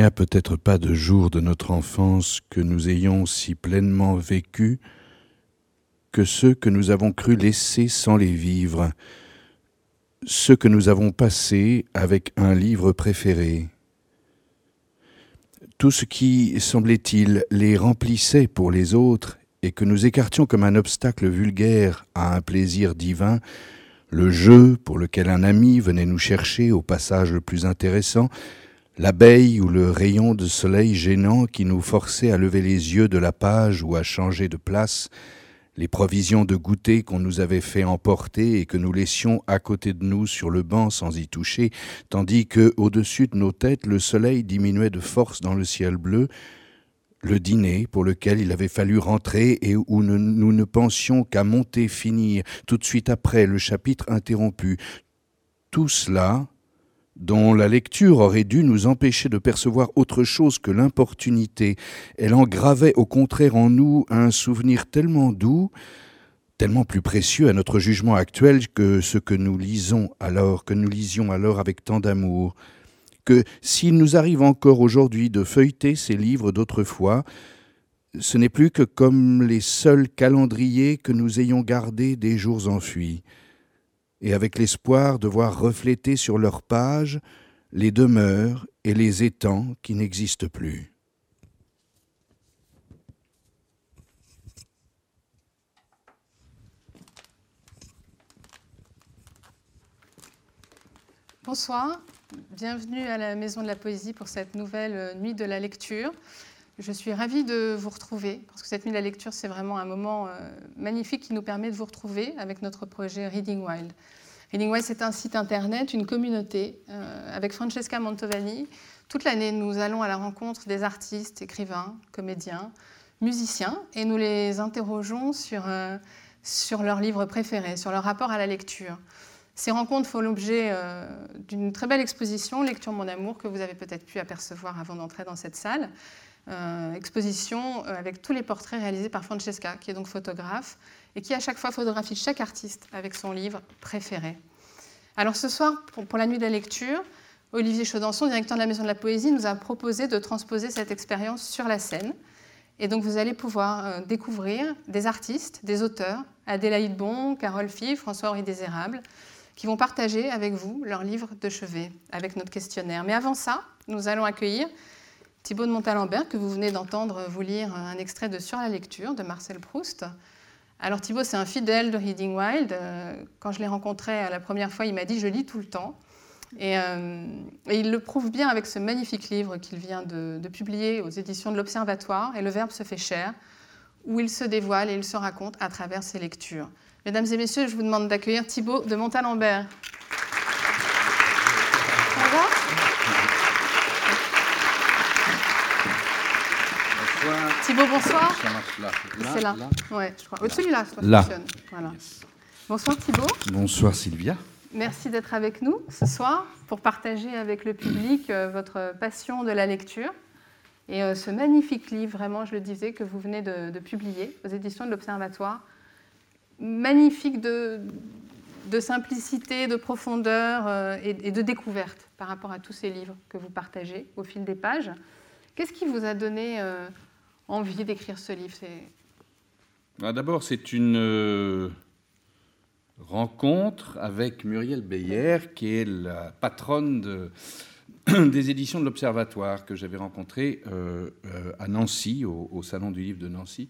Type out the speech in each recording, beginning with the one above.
n'y a peut-être pas de jour de notre enfance que nous ayons si pleinement vécu que ceux que nous avons cru laisser sans les vivre, ceux que nous avons passés avec un livre préféré. Tout ce qui, semblait-il, les remplissait pour les autres et que nous écartions comme un obstacle vulgaire à un plaisir divin, le jeu pour lequel un ami venait nous chercher au passage le plus intéressant, l'abeille ou le rayon de soleil gênant qui nous forçait à lever les yeux de la page ou à changer de place, les provisions de goûter qu'on nous avait fait emporter et que nous laissions à côté de nous sur le banc sans y toucher, tandis que, au-dessus de nos têtes, le soleil diminuait de force dans le ciel bleu, le dîner pour lequel il avait fallu rentrer et où nous ne pensions qu'à monter finir tout de suite après le chapitre interrompu. Tout cela, dont la lecture aurait dû nous empêcher de percevoir autre chose que l'importunité, elle engravait au contraire en nous un souvenir tellement doux, tellement plus précieux à notre jugement actuel que ce que nous lisons alors, que nous lisions alors avec tant d'amour. Que s'il nous arrive encore aujourd'hui de feuilleter ces livres d'autrefois, ce n'est plus que comme les seuls calendriers que nous ayons gardés des jours enfuis, et avec l'espoir de voir refléter sur leurs pages les demeures et les étangs qui n'existent plus. Bonsoir, Bienvenue à la Maison de la Poésie pour cette nouvelle euh, nuit de la lecture. Je suis ravie de vous retrouver parce que cette nuit de la lecture, c'est vraiment un moment euh, magnifique qui nous permet de vous retrouver avec notre projet Reading Wild. Reading Wild, c'est un site internet, une communauté euh, avec Francesca Mantovani. Toute l'année, nous allons à la rencontre des artistes, écrivains, comédiens, musiciens et nous les interrogeons sur, sur leurs livres préférés, sur leur rapport à la lecture. Ces rencontres font l'objet euh, d'une très belle exposition, Lecture Mon Amour, que vous avez peut-être pu apercevoir avant d'entrer dans cette salle. Euh, exposition euh, avec tous les portraits réalisés par Francesca, qui est donc photographe, et qui à chaque fois photographie chaque artiste avec son livre préféré. Alors ce soir, pour, la nuit de la lecture, Olivier Chaudançon, directeur de la Maison de la Poésie, nous a proposé de transposer cette expérience sur la scène. Et donc vous allez pouvoir découvrir des artistes, des auteurs, Adélaïde Bon, Carole Fille, François-Henri Désérable, qui vont partager avec vous leur livre de chevet avec notre questionnaire. Mais avant ça, nous allons accueillir Thibaut de Montalembert, que vous venez d'entendre vous lire un extrait de Sur la lecture de Marcel Proust. Alors Thibaut, c'est un fidèle de Reading Wild. Euh, quand je l'ai rencontré la première fois, il m'a dit Je lis tout le temps. Euh, et, il le prouve bien avec ce magnifique livre qu'il vient de, de, publier aux éditions de l'Observatoire, Et le Verbe se fait cher, où il se dévoile et il se raconte à travers ses lectures. Mesdames et messieurs, je vous demande d'accueillir Thibaut de Montalembert. Bonsoir. Thibaut, bonsoir. C'est là. Ouais, je crois. Celui-là, là. Voilà. Bonsoir Thibaut. Bonsoir Sylvia. Merci d'être avec nous ce soir pour partager avec le public euh, votre passion de la lecture et euh, ce magnifique livre, vraiment, je le disais, que vous venez de publier aux éditions de l'Observatoire, magnifique de, simplicité, de profondeur euh, et, de découverte par rapport à tous ces livres que vous partagez au fil des pages. Qu'est-ce qui vous a donné euh, envie d'écrire ce livre ah, D'abord, c'est une euh, rencontre avec Muriel Beyer, qui est la patronne des éditions de l'Observatoire, que j'avais rencontrée à Nancy, au, Salon du Livre de Nancy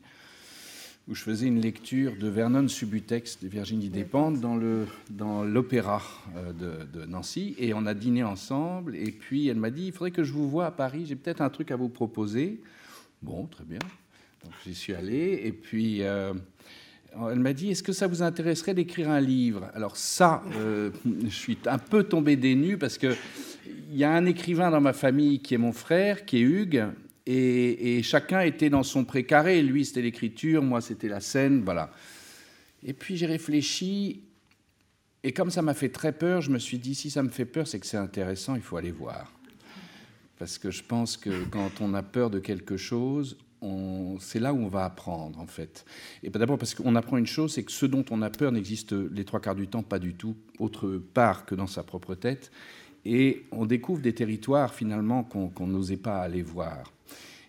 où je faisais une lecture de Vernon Subutex de Virginie Despentes dans, le, dans l'opéra euh, de, Nancy. Et on a dîné ensemble. Et puis elle m'a dit il faudrait que je vous voie à Paris, j'ai peut-être un truc à vous proposer. Bon, très bien. Donc j'y suis allé. Et puis. Euh, elle m'a dit, est-ce que ça vous intéresserait d'écrire un livre? Alors ça, euh, je suis un peu tombé des nues parce que il y a un écrivain dans ma famille qui est mon frère, qui est Hugues, et, chacun était dans son précaré. Lui, c'était l'écriture, moi, c'était la scène, voilà. Et puis j'ai réfléchi, et comme ça m'a fait très peur, je me suis dit, si ça me fait peur, c'est que c'est intéressant, il faut aller voir. Parce que je pense que quand on a peur de quelque chose, c'est là où on va apprendre, en fait. Et d'abord parce qu'on apprend une chose, c'est que ce dont on a peur n'existe les trois quarts du temps pas du tout, autre part que dans sa propre tête. et on découvre des territoires finalement qu'on n'osait pas aller voir.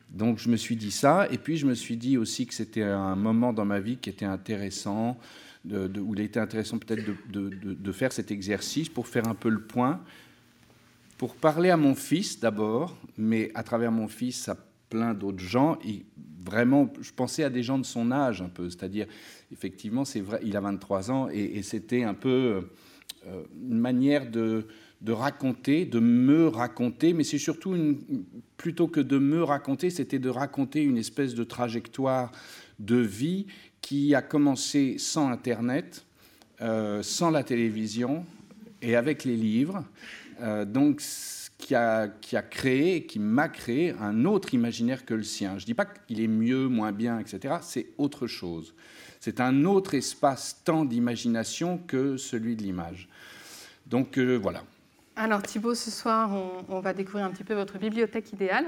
Donc je me suis dit ça, et puis je me suis dit aussi que c'était un moment dans ma vie qui était intéressant, où il était intéressant peut-être de, faire cet exercice pour faire un peu le point, pour parler à mon fils d'abord, mais à travers mon fils à plein d'autres gens. Vraiment, je pensais à des gens de son âge un peu, c'est-à-dire, effectivement, il a 23 ans, et, c'était un peu euh, une manière de, raconter, de me raconter, mais c'est surtout, plutôt que de me raconter, c'était de raconter une espèce de trajectoire de vie qui a commencé sans Internet, euh, sans la télévision et avec les livres. Euh, donc, qui a, qui a créé, qui m'a créé un autre imaginaire que le sien. Je ne dis pas qu'il est mieux, moins bien, etc. C'est autre chose. C'est un autre espace-temps d'imagination que celui de l'image. Donc euh, voilà. Alors Thibault, ce soir, on, va découvrir un petit peu votre bibliothèque idéale.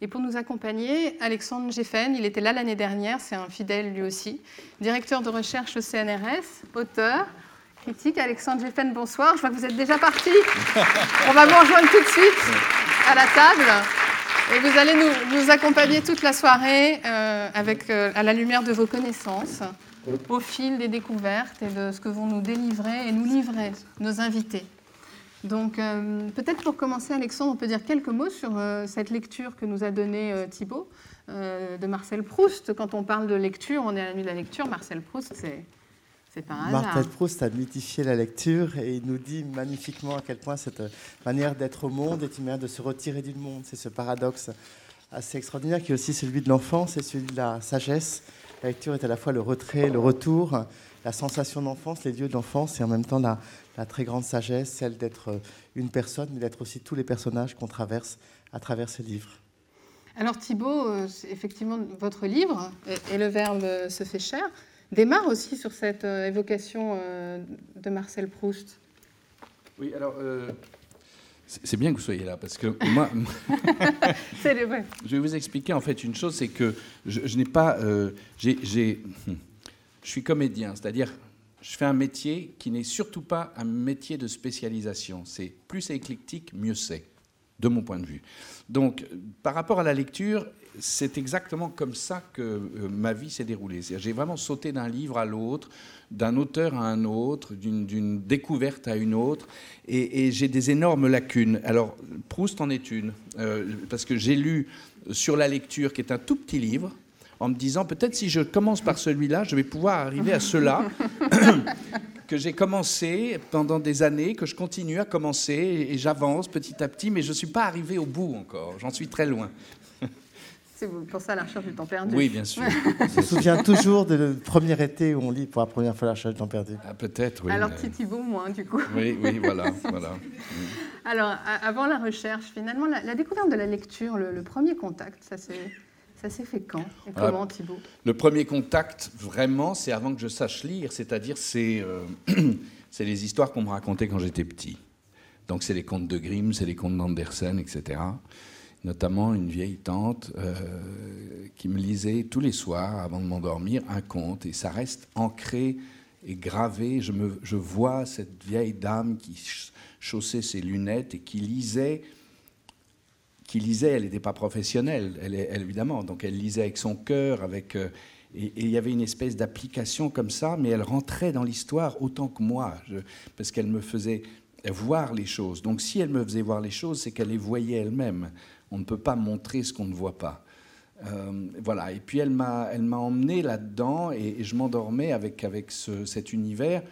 Et pour nous accompagner, Alexandre Geffen, il était là l'année dernière, c'est un fidèle lui aussi, directeur de recherche au CNRS, auteur, critique. Alexandre Geffen, bonsoir. Je vois que vous êtes déjà parti. on va vous rejoindre tout de suite à la table. Et vous allez nous, accompagner toute la soirée euh, avec, euh, à la lumière de vos connaissances, au fil des découvertes et de ce que vont nous délivrer et nous livrer nos invités. Donc, euh, peut-être pour commencer, Alexandre, on peut dire quelques mots sur cette lecture que nous a donnée Thibault de Marcel Proust. Quand on parle de lecture, on est à la nuit de la lecture. Marcel Proust, c'est. Marcel Proust a mythifié la lecture et il nous dit magnifiquement à quel point cette manière d'être au monde est une manière de se retirer du monde. C'est ce paradoxe assez extraordinaire qui est aussi celui de l'enfance et celui de la sagesse. La lecture est à la fois le retrait, le retour, la sensation d'enfance, les lieux d'enfance et en même temps la, la très grande sagesse, celle d'être une personne, mais d'être aussi tous les personnages qu'on traverse à travers ce livre. Alors Thibault, euh, effectivement, votre livre, et, le verbe se fait cher, démarre aussi sur cette évocation de Marcel Proust. Oui, alors c'est bien que vous soyez là parce que moi, je vais vous expliquer en fait une chose, c'est que je, n'ai pas, j'ai, je suis comédien, c'est-à-dire je fais un métier qui n'est surtout pas un métier de spécialisation. C'est plus éclectique, mieux c'est, de mon point de vue. Donc, par rapport à la lecture, c'est exactement comme ça que euh, ma vie s'est déroulée. J'ai vraiment sauté d'un livre à l'autre, d'un auteur à un autre, d'une découverte à une autre, et, j'ai des énormes lacunes. Alors, Proust en est une, euh, parce que j'ai lu sur la lecture, qui est un tout petit livre, en me disant peut-être si je commence par celui-là, je vais pouvoir arriver à cela que j'ai commencé pendant des années, que je continue à commencer et j'avance petit à petit, mais je ne suis pas arrivé au bout encore. J'en suis très loin. C'est pour ça la recherche du temps perdu. Oui, bien sûr. Je me souviens toujours du premier été où on lit pour la première fois la recherche du temps perdu. Ah, Peut-être, oui. Alors, mais... moins, du coup. Oui, oui, voilà. voilà. Alors, avant la recherche, finalement, la, découverte de la lecture, le, le premier contact, ça c'est ça s'est fait quand? Et comment, Thibault? Le premier contact, vraiment, c'est avant que je sache lire, c'est-à-dire c'est euh, c'est les histoires qu'on me racontait quand j'étais petit. Donc c'est les contes de Grimm, c'est les contes d'Andersen, etc. Notamment une vieille tante euh, qui me lisait tous les soirs, avant de m'endormir, un conte, et ça reste ancré et gravé. Je, vois cette vieille dame qui chaussait ses lunettes et qui lisait elle n'était pas professionnelle, elle, évidemment, donc elle lisait avec son cœur, euh, et, il y avait une espèce d'application comme ça, mais elle rentrait dans l'histoire autant que moi, parce qu'elle me faisait voir les choses. Donc si elle me faisait voir les choses, c'est qu'elle les voyait elle-même. On ne peut pas montrer ce qu'on ne voit pas. Euh, voilà. Et puis elle m'a, elle m'a emmené là-dedans et, je m'endormais avec, avec cet univers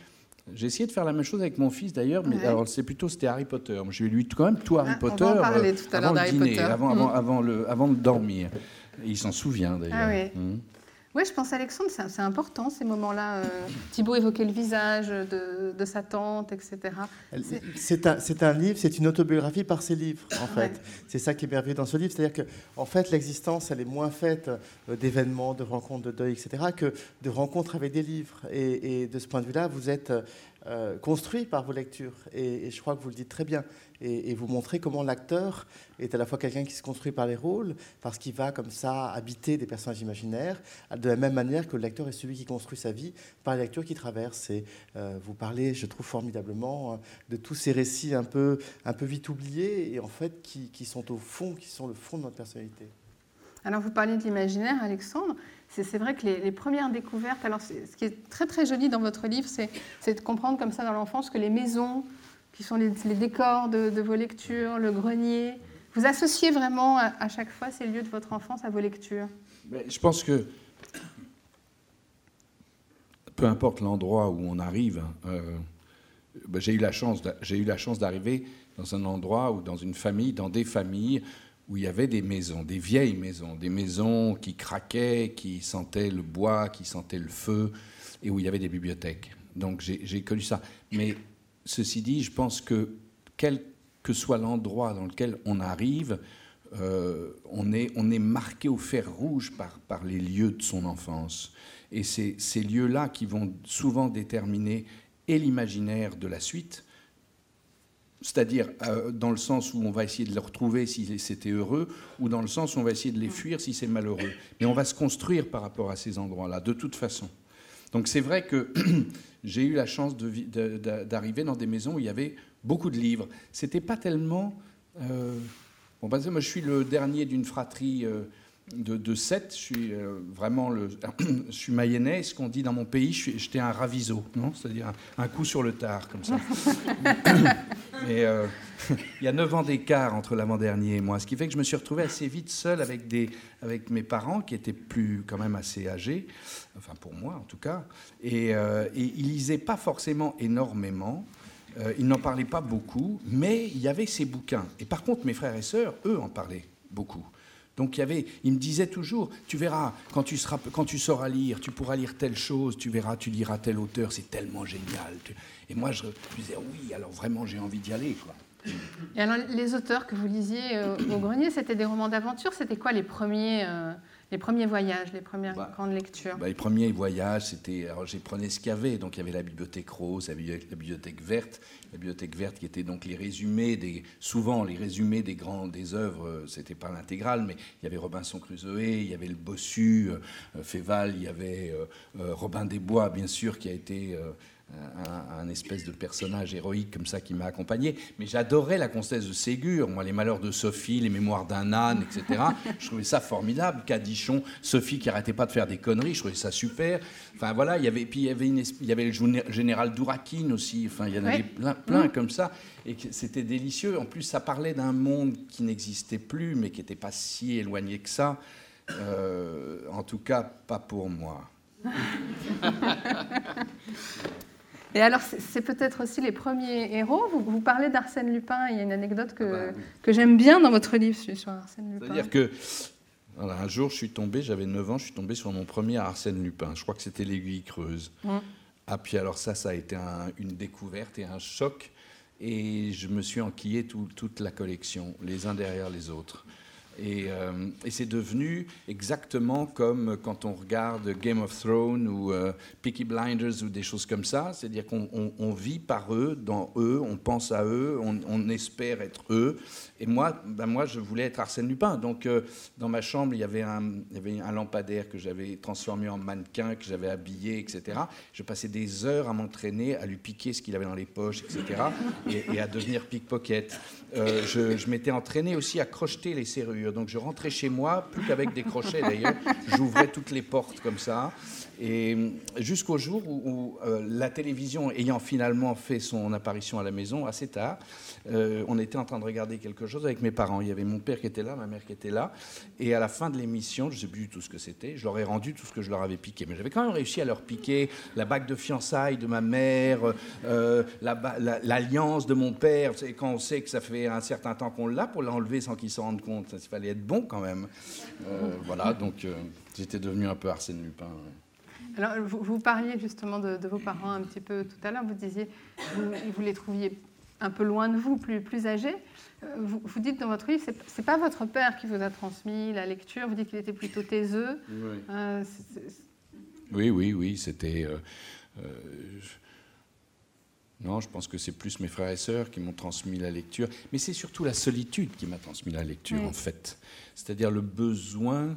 j'ai essayé de faire la même chose avec mon fils d'ailleurs, mais alors c'est plutôt c'était Harry Potter. J'ai lu quand même tout Harry Potter on va en parler tout à avant le dîner, avant, avant, mm. avant, le, avant de dormir. il s'en souvient d'ailleurs. Ah oui. Mm. Oui, je pense, Alexandre, c'est important ces moments-là. Euh, Thibault évoquait le visage de, de sa tante, etc. C'est un, un, livre, c'est une autobiographie par ses livres, en fait. C'est ça qui est merveilleux dans ce livre. C'est-à-dire que, en fait, l'existence, elle est moins faite euh, d'événements, de rencontres, de deuil, etc., que de rencontres avec des livres. Et, et de ce point de vue-là, vous êtes euh, construit par vos lectures. Et, je crois que vous le dites très bien. Et, vous montrer comment l'acteur est à la fois quelqu'un qui se construit par les rôles, parce qu'il va comme ça habiter des personnages imaginaires, de la même manière que le lecteur est celui qui construit sa vie par les lectures qu'il traverse. Et euh, vous parlez, je trouve formidablement, euh, de tous ces récits un peu, un peu vite oubliés et en fait qui, qui sont au fond, qui sont le fond de notre personnalité. Alors vous parlez de l'imaginaire, Alexandre. C'est vrai que les, premières découvertes, alors ce qui est très très joli dans votre livre, c'est de comprendre comme ça dans l'enfance que les maisons, qui sont les, décors de, vos lectures, le grenier, vous associez vraiment à, chaque fois ces lieux de votre enfance à vos lectures. je pense que peu importe l'endroit où on arrive, euh, ben, j'ai eu la chance, j'ai eu la chance d'arriver dans un endroit ou dans une famille, dans des familles où il y avait des maisons, des vieilles maisons, des maisons qui craquaient, qui sentaient le bois, qui sentaient le feu, et où il y avait des bibliothèques. Donc j'ai connu ça. Mais ceci dit, je pense que quel que soit l'endroit dans lequel on arrive, euh, on, est, on est marqué au fer rouge par, par les lieux de son enfance. Et c'est ces lieux-là qui vont souvent déterminer et l'imaginaire de la suite, c'est-à-dire euh, dans le sens où on va essayer de les retrouver si c'était heureux, ou dans le sens où on va essayer de les fuir si c'est malheureux. Mais on va se construire par rapport à ces endroits-là, de toute façon. Donc c'est vrai que j'ai eu la chance d'arriver dans des maisons où il y avait beaucoup de livres. C'était pas tellement... Euh, bon, moi je suis le dernier d'une fratrie... Euh, de, de 7, je suis euh, vraiment le, je suis mayennais, ce qu'on dit dans mon pays, j'étais un raviso, non? C'est-à-dire un, coup sur le tard, comme ça. Mais euh, il y a 9 ans d'écart entre l'avant-dernier et moi, ce qui fait que je me suis retrouvé assez vite seul avec, des, avec mes parents qui étaient plus quand même assez âgés, enfin pour moi en tout cas, et, euh, et ils lisaient pas forcément énormément. ils n'en parlaient pas beaucoup, mais il y avait ces bouquins. Et par contre, mes frères et sœurs, eux, en parlaient beaucoup. Donc il, me disait toujours, tu verras, quand tu, seras, quand tu sauras lire, tu pourras lire telle chose, tu verras, tu liras tel auteur, c'est tellement génial. Et moi, je, disais, oui, alors vraiment, j'ai envie d'y aller. Quoi. Et alors, les auteurs que vous lisiez euh, au grenier, c'était des romans d'aventure C'était quoi les premiers euh, les premiers voyages, les premières bah, grandes lectures bah, Les premiers voyages, c'était. Alors, j'ai prenais ce qu'il y avait. Donc, il y avait la bibliothèque rose, la bibliothèque verte. La bibliothèque verte qui était donc les résumés, des, souvent les résumés des grandes des œuvres, euh, c'était pas l'intégrale, mais il y avait Robinson Crusoe, il y avait le Bossu, euh, Féval, il y avait euh, Robin des Bois, bien sûr, qui a été un, espèce de personnage héroïque comme ça qui m'a accompagné. Mais j'adorais la comtesse de Ségur, moi, les malheurs de Sophie, les mémoires d'un âne, etc. je trouvais ça formidable. Cadichon, Sophie qui arrêtait pas de faire des conneries, je trouvais ça super. Enfin voilà, il y avait, puis il y avait, il y avait le général Dourakine aussi, enfin il y en avait plein, plein mm. comme ça. Et c'était délicieux. En plus, ça parlait d'un monde qui n'existait plus, mais qui n'était pas si éloigné que ça. Euh, en tout cas, pas pour moi. Et alors, c'est peut-être aussi les premiers héros. Vous, parlez d'Arsène Lupin. Il y a une anecdote que, ah bah que j'aime bien dans votre livre sur Arsène Lupin. C'est-à-dire que un jour, je suis tombé, j'avais 9 ans, je suis tombé sur mon premier Arsène Lupin. Je crois que c'était l'aiguille creuse. Mmh. Ah, puis alors ça, ça a été une découverte et un choc. Et je me suis enquillé toute la collection, les uns derrière les autres. Euh, et, c'est devenu exactement comme quand on regarde Game of Thrones ou euh, Peaky Blinders ou des choses comme ça. C'est-à-dire qu'on vit par eux, dans eux, on pense à eux, on, espère être eux. Et moi, ben moi, je voulais être Arsène Lupin. Donc, euh, dans ma chambre, il y, avait un, lampadaire que j'avais transformé en mannequin, que j'avais habillé, etc. Je passais des heures à m'entraîner, à lui piquer ce qu'il avait dans les poches, etc. Et, et à devenir pickpocket. Je, je m'étais entraîné aussi à crocheter les serrures. Donc je rentrais chez moi, plus qu'avec des crochets d'ailleurs, j'ouvrais toutes les portes comme ça. Et jusqu'au jour où, euh, la télévision ayant finalement fait son apparition à la maison assez tard, euh, on était en train de regarder quelque chose avec mes parents. Il y avait mon père qui était là, ma mère qui était là. Et à la fin de l'émission, je ne sais plus tout ce que c'était, je leur ai rendu tout ce que je leur avais piqué. Mais j'avais quand même réussi à leur piquer la bague de fiançailles de ma mère, euh, l'alliance de mon père. C'est quand on sait que ça fait un certain temps qu'on l'a pour l'enlever sans qu'ils s'en rendent compte. Il fallait être bon quand même. voilà, donc j'étais devenu un peu Arsène Lupin. Alors, vous, parliez justement de, vos parents un petit peu tout à l'heure. Vous disiez, vous, les trouviez un peu loin de vous, plus, plus âgés. Euh, vous, vous dites dans votre livre, c'est, n'est pas votre père qui vous a transmis la lecture. Vous dites qu'il était plutôt taiseux. Oui, euh, oui, oui, oui, c'était. Euh, Non, je pense que c'est plus mes frères et sœurs qui m'ont transmis la lecture, mais c'est surtout la solitude qui m'a transmis la lecture, en fait. C'est-à-dire le besoin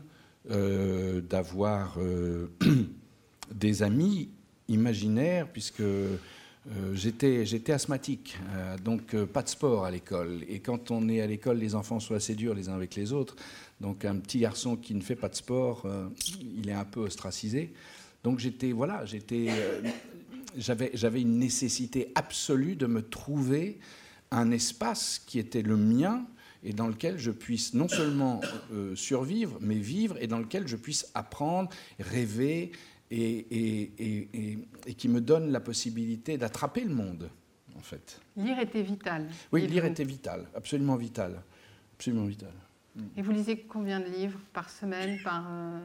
euh, d'avoir euh, des amis imaginaires, puisque euh, j'étais, asthmatique, donc pas de sport à l'école. Et quand on est à l'école, les enfants sont assez durs les uns avec les autres. Donc un petit garçon qui ne fait pas de sport, il est un peu ostracisé. Donc j'étais, voilà, j'étais, j'avais une nécessité absolue de me trouver un espace qui était le mien et dans lequel je puisse non seulement euh, survivre, mais vivre, et dans lequel je puisse apprendre, rêver, et, et, qui me donne la possibilité d'attraper le monde, en fait. Lire était vital. Oui, lire était vital, absolument vital. Absolument vital. Et vous lisez combien de livres par semaine par, euh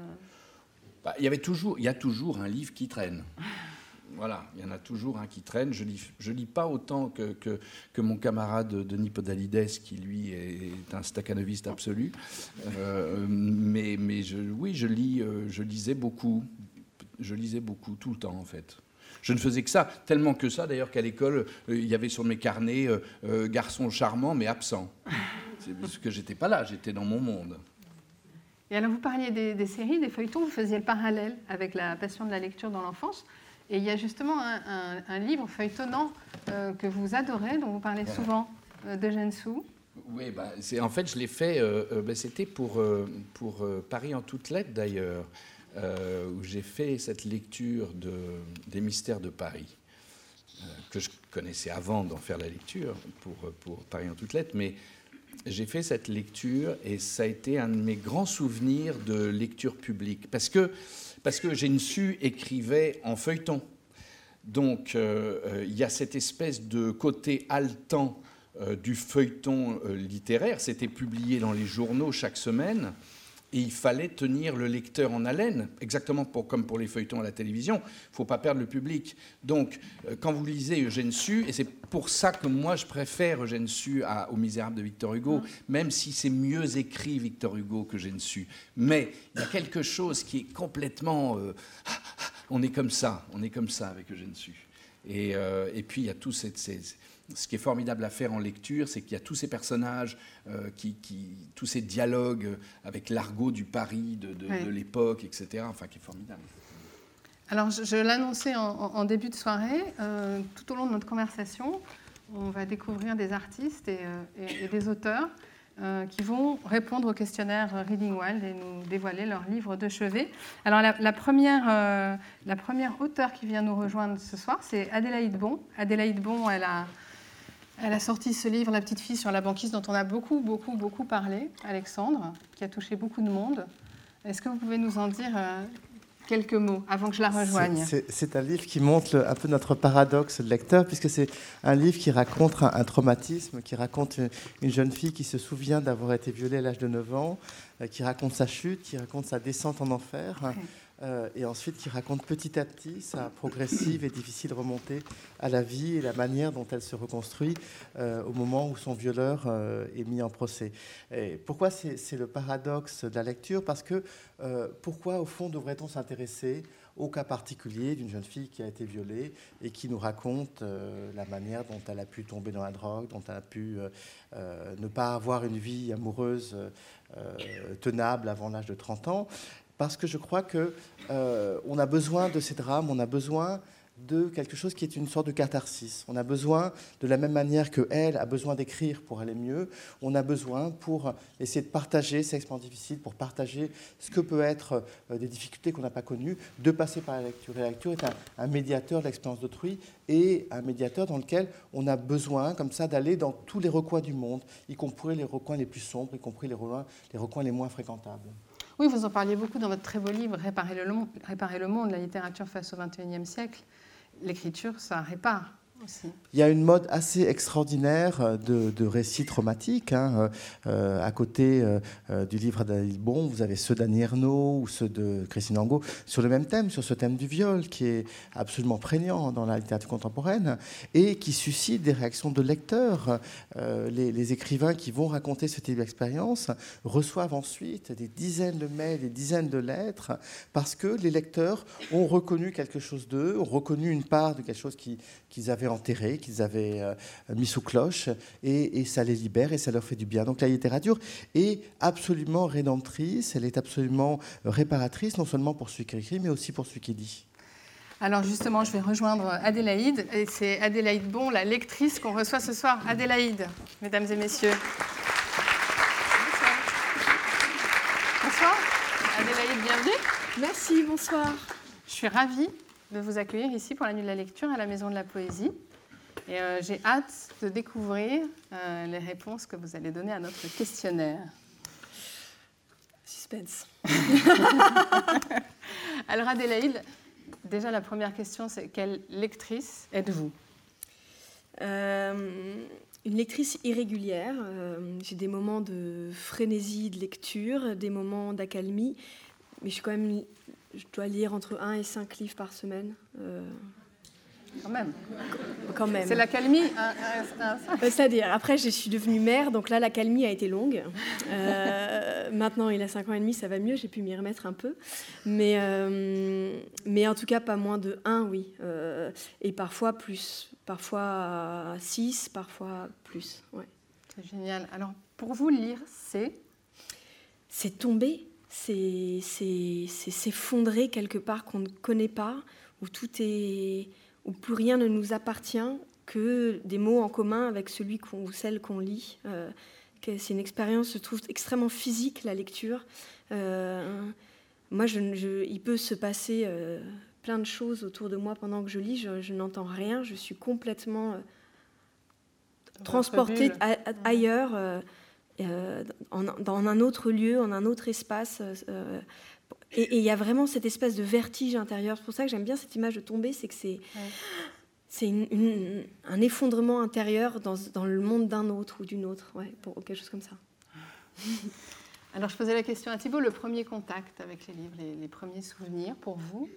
bah, il, y avait toujours, il y a toujours un livre qui traîne. Voilà, il y en a toujours un qui traîne. Je lis, je lis pas autant que, que, mon camarade Denis Podalides, qui lui est un staccanoviste absolu. Euh, mais mais je, oui, je, lis, euh, je lisais beaucoup. Je lisais beaucoup, tout le temps en fait. Je ne faisais que ça, tellement que ça d'ailleurs qu'à l'école, euh, il y avait sur mes carnets garçon charmant mais absent. C'est parce que j'étais pas là, j'étais dans mon monde. Et alors vous parliez des, des, séries, des feuilletons, vous faisiez le parallèle avec la passion de la lecture dans l'enfance. Et il y a justement un, livre feuilletonnant euh, que vous adorez, dont vous parlez souvent, euh, de Gensou. Oui, bah, en fait, je l'ai fait, euh, bah, c'était pour, pour Paris en toutes lettres d'ailleurs, où j'ai fait cette lecture de, des mystères de Paris, que je connaissais avant d'en faire la lecture pour, Paris en toutes lettres, mais j'ai fait cette lecture et ça a été un de mes grands souvenirs de lecture publique. Parce que parce que écrivait en feuilleton. Donc euh, euh, il y a cette espèce de côté haletant euh, du feuilleton littéraire. C'était publié dans les journaux chaque semaine. Et il fallait tenir le lecteur en haleine, exactement comme pour les feuilletons à la télévision. Il ne faut pas perdre le public. Donc, quand vous lisez Eugène Sue, et c'est pour ça que moi je préfère Eugène Sue à, au Misérable de Victor Hugo, même si c'est mieux écrit Victor Hugo que Eugène Sue. Mais il y a quelque chose qui est complètement. Euh, on est comme ça, on est comme ça avec Eugène Sue. Et, euh, et puis il y a tout cette, ces, ce qui est formidable à faire en lecture, c'est qu'il y a tous ces personnages, euh, qui, tous ces dialogues avec l'argot du Paris de, l'époque, etc. Enfin, qui est formidable. Alors, je, l'annonçais en, début de soirée. Euh, tout au long de notre conversation, on va découvrir des artistes et, euh, des auteurs qui vont répondre au questionnaire Reading Wild et nous dévoiler leur livre de chevet. Alors, la, première, la première auteure qui vient nous rejoindre ce soir, c'est Adélaïde Bon. Adélaïde Bon, elle a elle a sorti ce livre, La petite fille sur la banquise, dont on a beaucoup, beaucoup, beaucoup parlé, Alexandre, qui a touché beaucoup de monde. Est-ce que vous pouvez nous en dire euh, quelques mots avant que je la rejoigne? C'est un livre qui montre un peu notre paradoxe de lecteur, puisque c'est un livre qui raconte un, traumatisme, qui raconte une, jeune fille qui se souvient d'avoir été violée à l'âge de 9 ans, euh, qui raconte sa chute, qui raconte sa descente en enfer. Euh, et ensuite qui raconte petit à petit sa progressive et difficile remontée à la vie et la manière dont elle se reconstruit euh, au moment où son violeur euh, est mis en procès. Et pourquoi c'est le paradoxe de la lecture? Parce que pourquoi, au fond, devrait-on s'intéresser au cas particulier d'une jeune fille qui a été violée et qui nous raconte la manière dont elle a pu tomber dans la drogue, dont elle a pu ne pas avoir une vie amoureuse tenable avant l'âge de 30 ans? Parce que je crois qu'on euh, a besoin de ces drames, on a besoin de quelque chose qui est une sorte de catharsis. On a besoin, de la même manière que elle a besoin d'écrire pour aller mieux, on a besoin pour essayer de partager ces expériences difficiles, pour partager ce que peut être euh, des difficultés qu'on n'a pas connues, de passer par la lecture. Et la lecture est un, médiateur de l'expérience d'autrui et un médiateur dans lequel on a besoin, comme ça, d'aller dans tous les recoins du monde, y compris les recoins les plus sombres, y compris les, recoins les moins fréquentables. Oui, vous en parliez beaucoup dans votre très beau livre Réparer le, monde, la littérature face au XXIe siècle. L'écriture, ça répare. Il y a une mode assez extraordinaire euh, de, récits traumatiques. Hein. Euh, euh, à côté du livre d'Adèle Bon, vous avez ceux d'Annie Ernaux ou ceux de Christine Angot sur le même thème, sur ce thème du viol, qui est absolument prégnant dans la littérature contemporaine et qui suscite des réactions de lecteurs. les, écrivains qui vont raconter ce type d'expérience reçoivent ensuite des dizaines de mails, des dizaines de lettres, parce que les lecteurs ont reconnu quelque chose d'eux, ont reconnu une part de quelque chose qu'ils avaient enterré, qu'ils avaient euh, mis sous cloche, et, ça les libère et ça leur fait du bien. Donc la littérature est absolument rédemptrice, elle est absolument réparatrice, non seulement pour celui qui écrit, mais aussi pour celui qui dit. Alors justement, je vais rejoindre Adélaïde, et c'est Adélaïde Bon, la lectrice qu'on reçoit ce soir. Adélaïde, mesdames et messieurs. Bonsoir. Adélaïde, bienvenue. Merci, bonsoir. Je suis ravie de vous accueillir ici pour la nuit de la lecture à la Maison de la Poésie. Et euh, j'ai hâte de découvrir euh, les réponses que vous allez donner à notre questionnaire. Suspense. Alors Adélaïde, déjà la première question, c'est quelle lectrice êtes-vous? Euh, Une lectrice irrégulière. j'ai des moments de frénésie de lecture, des moments d'accalmie, mais je suis quand même je dois lire entre 1 et 5 livres par semaine. Euh. Quand même. Quand même. C'est l'accalmie euh, C'est-à-dire, après, je suis devenue mère, donc là, l'accalmie a été longue. Euh, maintenant, il a 5 ans et demi, ça va mieux, j'ai pu m'y remettre un peu. Mais, mais en tout cas, pas moins de 1, oui. et parfois plus. Parfois 6, parfois plus. Ouais. C'est génial. Alors, pour vous, lire, c'est? C'est tomber c'est s'effondrer quelque part qu'on ne connaît pas, où tout est, où plus rien ne nous appartient que des mots en commun avec celui ou celle qu'on lit. Euh, c'est une expérience, je trouve, extrêmement physique la lecture. Euh, moi, je, il peut se passer euh, plein de choses autour de moi pendant que je lis. Je, n'entends rien. Je suis complètement transportée ailleurs. Euh, dans un autre lieu, en un autre espace. Euh, euh, et il y a vraiment cette espèce de vertige intérieur. C'est pour ça que j'aime bien cette image de tomber, c'est que c'est c'est un effondrement intérieur dans, dans le monde d'un autre ou d'une autre, ouais, pour quelque chose comme ça. Alors je posais la question à Thibault, le premier contact avec les livres, les, premiers souvenirs pour vous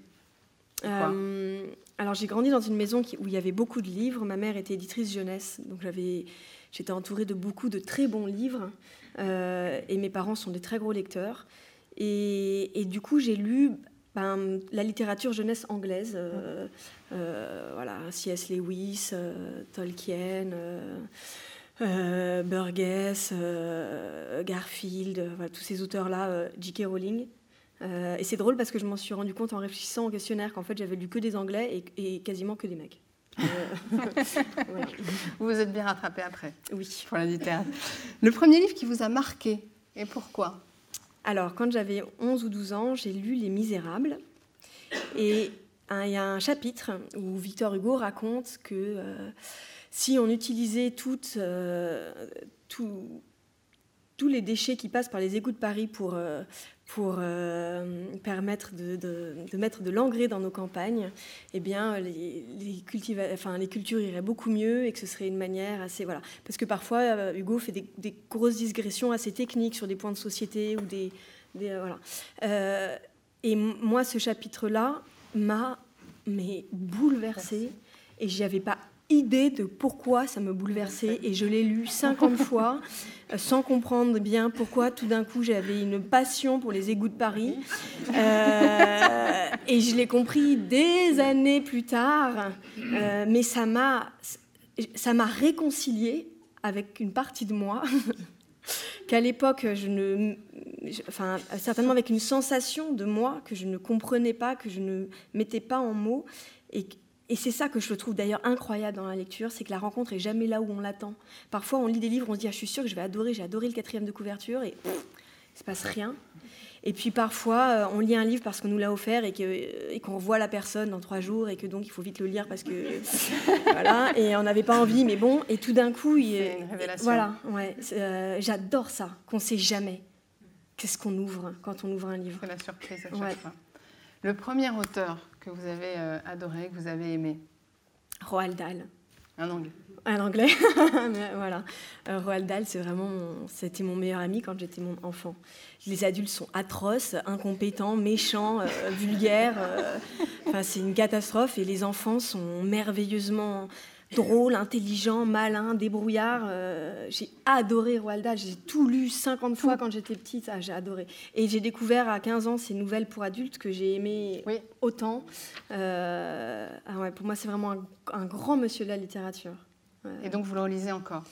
Alors j'ai grandi dans une maison où il y avait beaucoup de livres. Ma mère était éditrice jeunesse, donc j'avais J'étais entourée de beaucoup de très bons livres euh, et mes parents sont des très gros lecteurs. Et, du coup, j'ai lu ben, la littérature jeunesse anglaise, euh, euh, voilà, C.S. Lewis, Tolkien. Burgess, Garfield, tous ces auteurs-là, J.K. Rowling. et c'est drôle parce que je m'en suis rendu compte en réfléchissant au questionnaire qu'en fait j'avais lu que des Anglais et, et quasiment que des mecs. Euh, vous vous êtes bien rattrapé après. Oui. Pour la littérature. Le premier livre qui vous a marqué, et pourquoi? Alors, quand j'avais 11 ou 12 ans, j'ai lu Les Misérables. Et il y a un chapitre où Victor Hugo raconte que euh, si on utilisait toutes, euh, tous les déchets qui passent par les égouts de Paris pour, euh, pour euh, permettre de, de, mettre de l'engrais dans nos campagnes, eh bien, les, les, enfin, les cultures iraient beaucoup mieux et que ce serait une manière assez... Voilà. Parce que parfois, euh, Hugo fait des, grosses digressions assez techniques sur des points de société ou des... voilà. et moi, ce chapitre-là m'a mais bouleversée et j'y avais pas idée de pourquoi ça me bouleversait et je l'ai lu 50 fois euh, sans comprendre bien pourquoi tout d'un coup j'avais une passion pour les égouts de Paris. Euh, et je l'ai compris des années plus tard, euh, mais ça m'a, ça m'a réconcilié avec une partie de moi. qu'à l'époque, je ne, enfin, certainement avec une sensation de moi que je ne comprenais pas, que je ne mettais pas en mots, et, et c'est ça que je trouve d'ailleurs incroyable dans la lecture, c'est que la rencontre est jamais là où on l'attend. Parfois, on lit des livres, on se dit ah, je suis sûre que je vais adorer, j'ai adoré le quatrième de couverture, et il il se passe rien. Et puis parfois, euh, on lit un livre parce qu'on nous l'a offert et, que, et qu'on revoit la personne dans trois jours et que donc il faut vite le lire parce que voilà et on n'avait pas envie, mais bon. Et tout d'un coup, il, une révélation. Voilà, ouais. Euh, j'adore ça, qu'on sait jamais qu'est-ce qu'on ouvre quand on ouvre un livre. C'est la surprise à chaque fois. Le premier auteur que vous avez euh, adoré, que vous avez aimé Roald Dahl. Un anglais. Un anglais, voilà. Euh, Roald Dahl, c'est vraiment, c'était mon meilleur ami quand j'étais mon enfant. Les adultes sont atroces, incompétents, méchants, euh, vulgaires. Enfin, c'est une catastrophe. Et les enfants sont merveilleusement drôle, intelligent, malin, débrouillard. Euh, j'ai adoré Roald Dahl. J'ai tout lu 50 fois quand j'étais petite. Ah, j'ai adoré. Et j'ai découvert à 15 ans ces nouvelles pour adultes que j'ai aimé autant. Euh, ah ouais, pour moi, c'est vraiment un, grand monsieur de la littérature. Et donc, vous le relisez encore?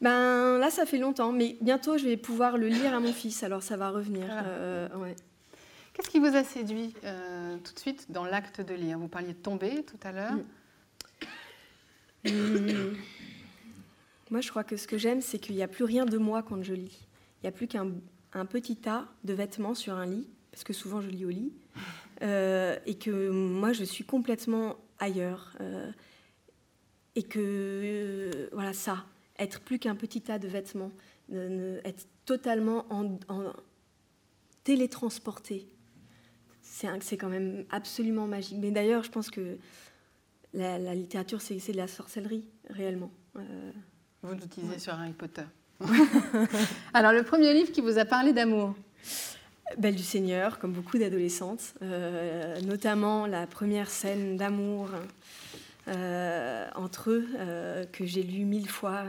Ben, Là, ça fait longtemps. Mais bientôt, je vais pouvoir le lire à mon fils. Alors, ça va revenir. Ah. Euh, ouais. Qu'est-ce qui vous a séduit tout de suite dans l'acte de lire? Vous parliez de tomber tout à l'heure. Mm. Mmh. Moi, je crois que ce que j'aime, c'est qu'il n'y a plus rien de moi quand je lis. Il n'y a plus qu'un petit tas de vêtements sur un lit, parce que souvent je lis au lit, euh, et que moi, je suis complètement ailleurs. Euh, et que, voilà, ça, être plus qu'un petit tas de vêtements, être totalement en, télétransporté, c'est quand même absolument magique. Mais d'ailleurs, je pense que la, littérature, c'est de la sorcellerie, réellement. Euh, vous l'utilisez sur Harry Potter. Alors, le premier livre qui vous a parlé d'amour Belle du Seigneur, comme beaucoup d'adolescentes, euh, notamment la première scène d'amour euh, entre eux, que j'ai lu mille fois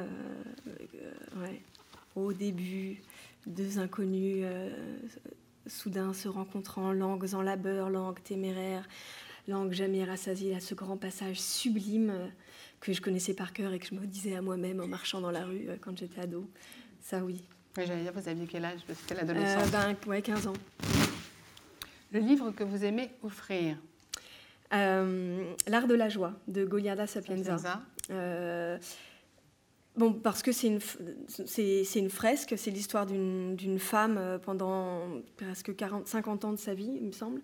au début, deux inconnus soudain se rencontrant, langues en labeur, langues téméraires, langue jamais rassasiée, à ce grand passage sublime euh, que je connaissais par cœur et que je me disais à moi-même en marchant dans la rue euh, quand j'étais ado. Ça, oui. Oui, j'allais dire, vous aviez quel âge? C'était l'adolescence euh, ben, Ouais, 15 ans. Le livre que vous aimez offrir? L'art de la joie de Goliarda Sapienza. bon, parce que c'est une, c'est, une fresque, c'est l'histoire d'une, femme pendant presque 40, 50 ans de sa vie, il me semble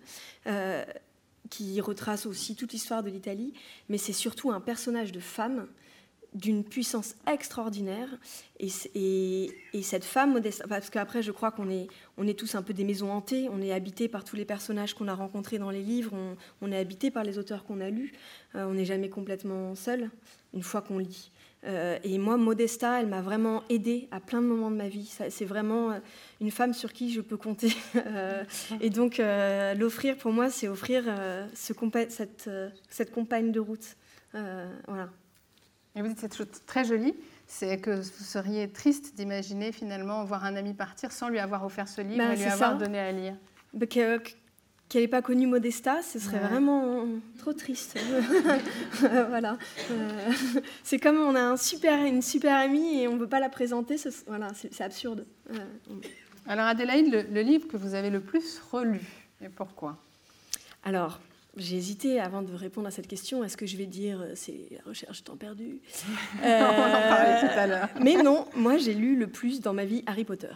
qui retrace aussi toute l'histoire de l'Italie, mais c'est surtout un personnage de femme d'une puissance extraordinaire. Et, et, cette femme modeste, parce qu'après, je crois qu'on est, on est tous un peu des maisons hantées, on est habité par tous les personnages qu'on a rencontrés dans les livres, on, est habité par les auteurs qu'on a lus, euh, on n'est jamais complètement seul une fois qu'on lit. Euh, et moi, Modesta, elle m'a vraiment aidée à plein de moments de ma vie. C'est vraiment euh, une femme sur qui je peux compter. Euh, et donc, l'offrir pour moi, c'est offrir ce cette, cette, compagne de route. voilà. Et vous dites cette chose très jolie, c'est que vous seriez triste d'imaginer finalement voir un ami partir sans lui avoir offert ce livre bah, et lui avoir donné à lire. Bah, qu'elle n'ait pas connu Modesta, ce serait vraiment trop triste. voilà. Euh, c'est comme on a un super, une super amie et on ne veut pas la présenter. voilà, c'est absurde. Euh, Alors Adélaïde, le, livre que vous avez le plus relu, et pourquoi? Alors, j'ai hésité avant de répondre à cette question. Est-ce que je vais dire euh, c'est la recherche du temps perdu? On en parlait tout à l'heure. Mais non, moi j'ai lu le plus dans ma vie Harry Potter.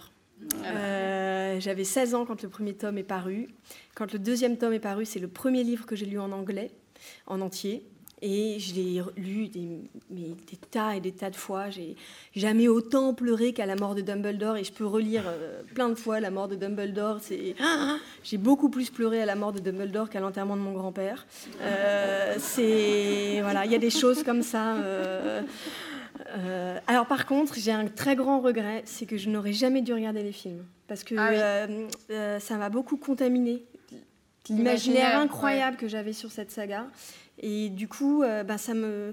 Euh, j'avais 16 ans quand le premier tome est paru. Quand le deuxième tome est paru, c'est le premier livre que j'ai lu en anglais, en entier. Et je l'ai lu des, tas et des tas de fois. J'ai jamais autant pleuré qu'à la mort de Dumbledore. Et je peux relire euh, plein de fois la mort de Dumbledore. J'ai beaucoup plus pleuré à la mort de Dumbledore qu'à l'enterrement de mon grand-père. Euh, voilà, il y a des choses comme ça. Euh, alors par contre, j'ai un très grand regret, c'est que je n'aurais jamais dû regarder les films. Parce que ah euh, euh, ça m'a beaucoup contaminé l'imaginaire incroyable que j'avais sur cette saga. Et du coup, ben, ça me,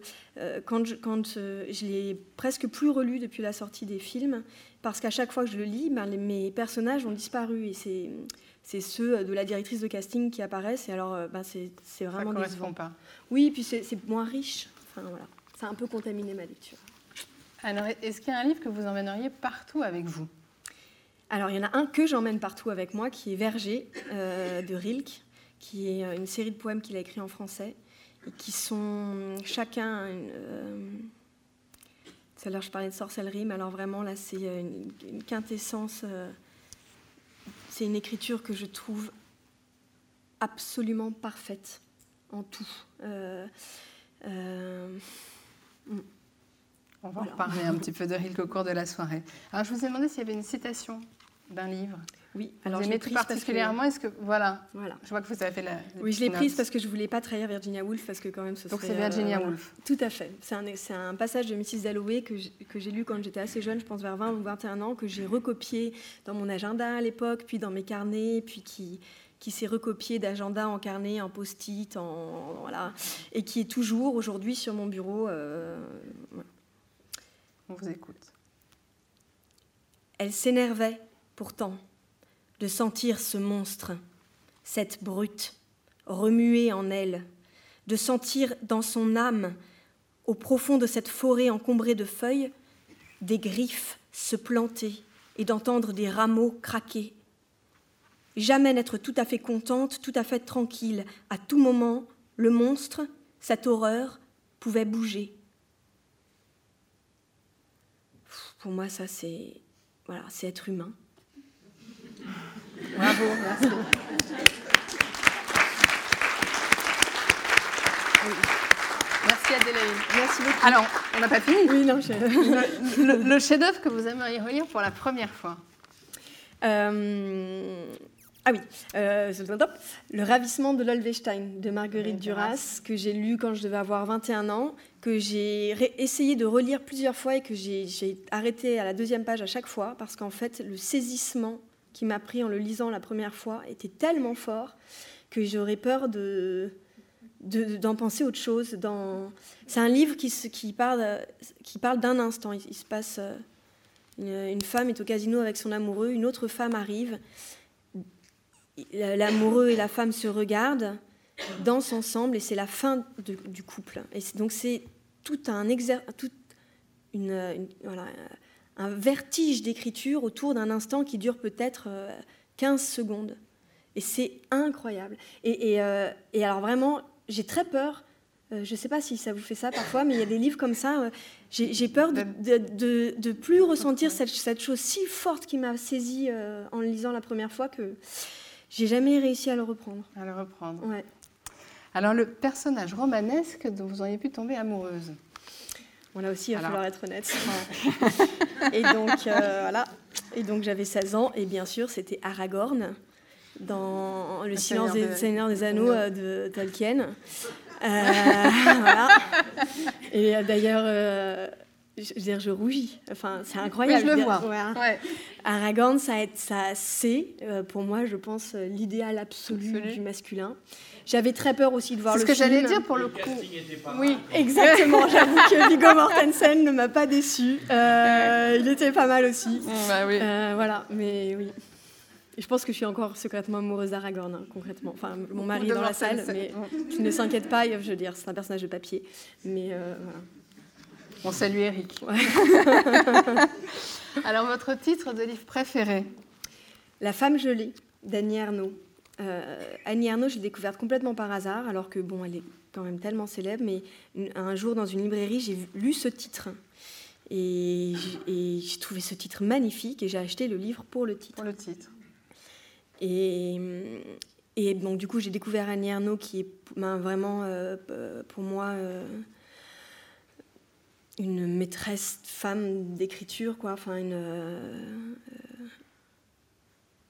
quand je, quand je l'ai presque plus relu depuis la sortie des films, parce qu'à chaque fois que je le lis, ben, mes personnages ont disparu. Et c'est c'est ceux de la directrice de casting qui apparaissent. Et alors, ben, c'est vraiment. Ça correspond pas. Oui, puis c'est moins riche. Enfin, voilà. Ça a un peu contaminé ma lecture. Alors, est-ce qu'il y a un livre que vous emmèneriez partout avec vous? Alors, il y en a un que j'emmène partout avec moi, qui est Verger euh, de Rilke, qui est euh, une série de poèmes qu'il a écrits en français, et qui sont chacun. Euh, tout à l'heure, je parlais de sorcellerie, mais alors vraiment, là, c'est une, quintessence. c'est une écriture que je trouve absolument parfaite en tout. Mm. On va en parler un petit peu de Rilke au cours de la soirée. Alors, je vous ai demandé s'il y avait une citation d'un livre. Oui, alors je l'ai prise particulièrement. Est-ce que voilà, voilà, je vois que vous avez fait la. Oui, je l'ai prise parce que je voulais pas trahir Virginia Woolf parce que quand même ce Donc c'est Virginia euh, Woolf. Tout à fait. C'est un, un, passage de Mrs Dalloway que j'ai lu quand j'étais assez jeune, je pense vers 20 ou 21 ans, que j'ai recopié dans mon agenda à l'époque, puis dans mes carnets, puis qui qui s'est recopié d'agenda en carnet, en post-it, en, voilà, et qui est toujours aujourd'hui sur mon bureau. Euh, Vous écoute. Elle s'énervait pourtant de sentir ce monstre, cette brute, remuer en elle, de sentir dans son âme, au profond de cette forêt encombrée de feuilles, des griffes se planter et d'entendre des rameaux craquer. Jamais n'être tout à fait contente, tout à fait tranquille. À tout moment, le monstre, cette horreur, pouvait bouger. Pour moi, ça, c'est voilà, c'est être humain. Bravo, merci. Merci Adélaïde. Merci beaucoup. Alors, on n'a pas fini. Oui, non, je... Le, le chef-d'œuvre que vous aimeriez relire pour la première fois Euh, ah oui, euh, le ravissement de l'Olvestein de Marguerite Duras, que j'ai lu quand je devais avoir 21 ans, que j'ai essayé de relire plusieurs fois et que j'ai arrêté à la deuxième page à chaque fois, parce qu'en fait, le saisissement qui m'a pris en le lisant la première fois était tellement fort que j'aurais peur de de- d'en penser autre chose. Dans... C'est un livre qui, parle, qui parle d'un instant. Il, il se passe... euh, une, une femme est au casino avec son amoureux, une autre femme arrive. L'amoureux et la femme se regardent, dansent ensemble, et c'est la fin de- du couple. Et c'est- donc c'est tout un tout une, une- voilà, un vertige d'écriture autour d'un instant qui dure peut-être euh, 15 secondes. Et c'est incroyable. Et, et, euh, et alors vraiment, j'ai très peur. euh, je ne sais pas si ça vous fait ça parfois, mais il y a des livres comme ça. euh, j'ai peur de, de, de- de plus ressentir cette, cette chose si forte qui m'a saisie euh, en le lisant la première fois que j'ai jamais réussi à le reprendre. À le reprendre. Ouais. Alors, le personnage romanesque dont vous auriez pu tomber amoureuse Bon, là aussi, il va Alors. falloir être honnête. et donc, euh, voilà. Et donc, j'avais 16 ans, et bien sûr, c'était Aragorn dans Le Le silence Seigneur des de- Seigneurs des Anneaux euh, de Tolkien. Euh, voilà. Et d'ailleurs, euh, je, veux dire, je rougis. Enfin, c'est incroyable. Oui, je le vois. voilà. Ouais. Aragorn, ça, ça c'est, euh, pour moi, je pense, euh, l'idéal absolu, Absolu. du masculin. J'avais très peur aussi de voir C'est ce le que j'allais dire pour le Le coup. pas Oui, mal. Exactement, j'avoue que Viggo Mortensen ne m'a pas déçu. Euh, il était pas mal aussi. bah oui. Euh, voilà, mais oui. Et je pense que je suis encore secrètement amoureuse d'Aragorn, hein, concrètement. Enfin, mon mari est dans la salle, mais ne s'inquiète pas, je veux dire, c'est un personnage de papier. Mais euh, voilà. On salue Eric. Ouais. Alors, votre titre de livre préféré La femme gelée d'Annie Ernaux. Euh, Annie Ernaux, j'ai découverte complètement par hasard, alors que bon, elle est quand même tellement célèbre, mais un jour dans une librairie, j'ai lu ce titre. Et j'ai trouvé ce titre magnifique et j'ai acheté le livre pour le titre. pour le titre Et, et donc, du coup, j'ai découvert Annie Ernaux, qui est ben, vraiment, euh, pour moi, euh, une maîtresse femme d'écriture, quoi. Enfin, une. euh,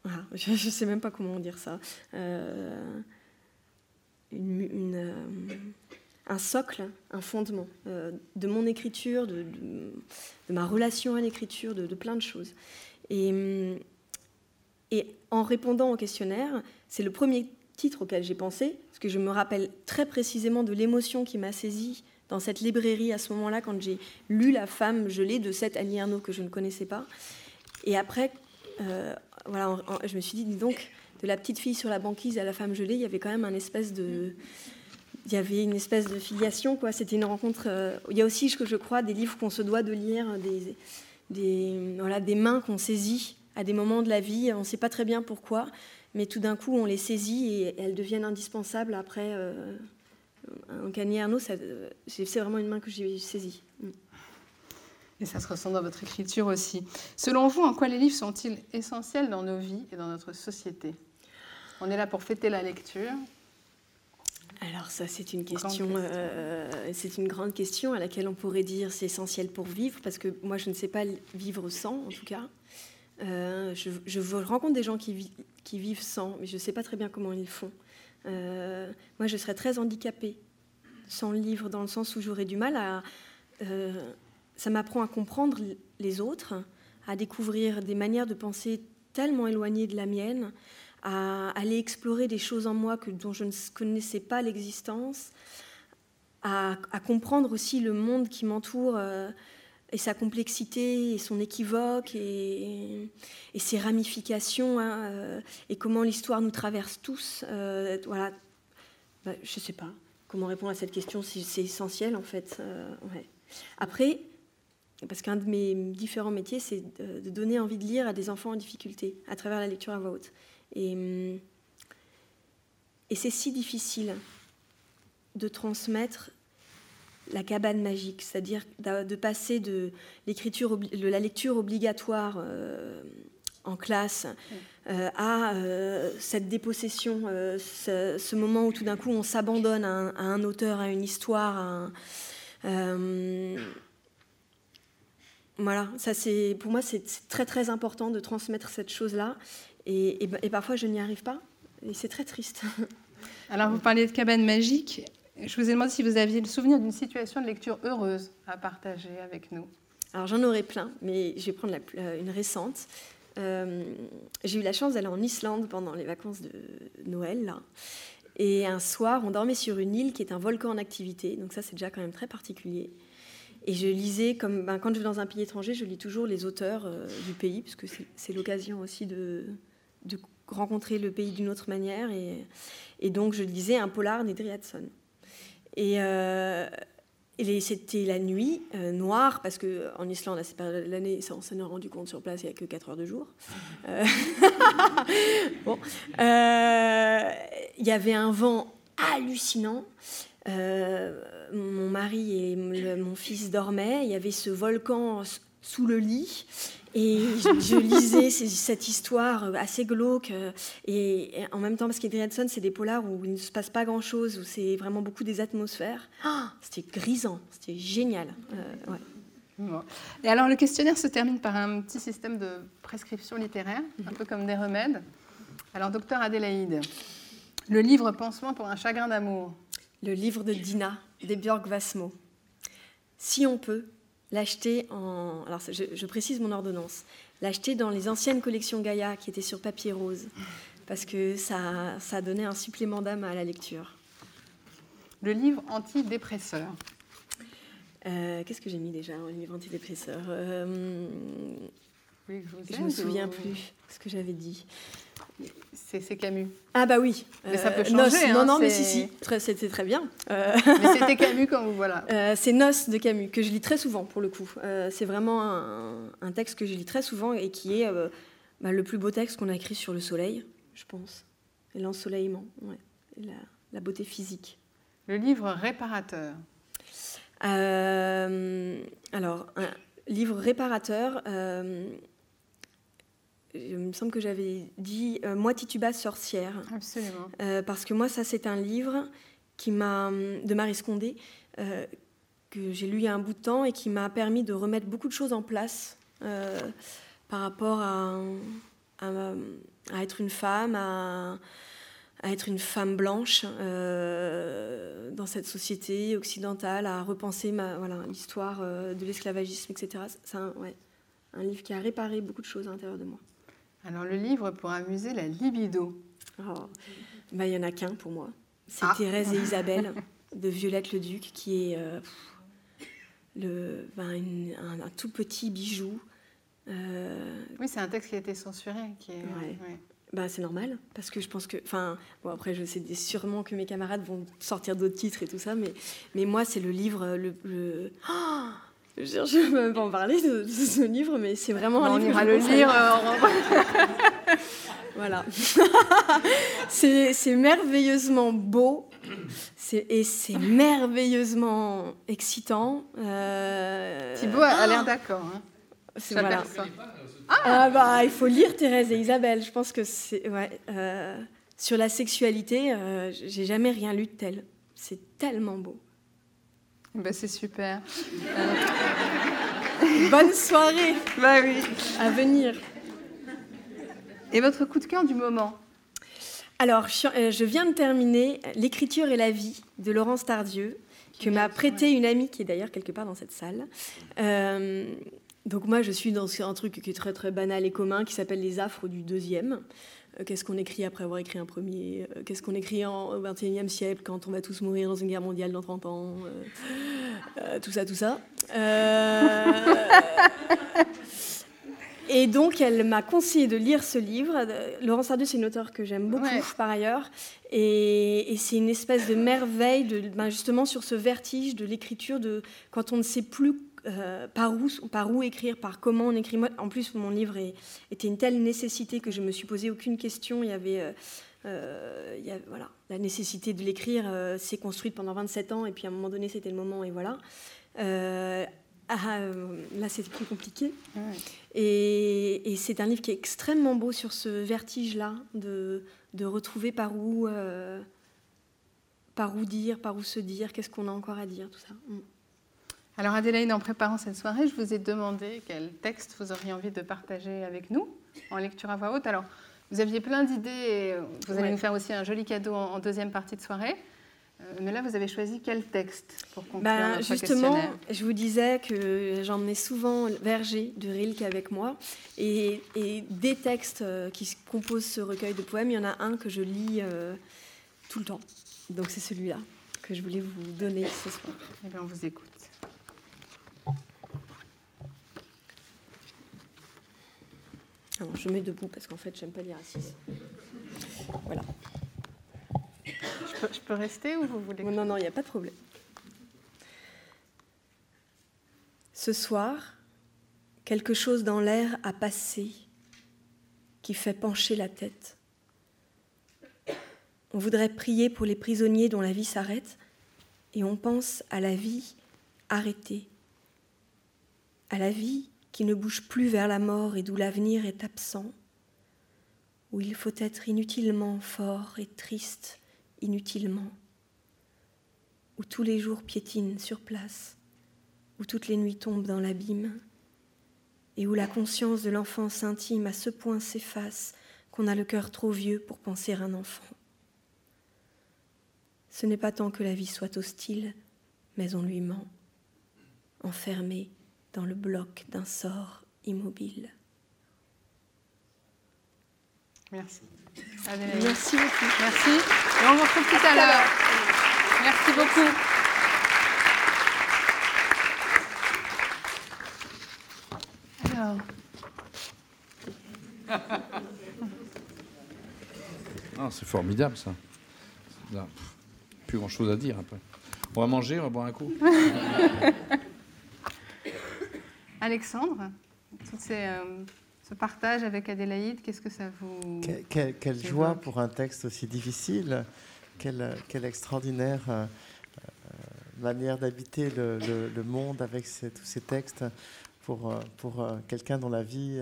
euh, je ne sais même pas comment dire ça. Euh, une, euh, un socle, un fondement de mon écriture, de, de- ma relation à l'écriture, de, de plein de choses. Et. et en répondant au questionnaire, c'est le premier titre auquel j'ai pensé, parce que je me rappelle très précisément de l'émotion qui m'a saisie dans cette librairie à ce moment-là, quand j'ai lu La femme gelée de cette Annie Ernaux que je ne connaissais pas. Et après, euh, voilà, je me suis dit, dis donc, de la petite fille sur la banquise à la femme gelée, il y avait quand même un espèce de. Il y avait une espèce de filiation, quoi. C'était une rencontre. euh, Il y a aussi, je, je crois, des livres qu'on se doit de lire, des, des, voilà, des mains qu'on saisit à des moments de la vie. On ne sait pas très bien pourquoi, mais tout d'un coup, on les saisit et elles deviennent indispensables après. Euh, Annie Ernaux, ça, euh, c'est vraiment une main que j'ai saisie. Mm. Et ça se ressent dans votre écriture aussi. Selon vous, en quoi les livres sont-ils essentiels dans nos vies et dans notre société? On est là pour fêter la lecture. Alors ça, c'est une Grande question, question. euh, c'est une grande question à laquelle on pourrait dire c'est essentiel pour vivre, parce que moi, je ne sais pas vivre sans, en tout cas. Euh, je, je rencontre des gens qui, vi- qui vivent sans, mais je ne sais pas très bien comment ils font. Euh, moi, je serais très handicapée sans le livre, dans le sens où j'aurais du mal à... euh, ça m'apprend à comprendre les autres, à découvrir des manières de penser tellement éloignées de la mienne, à aller explorer des choses en moi que, dont je ne connaissais pas l'existence, à, comprendre aussi le monde qui m'entoure euh, et sa complexité et son équivoque et, ses ramifications hein, euh, et comment l'histoire nous traverse tous. Euh, voilà, bah, je sais pas comment répondre à cette question, c'est essentiel en fait. Après, parce qu'un de mes différents métiers, c'est de donner envie de lire à des enfants en difficulté à travers la lecture à voix haute. Et, hum, et c'est si difficile de transmettre la cabane magique, c'est-à-dire de passer de l'écriture, de la lecture obligatoire euh, en classe euh, à euh, cette dépossession, ce, moment où tout d'un coup on s'abandonne à, un auteur, à une histoire. voilà, ça c'est pour moi c'est très très important de transmettre cette chose-là et, et parfois je n'y arrive pas et c'est très triste. Alors vous parlez de cabane magique. Je vous ai demandé si vous aviez le souvenir d'une situation de lecture heureuse à partager avec nous. Alors j'en aurais plein, mais je vais prendre euh, une récente. Euh, j'ai eu la chance d'aller en Islande pendant les vacances de Noël. Et un soir, on dormait sur une île qui est un volcan en activité. Donc ça, c'est déjà quand même très particulier. Et je lisais, comme ben, quand je vais dans un pays étranger, je lis toujours les auteurs euh, du pays, puisque c'est l'occasion aussi de, rencontrer le pays d'une autre manière. Et, donc, je lisais un polar d'Edry Hudson. Euh, et, c'était la nuit, euh, noire, parce qu'en Islande, à cette période de l'année, on s'en est rendu compte sur place, il n'y a que 4 heures de jour. Euh, bon. Il y avait un vent hallucinant. mon mari et mon fils dormaient. Il y avait ce volcan sous le lit. Et je, lisais cette histoire assez glauque. Euh, et, en même temps, parce qu'Edry Hudson, c'est des polars où il ne se passe pas grand-chose, où c'est vraiment beaucoup des atmosphères. Ah, c'était grisant, c'était génial. Euh, et alors, le questionnaire se termine par un petit système de prescription littéraire, un peu comme des remèdes. Alors, docteur Adélaïde, le livre Pansement pour un chagrin d'amour. Le livre de Dina, des Björk Vasmo. Si on peut, l'acheter en. Alors, je, précise mon ordonnance. L'acheter dans les anciennes collections Gaïa qui étaient sur papier rose, parce que ça, ça donnait un supplément d'âme à la lecture. Le livre antidépresseur. Euh, Qu'est-ce que j'ai mis déjà en livre antidépresseur? Euh, Je ne me souviens plus ce que j'avais dit. C'est Camus. Ah bah oui. Mais ça peut euh, changer. non, hein, non, mais si, si, c'était très bien. Euh, mais c'était Camus quand vous voilà. Euh, c'est Nos de Camus que je lis très souvent pour le coup. c'est vraiment un, texte que je lis très souvent et qui est bah, le plus beau texte qu'on a écrit sur le soleil, je pense. Et l'ensoleillement, ouais. la, la, beauté physique. Le livre réparateur. alors, un livre réparateur il me semble que j'avais dit euh, Moi, Tituba, sorcière. Absolument. Euh, parce que moi, ça, c'est un livre qui m'a, de Marie Scondé, euh, que j'ai lu il y a un bout de temps et qui m'a permis de remettre beaucoup de choses en place par rapport à, à, être une femme, à, à être une femme blanche dans cette société occidentale, à repenser ma, voilà, l'histoire de l'esclavagisme, etc. C'est un, ouais, un livre qui a réparé beaucoup de choses à l'intérieur de moi. Alors, le livre pour amuser la libido. Oh. Bah, il n'y en a qu'un pour moi. C'est ah. Thérèse et Isabelle de Violette Leduc, qui est euh, le, ben, un, tout petit bijou. Euh, oui, c'est un texte qui a été censuré. Qui est, Bah, c'est normal, parce que je pense que. Enfin, bon, après, je sais sûrement que mes camarades vont sortir d'autres titres et tout ça, mais, mais moi, c'est le livre le. le... Oh je ne peux même pas en parler de, ce livre, mais c'est vraiment un livre. On ira le lire. Euh, voilà. c'est merveilleusement beau et c'est merveilleusement excitant. Euh... Thibaut a l'air d'accord. Hein. Voilà. Ah, ah, bah, il faut lire Thérèse et Isabelle. Je pense que c'est ouais, euh, sur la sexualité, euh, j'ai jamais rien lu de tel. C'est tellement beau. Bah, c'est super. Bonne soirée. Bah oui. À venir. Et votre coup de cœur du moment Alors, euh, je viens de terminer L'écriture et la vie de Laurence Tardieu, que m'a prêté une amie qui est d'ailleurs quelque part dans cette salle. Euh, donc moi, je suis dans un truc qui est très très banal et commun, qui s'appelle les affres du deuxième. Euh, qu'est-ce qu'on écrit après avoir écrit un premier euh, Qu'est-ce qu'on écrit en, au XXIe siècle quand on va tous mourir dans une guerre mondiale dans 30 ans euh, Tout ça, tout ça. Et donc, elle m'a conseillé de lire ce livre. Laurence Sardou, c'est une auteure que j'aime beaucoup par ailleurs. Et, c'est une espèce de merveille, de, ben, justement, sur ce vertige de l'écriture, de quand on ne sait plus euh, par, où, par où écrire, par comment on écrit. Moi, en plus, mon livre était une telle nécessité que je me suis posé aucune question. Il y avait, euh, euh, il y a, voilà, la nécessité de l'écrire s'est construite pendant 27 ans, et puis à un moment donné, c'était le moment, et voilà. Ah, là, c'est plus compliqué. Et, et c'est un livre qui est extrêmement beau sur ce vertige-là, de, de, retrouver par où, par où dire, par où se dire, qu'est-ce qu'on a encore à dire, tout ça. Alors Adélaïde, en préparant cette soirée, je vous ai demandé quel texte vous auriez envie de partager avec nous en lecture à voix haute. Alors, vous aviez plein d'idées et vous allez nous faire aussi un joli cadeau en, deuxième partie de soirée. Euh, mais là, vous avez choisi quel texte pour conclure ben, notre Justement, je vous disais que j'emmenais souvent Verger de Rilke avec moi. Et, des textes euh, qui composent ce recueil de poèmes, il y en a un que je lis euh, tout le temps. Donc c'est celui-là que je voulais vous donner ce soir. Eh bien, on vous écoute. Je mets debout parce qu'en fait, j'aime pas lire assise. Voilà. Je peux, rester ou vous voulez Non, non, il n'y a pas de problème. Ce soir, quelque chose dans l'air a passé qui fait pencher la tête. On voudrait prier pour les prisonniers dont la vie s'arrête et on pense à la vie arrêtée, à la vie qui ne bouge plus vers la mort et d'où l'avenir est absent, où il faut être inutilement fort et triste inutilement, où tous les jours piétinent sur place, où toutes les nuits tombent dans l'abîme, et où la conscience de l'enfance intime à ce point s'efface qu'on a le cœur trop vieux pour penser un enfant. Ce n'est pas tant que la vie soit hostile, mais on lui ment, enfermé dans le bloc d'un sort immobile. Merci. Merci beaucoup. Merci. Et on vous retrouve tout à l'heure. Merci beaucoup. Ah, c'est formidable ça. Plus grand chose à dire après. On va manger, on va boire un coup. Alexandre, euh, ce partage avec Adélaïde, qu'est-ce que ça vous... quelle joie pour un texte aussi difficile, quelle, extraordinaire euh, euh, manière d'habiter le, monde avec tous ces textes pour, pour quelqu'un dont la vie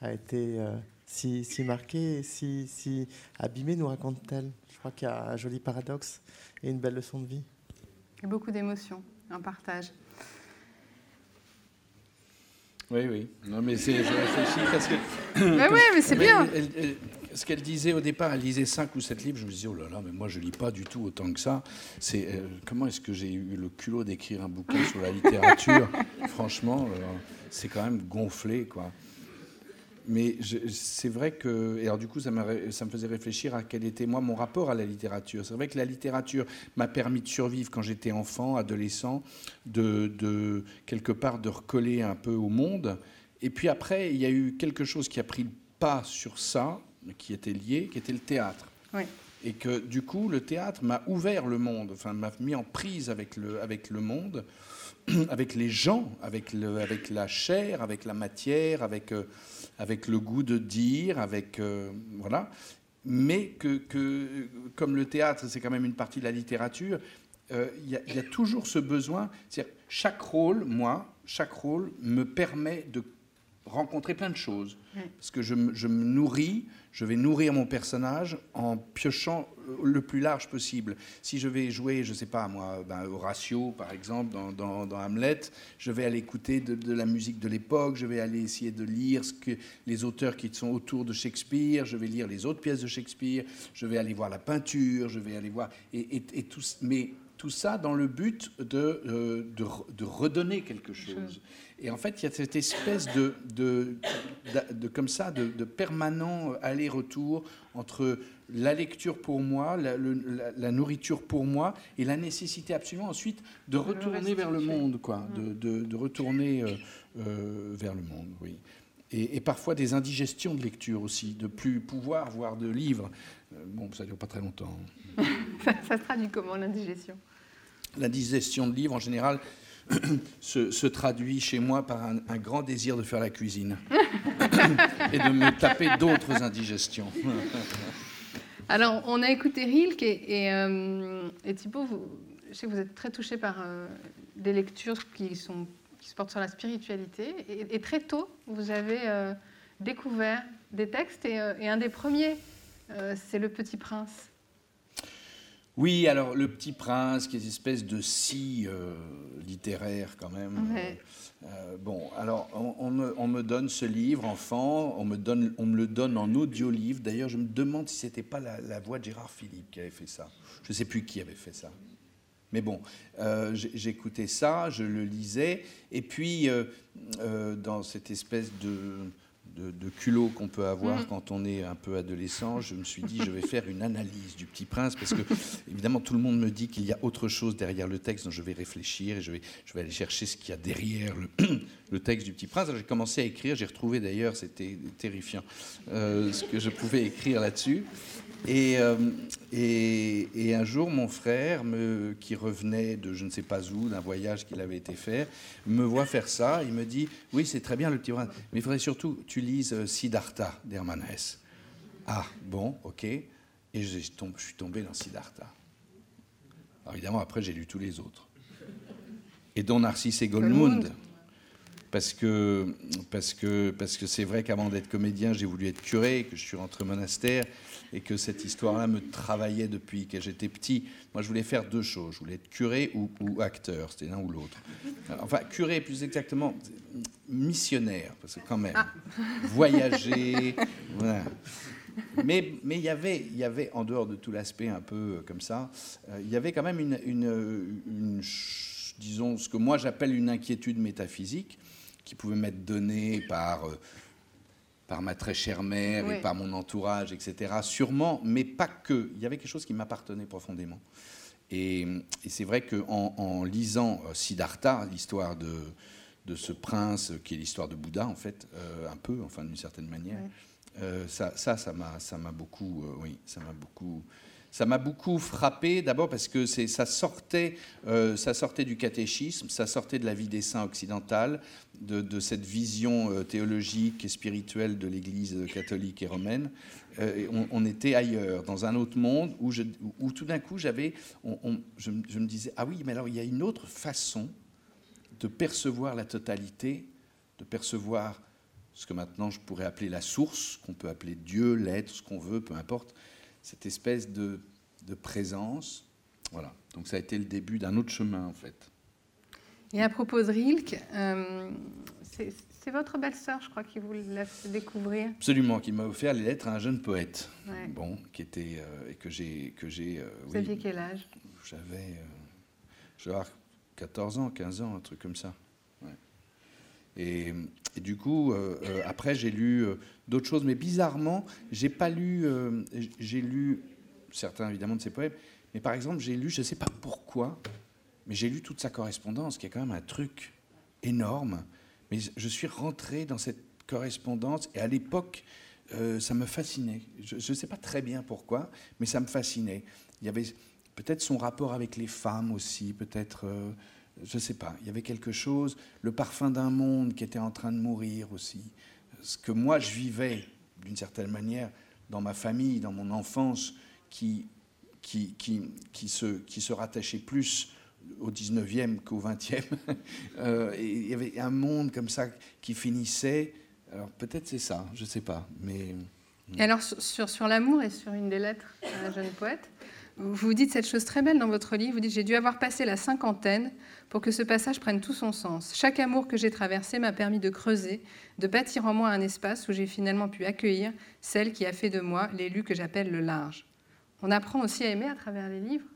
a été si, si marquée, si, si abîmée, nous raconte-t-elle. Je crois qu'il y a un joli paradoxe et une belle leçon de vie. Et beaucoup d'émotions, un partage. Oui, oui. Non, mais c'est, je réfléchis parce que. mais oui, mais c'est bien. ce qu'elle disait au départ, elle lisait 5 ou 7 livres. Je me disais, oh là là, mais moi je lis pas du tout autant que ça. C'est, euh, comment est-ce que j'ai eu le culot d'écrire un bouquin sur la littérature? Franchement, euh, c'est quand même gonflé, quoi mais c'est vrai que, et alors du coup, ça, ça, me faisait réfléchir à quel était moi mon rapport à la littérature. C'est vrai que la littérature m'a permis de survivre quand j'étais enfant, adolescent, de, de, quelque part de recoller un peu au monde. Et puis après, il y a eu quelque chose qui a pris le pas sur ça, qui était lié, qui était le théâtre. Oui. Et que du coup, le théâtre m'a ouvert le monde, enfin m'a mis en prise avec le, avec le monde, avec les gens, avec, la chair, avec la matière, avec euh, le goût de dire, avec euh, voilà, mais que, comme le théâtre, c'est quand même une partie de la littérature, euh, il y, a toujours ce besoin. Chaque rôle, moi, chaque rôle me permet de rencontrer plein de choses. Parce que je, je, me nourris, je vais nourrir mon personnage en piochant le plus large possible. Si je vais jouer, je ne sais pas moi, ben, Horatio par exemple, dans, dans, Hamlet, je vais aller écouter de, la musique de l'époque, je vais aller essayer de lire ce que les auteurs qui sont autour de Shakespeare, je vais lire les autres pièces de Shakespeare, je vais aller voir la peinture, je vais aller voir... Et, et, et tout, mais tout ça dans le but de, euh, de, redonner quelque chose. Et en fait, il y a cette espèce de, de, de comme ça, de, permanent aller-retour entre la lecture pour moi, la, nourriture pour moi, et la nécessité absolument ensuite de retourner vers le monde, quoi, de, retourner euh, euh, vers le monde, oui. Et, parfois des indigestions de lecture aussi, de plus pouvoir voir de livres. Bon, ça ne dure pas très longtemps. ça, se traduit comment l'indigestion? L'indigestion de livres, en général, se, traduit chez moi par un, grand désir de faire la cuisine et de me taper d'autres indigestions. Alors, on a écouté Rilke et, et, euh, Thibault, je sais que vous êtes très touché par euh, des lectures qui, sont, qui se portent sur la spiritualité. Et, très tôt, vous avez euh, découvert des textes et, un des premiers, c'est Le Petit Prince. Oui, alors Le Petit Prince, qui est une espèce de si littéraire quand même. Euh, bon, alors on, me, donne ce livre, enfant, on me, donne, on me le donne en audio-livre. D'ailleurs, je me demande si c'était pas la, voix de Gérard Philippe qui avait fait ça. Je ne sais plus qui avait fait ça. Mais bon, euh, j'écoutais ça, je le lisais, et puis euh, dans cette espèce de de, culot qu'on peut avoir mm. quand on est un peu adolescent, je me suis dit, je vais faire une analyse du Petit Prince, parce que, évidemment, tout le monde me dit qu'il y a autre chose derrière le texte, donc je vais réfléchir et je vais, je vais aller chercher ce qu'il y a derrière le, le texte du Petit Prince. J'ai commencé à écrire, j'ai retrouvé d'ailleurs, c'était terrifiant, euh, ce que je pouvais écrire là-dessus. Euh, et, et, un jour, mon frère, me, qui revenait de je ne sais pas où, d'un voyage qu'il avait été faire, me voit faire ça. Il me dit Oui, c'est très bien le petit prince, mais il faudrait surtout tu lises euh, Siddhartha d'Hermann Hesse. Ah, bon, ok. Et je, je suis tombé dans Siddhartha. Alors évidemment, après, j'ai lu tous les autres. Et dont Narcisse et Goldmund parce que parce que parce que c'est vrai qu'avant d'être comédien, j'ai voulu être curé, que je suis rentré au monastère et que cette histoire-là me travaillait depuis que j'étais petit. Moi, je voulais faire deux choses. Je voulais être curé ou, acteur, c'était l'un ou l'autre. Enfin, curé, plus exactement, missionnaire, parce que quand même, ah. voyager, voilà. Mais mais il y avait il y avait en dehors de tout l'aspect un peu comme ça, euh, il y avait quand même une, une, une disons ce que moi j'appelle une inquiétude métaphysique qui pouvait m'être donnée par euh, par ma très chère mère et par mon entourage, etc. Sûrement, mais pas que. Il y avait quelque chose qui m'appartenait profondément. Et, c'est vrai qu'en en, lisant euh, Siddhartha, l'histoire de, de ce prince, qui est l'histoire de Bouddha, en fait, euh, un peu, enfin d'une certaine manière, euh, ça, ça, ça m'a, ça m'a beaucoup, oui, ça m'a beaucoup, ça m'a beaucoup frappé, d'abord parce que ça, sortait, euh, ça sortait du catéchisme, ça sortait de la vie des saints occidentale, de, cette vision euh, théologique et spirituelle de l'Église catholique et romaine. Euh, on, était ailleurs, dans un autre monde, où, tout d'un coup, j'avais, je me disais, ah oui, mais alors il y a une autre façon de percevoir la totalité, de percevoir ce que maintenant je pourrais appeler la source, qu'on peut appeler Dieu, l'être, ce qu'on veut, peu importe cette espèce de, présence. Voilà. Donc ça a été le début d'un autre chemin, en fait. Et à propos de Rilke, euh, c'est votre belle-sœur, je crois, qui vous l'a fait découvrir. Absolument, qui m'a offert les lettres à un jeune poète. Bon, qui était euh, et que j'ai que j'ai. Euh, vous aviez quel âge? J'avais, je 14 ans, 15 ans, un truc comme ça. Et, du coup, euh, euh, après, j'ai lu euh, d'autres choses, mais bizarrement, j'ai pas lu. j'ai lu certains évidemment de ses poèmes, mais par exemple, j'ai lu, je ne sais pas pourquoi, mais j'ai lu toute sa correspondance, qui est quand même un truc énorme. Mais je suis rentré dans cette correspondance, et à l'époque, ça me fascinait. Je ne sais pas très bien pourquoi, mais ça me fascinait. Il y avait peut-être son rapport avec les femmes aussi, peut-être je ne sais pas, il y avait quelque chose, le parfum d'un monde qui était en train de mourir aussi. Ce que moi je vivais d'une certaine manière dans ma famille, dans mon enfance, qui, qui, qui, qui, se, qui se rattachait plus au 19e qu'au 20e. Euh, il y avait un monde comme ça qui finissait. Alors peut-être c'est ça, je ne sais pas. Mais... Et alors sur, sur l'amour et sur une des lettres d'un jeune poète, vous dites cette chose très belle dans votre livre, vous dites J'ai dû avoir passé la cinquantaine pour que ce passage prenne tout son sens. Chaque amour que j'ai traversé m'a permis de creuser, de bâtir en moi un espace où j'ai finalement pu accueillir celle qui a fait de moi l'élu que j'appelle le large. On apprend aussi à aimer à travers les livres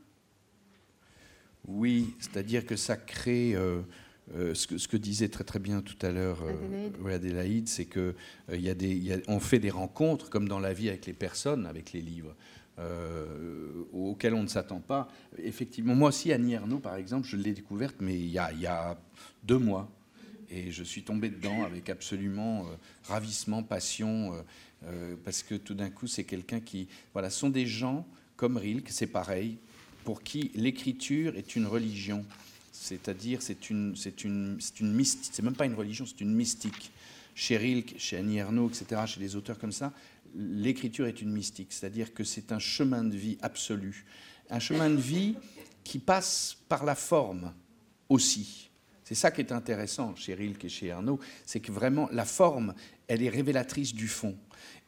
Oui, c'est-à-dire que ça crée. Euh, euh, ce, que, ce, que, disait très très bien tout à l'heure euh, Adélaïde, c'est que il y a des, on fait des rencontres comme dans la vie avec les personnes, avec les livres. Auxquels on ne s'attend pas. Effectivement, moi aussi, Annie Ernaux, par exemple, je l'ai découverte, mais il y, a, deux mois. Et je suis tombé dedans avec absolument ravissement, passion, parce que tout d'un coup, c'est quelqu'un qui... Voilà, sont des gens comme Rilke, c'est pareil, pour qui l'écriture est une religion. C'est-à-dire, c'est une, c'est une, c'est une mystique. C'est même pas une religion, c'est une mystique. Chez Rilke, chez Annie Ernaux, etc., chez les auteurs comme ça, l'écriture est une mystique. C'est-à-dire que c'est un chemin de vie absolu. Un chemin de vie qui passe par la forme aussi. C'est ça qui est intéressant chez Rilke et chez Ernaux, c'est que vraiment la forme, elle est révélatrice du fond.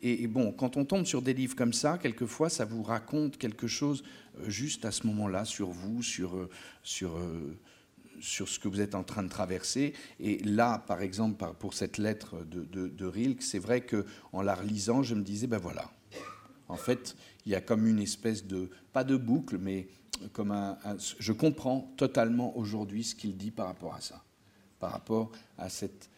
Et, bon, quand on tombe sur des livres comme ça, quelquefois, ça vous raconte quelque chose euh, juste à ce moment-là sur vous, sur, euh, sur, euh, sur ce que vous êtes en train de traverser. Et là, par exemple, pour cette lettre de, de, Rilke, c'est vrai que en la relisant, je me disais, ben voilà. En fait, il y a comme une espèce de, pas de boucle, mais comme un, je comprends totalement aujourd'hui ce qu'il dit par rapport à ça, par rapport à cette,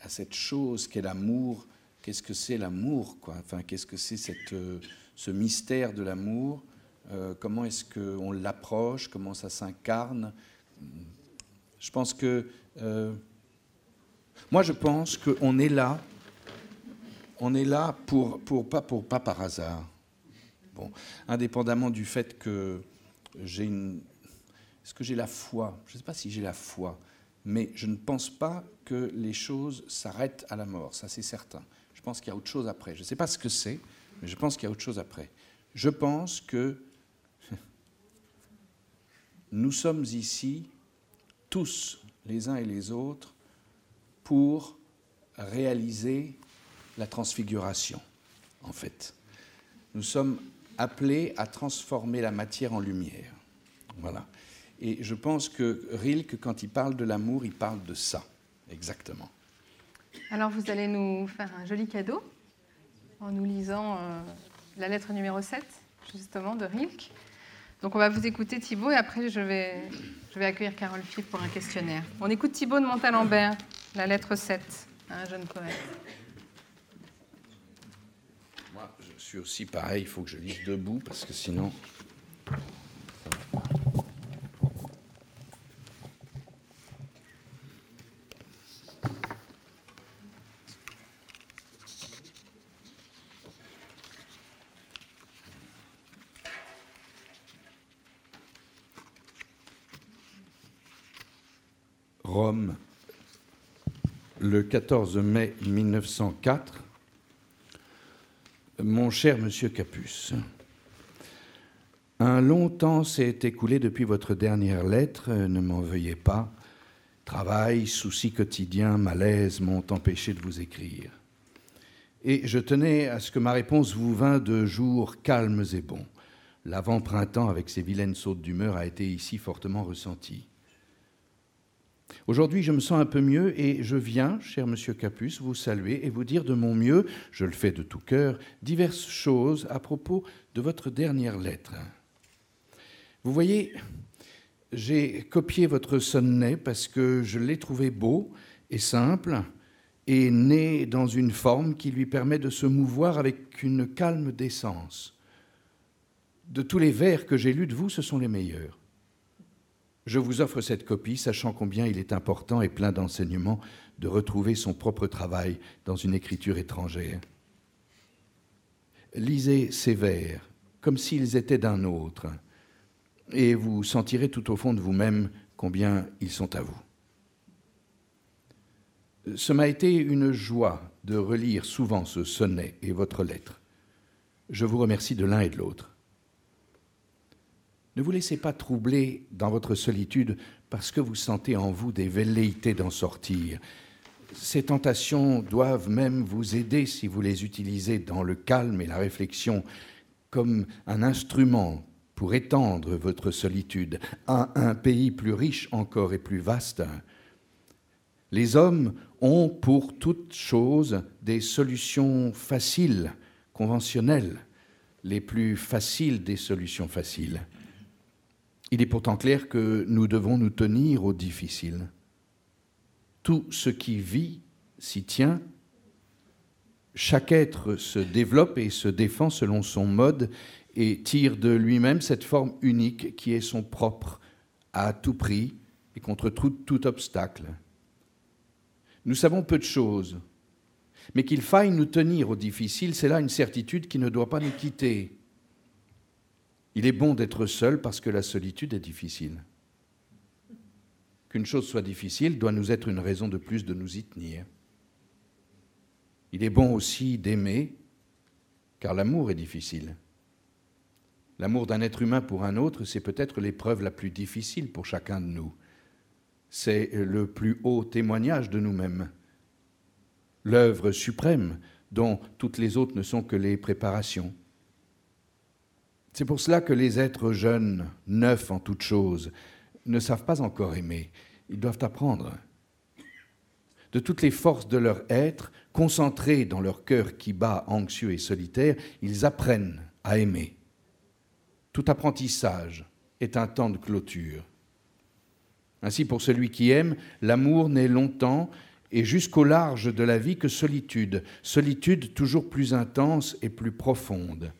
à cette chose qu'est l'amour qu'est-ce que c'est l'amour, quoi? Enfin, qu'est-ce que c'est cette, euh, ce mystère de l'amour? Euh, Comment est-ce qu'on l'approche? Comment ça s'incarne? Je pense que, euh, moi, je pense qu'on est là, on est là pour, pour pas pour pas par hasard. Bon, indépendamment du fait que j'ai une, est-ce que j'ai la foi? Je ne sais pas si j'ai la foi, mais je ne pense pas que les choses s'arrêtent à la mort. Ça, c'est certain. Je pense qu'il y a autre chose après. Je ne sais pas ce que c'est, mais je pense qu'il y a autre chose après. Je pense que nous sommes ici, tous, les uns et les autres, pour réaliser la transfiguration, en fait. Nous sommes appelés à transformer la matière en lumière. Voilà. Et je pense que Rilke, quand il parle de l'amour, il parle de ça, exactement. Alors vous allez nous faire un joli cadeau en nous lisant euh, la lettre numéro 7, justement, de Rilke. Donc on va vous écouter Thibault et après je vais, accueillir Carole Philippe pour un questionnaire. On écoute Thibault de Montalembert, la lettre 7, un jeune poète. Moi, je suis aussi pareil, il faut que je lise debout parce que sinon... Rome, le 14 mai 1904. Mon cher monsieur Capus, un long temps s'est écoulé depuis votre dernière lettre, ne m'en veuillez pas. Travail, soucis quotidiens, malaise m'ont empêché de vous écrire. Et je tenais à ce que ma réponse vous vînt de jours calmes et bons. L'avant-printemps, avec ses vilaines sautes d'humeur, a été ici fortement ressenti. Aujourd'hui, je me sens un peu mieux et je viens, cher monsieur Capus, vous saluer et vous dire de mon mieux, je le fais de tout cœur, diverses choses à propos de votre dernière lettre. Vous voyez, j'ai copié votre sonnet parce que je l'ai trouvé beau et simple et né dans une forme qui lui permet de se mouvoir avec une calme décence. De tous les vers que j'ai lus de vous, ce sont les meilleurs. Je vous offre cette copie, sachant combien il est important et plein d'enseignements de retrouver son propre travail dans une écriture étrangère. Lisez ces vers comme s'ils étaient d'un autre, et vous sentirez tout au fond de vous-même combien ils sont à vous. Ce m'a été une joie de relire souvent ce sonnet et votre lettre. Je vous remercie de l'un et de l'autre. Ne vous laissez pas troubler dans votre solitude parce que vous sentez en vous des velléités d'en sortir. Ces tentations doivent même vous aider si vous les utilisez dans le calme et la réflexion comme un instrument pour étendre votre solitude à un pays plus riche encore et plus vaste. Les hommes ont pour toute chose des solutions faciles, conventionnelles, les plus faciles des solutions faciles. Il est pourtant clair que nous devons nous tenir au difficile. Tout ce qui vit s'y tient. Chaque être se développe et se défend selon son mode et tire de lui-même cette forme unique qui est son propre à tout prix et contre tout, obstacle. Nous savons peu de choses, mais qu'il faille nous tenir au difficile, c'est là une certitude qui ne doit pas nous quitter. Il est bon d'être seul parce que la solitude est difficile. Qu'une chose soit difficile doit nous être une raison de plus de nous y tenir. Il est bon aussi d'aimer, car l'amour est difficile. L'amour d'un être humain pour un autre, c'est peut-être l'épreuve la plus difficile pour chacun de nous. C'est le plus haut témoignage de nous-mêmes, l'œuvre suprême dont toutes les autres ne sont que les préparations. C'est pour cela que les êtres jeunes, neufs en toutes choses, ne savent pas encore aimer. Ils doivent apprendre. De toutes les forces de leur être, concentrées dans leur cœur qui bat anxieux et solitaire, ils apprennent à aimer. Tout apprentissage est un temps de clôture. Ainsi, pour celui qui aime, l'amour n'est longtemps et jusqu'au large de la vie que solitude, solitude toujours plus intense et plus profonde.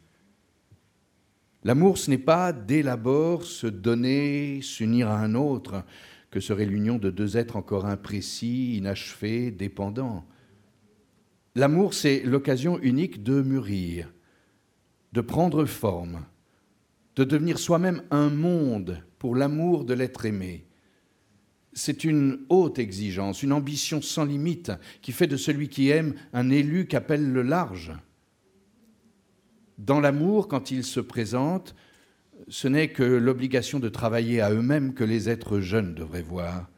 L'amour, ce n'est pas dès l'abord se donner, s'unir à un autre, que serait l'union de deux êtres encore imprécis, inachevés, dépendants. L'amour, c'est l'occasion unique de mûrir, de prendre forme, de devenir soi-même un monde pour l'amour de l'être aimé. C'est une haute exigence, une ambition sans limite qui fait de celui qui aime un élu qu'appelle le large. Dans l'amour, quand il se présente, ce n'est que l'obligation de travailler à eux-mêmes que les êtres jeunes devraient voir.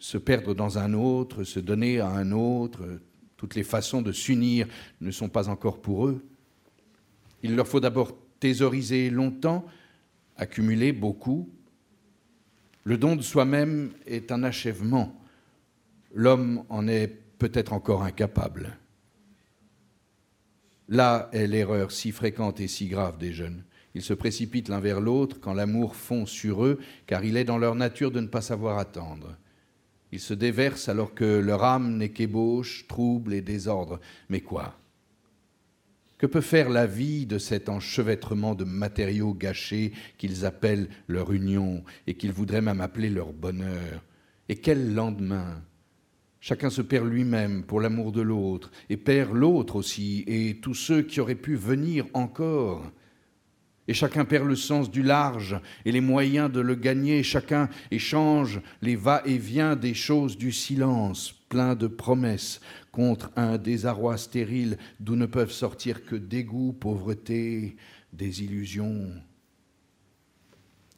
Se perdre dans un autre, se donner à un autre, toutes les façons de s'unir ne sont pas encore pour eux. Il leur faut d'abord thésauriser longtemps, accumuler beaucoup. Le don de soi-même est un achèvement. L'homme en est peut-être encore incapable. Là est l'erreur si fréquente et si grave des jeunes. Ils se précipitent l'un vers l'autre quand l'amour fond sur eux, car il est dans leur nature de ne pas savoir attendre. Ils se déversent alors que leur âme n'est qu'ébauche, trouble et désordre. Mais quoi? Que peut faire la vie de cet enchevêtrement de matériaux gâchés qu'ils appellent leur union et qu'ils voudraient même appeler leur bonheur? Et quel lendemain? Chacun se perd lui-même pour l'amour de l'autre, et perd l'autre aussi, et tous ceux qui auraient pu venir encore. Et chacun perd le sens du large et les moyens de le gagner. Chacun échange les va-et-vient des choses du silence, plein de promesses, contre un désarroi stérile d'où ne peuvent sortir que dégoût, pauvreté, désillusion.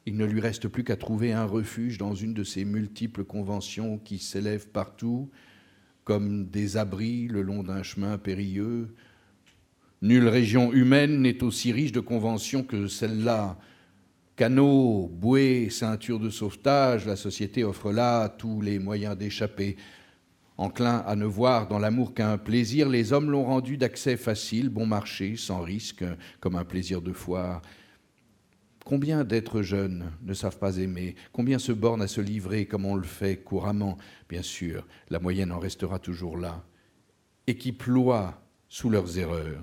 Il ne lui reste plus qu'à trouver un refuge dans une de ces multiples conventions qui s'élèvent partout, comme des abris le long d'un chemin périlleux. Nulle région humaine n'est aussi riche de conventions que celle-là. Canaux, bouées, ceintures de sauvetage, la société offre là tous les moyens d'échapper. Enclin à ne voir dans l'amour qu'un plaisir, les hommes l'ont rendu d'accès facile, bon marché, sans risque, comme un plaisir de foire. Combien d'êtres jeunes ne savent pas aimer? Combien se bornent à se livrer comme on le fait couramment? Bien sûr, la moyenne en restera toujours là. Et qui ploient sous leurs erreurs.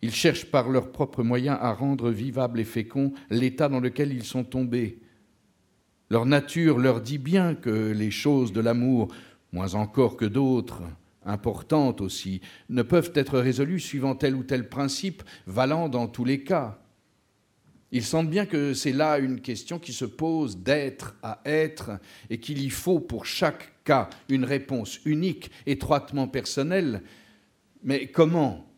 Ils cherchent par leurs propres moyens à rendre vivable et fécond l'état dans lequel ils sont tombés. Leur nature leur dit bien que les choses de l'amour, moins encore que d'autres, importantes aussi, ne peuvent être résolues suivant tel ou tel principe, valant dans tous les cas. Ils sentent bien que c'est là une question qui se pose d'être à être et qu'il y faut pour chaque cas une réponse unique, étroitement personnelle. Mais comment,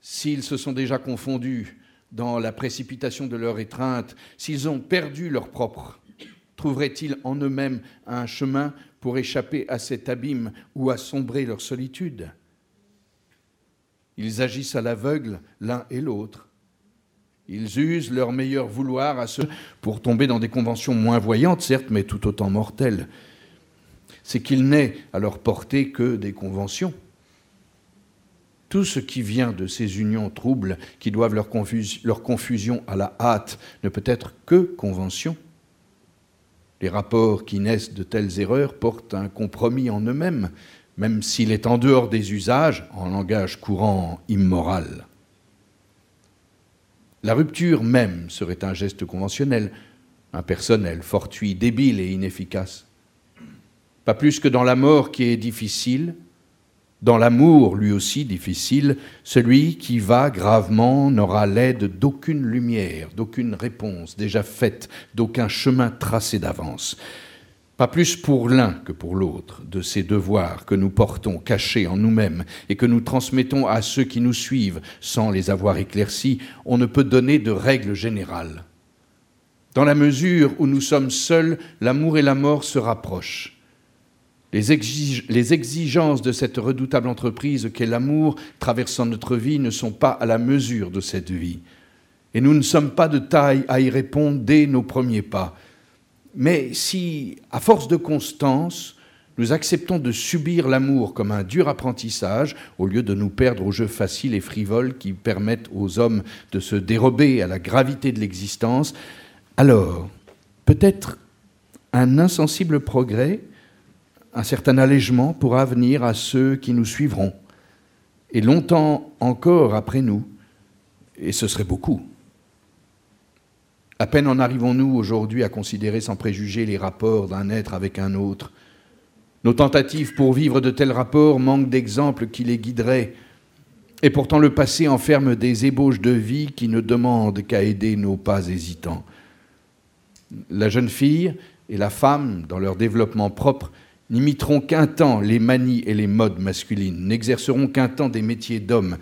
s'ils se sont déjà confondus dans la précipitation de leur étreinte, s'ils ont perdu leur propre, trouveraient-ils en eux-mêmes un chemin pour échapper à cet abîme ou à sombrer leur solitude? Ils agissent à l'aveugle l'un et l'autre ils usent leur meilleur vouloir à ceux pour tomber dans des conventions moins voyantes, certes, mais tout autant mortelles. C'est qu'il n'est à leur portée que des conventions. Tout ce qui vient de ces unions troubles, qui doivent leur, leur confusion à la hâte, ne peut être que convention. Les rapports qui naissent de telles erreurs portent un compromis en eux-mêmes, même s'il est en dehors des usages, en langage courant immoral. La rupture même serait un geste conventionnel, impersonnel, fortuit, débile et inefficace. Pas plus que dans la mort qui est difficile, dans l'amour lui aussi difficile, celui qui va gravement n'aura l'aide d'aucune lumière, d'aucune réponse déjà faite, d'aucun chemin tracé d'avance. Pas plus pour l'un que pour l'autre de ces devoirs que nous portons cachés en nous-mêmes et que nous transmettons à ceux qui nous suivent sans les avoir éclaircis, on ne peut donner de règle générale. Dans la mesure où nous sommes seuls, l'amour et la mort se rapprochent. Les, exigences de cette redoutable entreprise qu'est l'amour traversant notre vie ne sont pas à la mesure de cette vie. Et nous ne sommes pas de taille à y répondre dès nos premiers pas. Mais si, à force de constance, nous acceptons de subir l'amour comme un dur apprentissage, au lieu de nous perdre aux jeux faciles et frivoles qui permettent aux hommes de se dérober à la gravité de l'existence, alors peut-être un insensible progrès, un certain allègement pourra venir à ceux qui nous suivront, et longtemps encore après nous, et ce serait beaucoup. À peine en arrivons-nous aujourd'hui à considérer sans préjugés les rapports d'un être avec un autre. Nos tentatives pour vivre de tels rapports manquent d'exemples qui les guideraient. Et pourtant le passé enferme des ébauches de vie qui ne demandent qu'à aider nos pas hésitants. La jeune fille et la femme, dans leur développement propre, n'imiteront qu'un temps les manies et les modes masculines, n'exerceront qu'un temps des métiers d'hommes,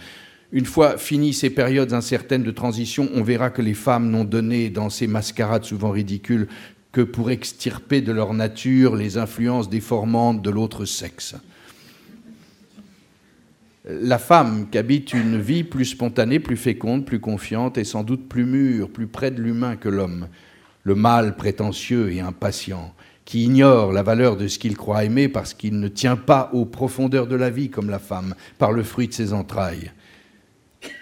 une fois finies ces périodes incertaines de transition, on verra que les femmes n'ont donné dans ces mascarades souvent ridicules que pour extirper de leur nature les influences déformantes de l'autre sexe. La femme qui habite une vie plus spontanée, plus féconde, plus confiante et sans doute plus mûre, plus près de l'humain que l'homme. Le mâle prétentieux et impatient, qui ignore la valeur de ce qu'il croit aimer parce qu'il ne tient pas aux profondeurs de la vie comme la femme, par le fruit de ses entrailles.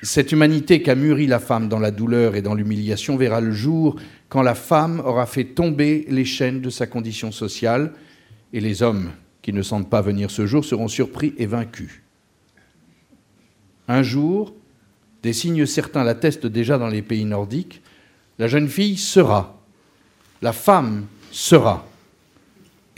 Cette humanité qu'a mûri la femme dans la douleur et dans l'humiliation verra le jour quand la femme aura fait tomber les chaînes de sa condition sociale et les hommes qui ne sentent pas venir ce jour seront surpris et vaincus. Un jour, des signes certains l'attestent déjà dans les pays nordiques, la jeune fille sera, la femme sera.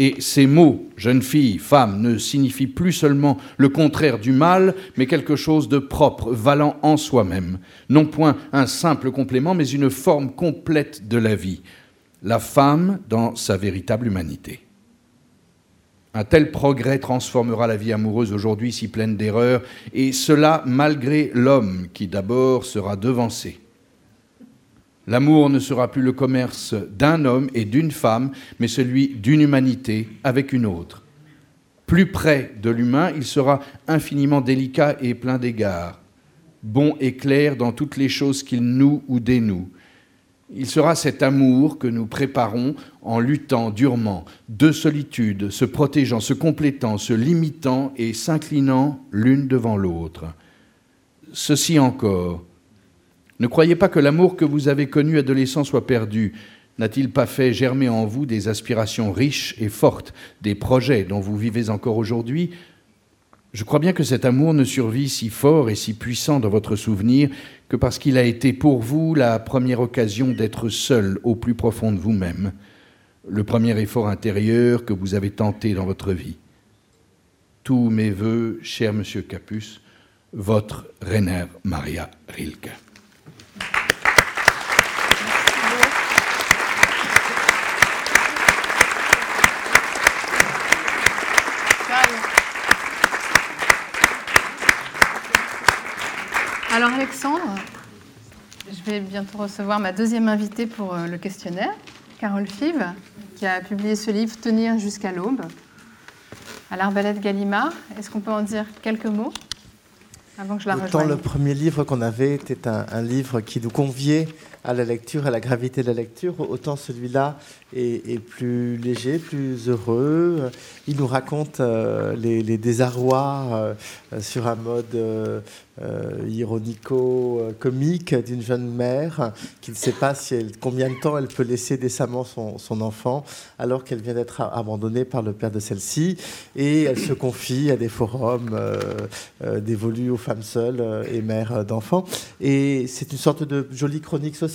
Et ces mots, jeune fille, femme, ne signifient plus seulement le contraire du mal, mais quelque chose de propre, valant en soi-même. Non point un simple complément, mais une forme complète de la vie. La femme dans sa véritable humanité. Un tel progrès transformera la vie amoureuse aujourd'hui si pleine d'erreurs, et cela malgré l'homme qui d'abord sera devancé. L'amour ne sera plus le commerce d'un homme et d'une femme, mais celui d'une humanité avec une autre. Plus près de l'humain, il sera infiniment délicat et plein d'égards, bon et clair dans toutes les choses qu'il noue ou dénoue. Il sera cet amour que nous préparons en luttant durement, de solitude, se protégeant, se complétant, se limitant et s'inclinant l'une devant l'autre. Ceci encore, ne croyez pas que l'amour que vous avez connu adolescent soit perdu. N'a-t-il pas fait germer en vous des aspirations riches et fortes, des projets dont vous vivez encore aujourd'hui? Je crois bien que cet amour ne survit si fort et si puissant dans votre souvenir que parce qu'il a été pour vous la première occasion d'être seul au plus profond de vous-même, le premier effort intérieur que vous avez tenté dans votre vie. Tous mes voeux, cher Monsieur Capus, votre Rainer Maria Rilke. Alors Alexandre, je vais bientôt recevoir ma deuxième invitée pour euh, le questionnaire, Carole Five, qui a publié ce livre Tenir jusqu'à l'aube à l'Arbalète Gallimard. Est-ce qu'on peut en dire quelques mots avant que je la Autant le premier livre qu'on avait était un, livre qui nous conviait à la lecture, à la gravité de la lecture, autant celui-là est, plus léger, plus heureux. Il nous raconte euh, les, désarrois euh, sur un mode euh, ironico-comique d'une jeune mère qui ne sait pas si elle, combien de temps elle peut laisser décemment son, son enfant alors qu'elle vient d'être abandonnée par le père de celle-ci. Et elle se confie à des forums dévolus aux femmes seules et mères d'enfants. Et c'est une sorte de jolie chronique sociale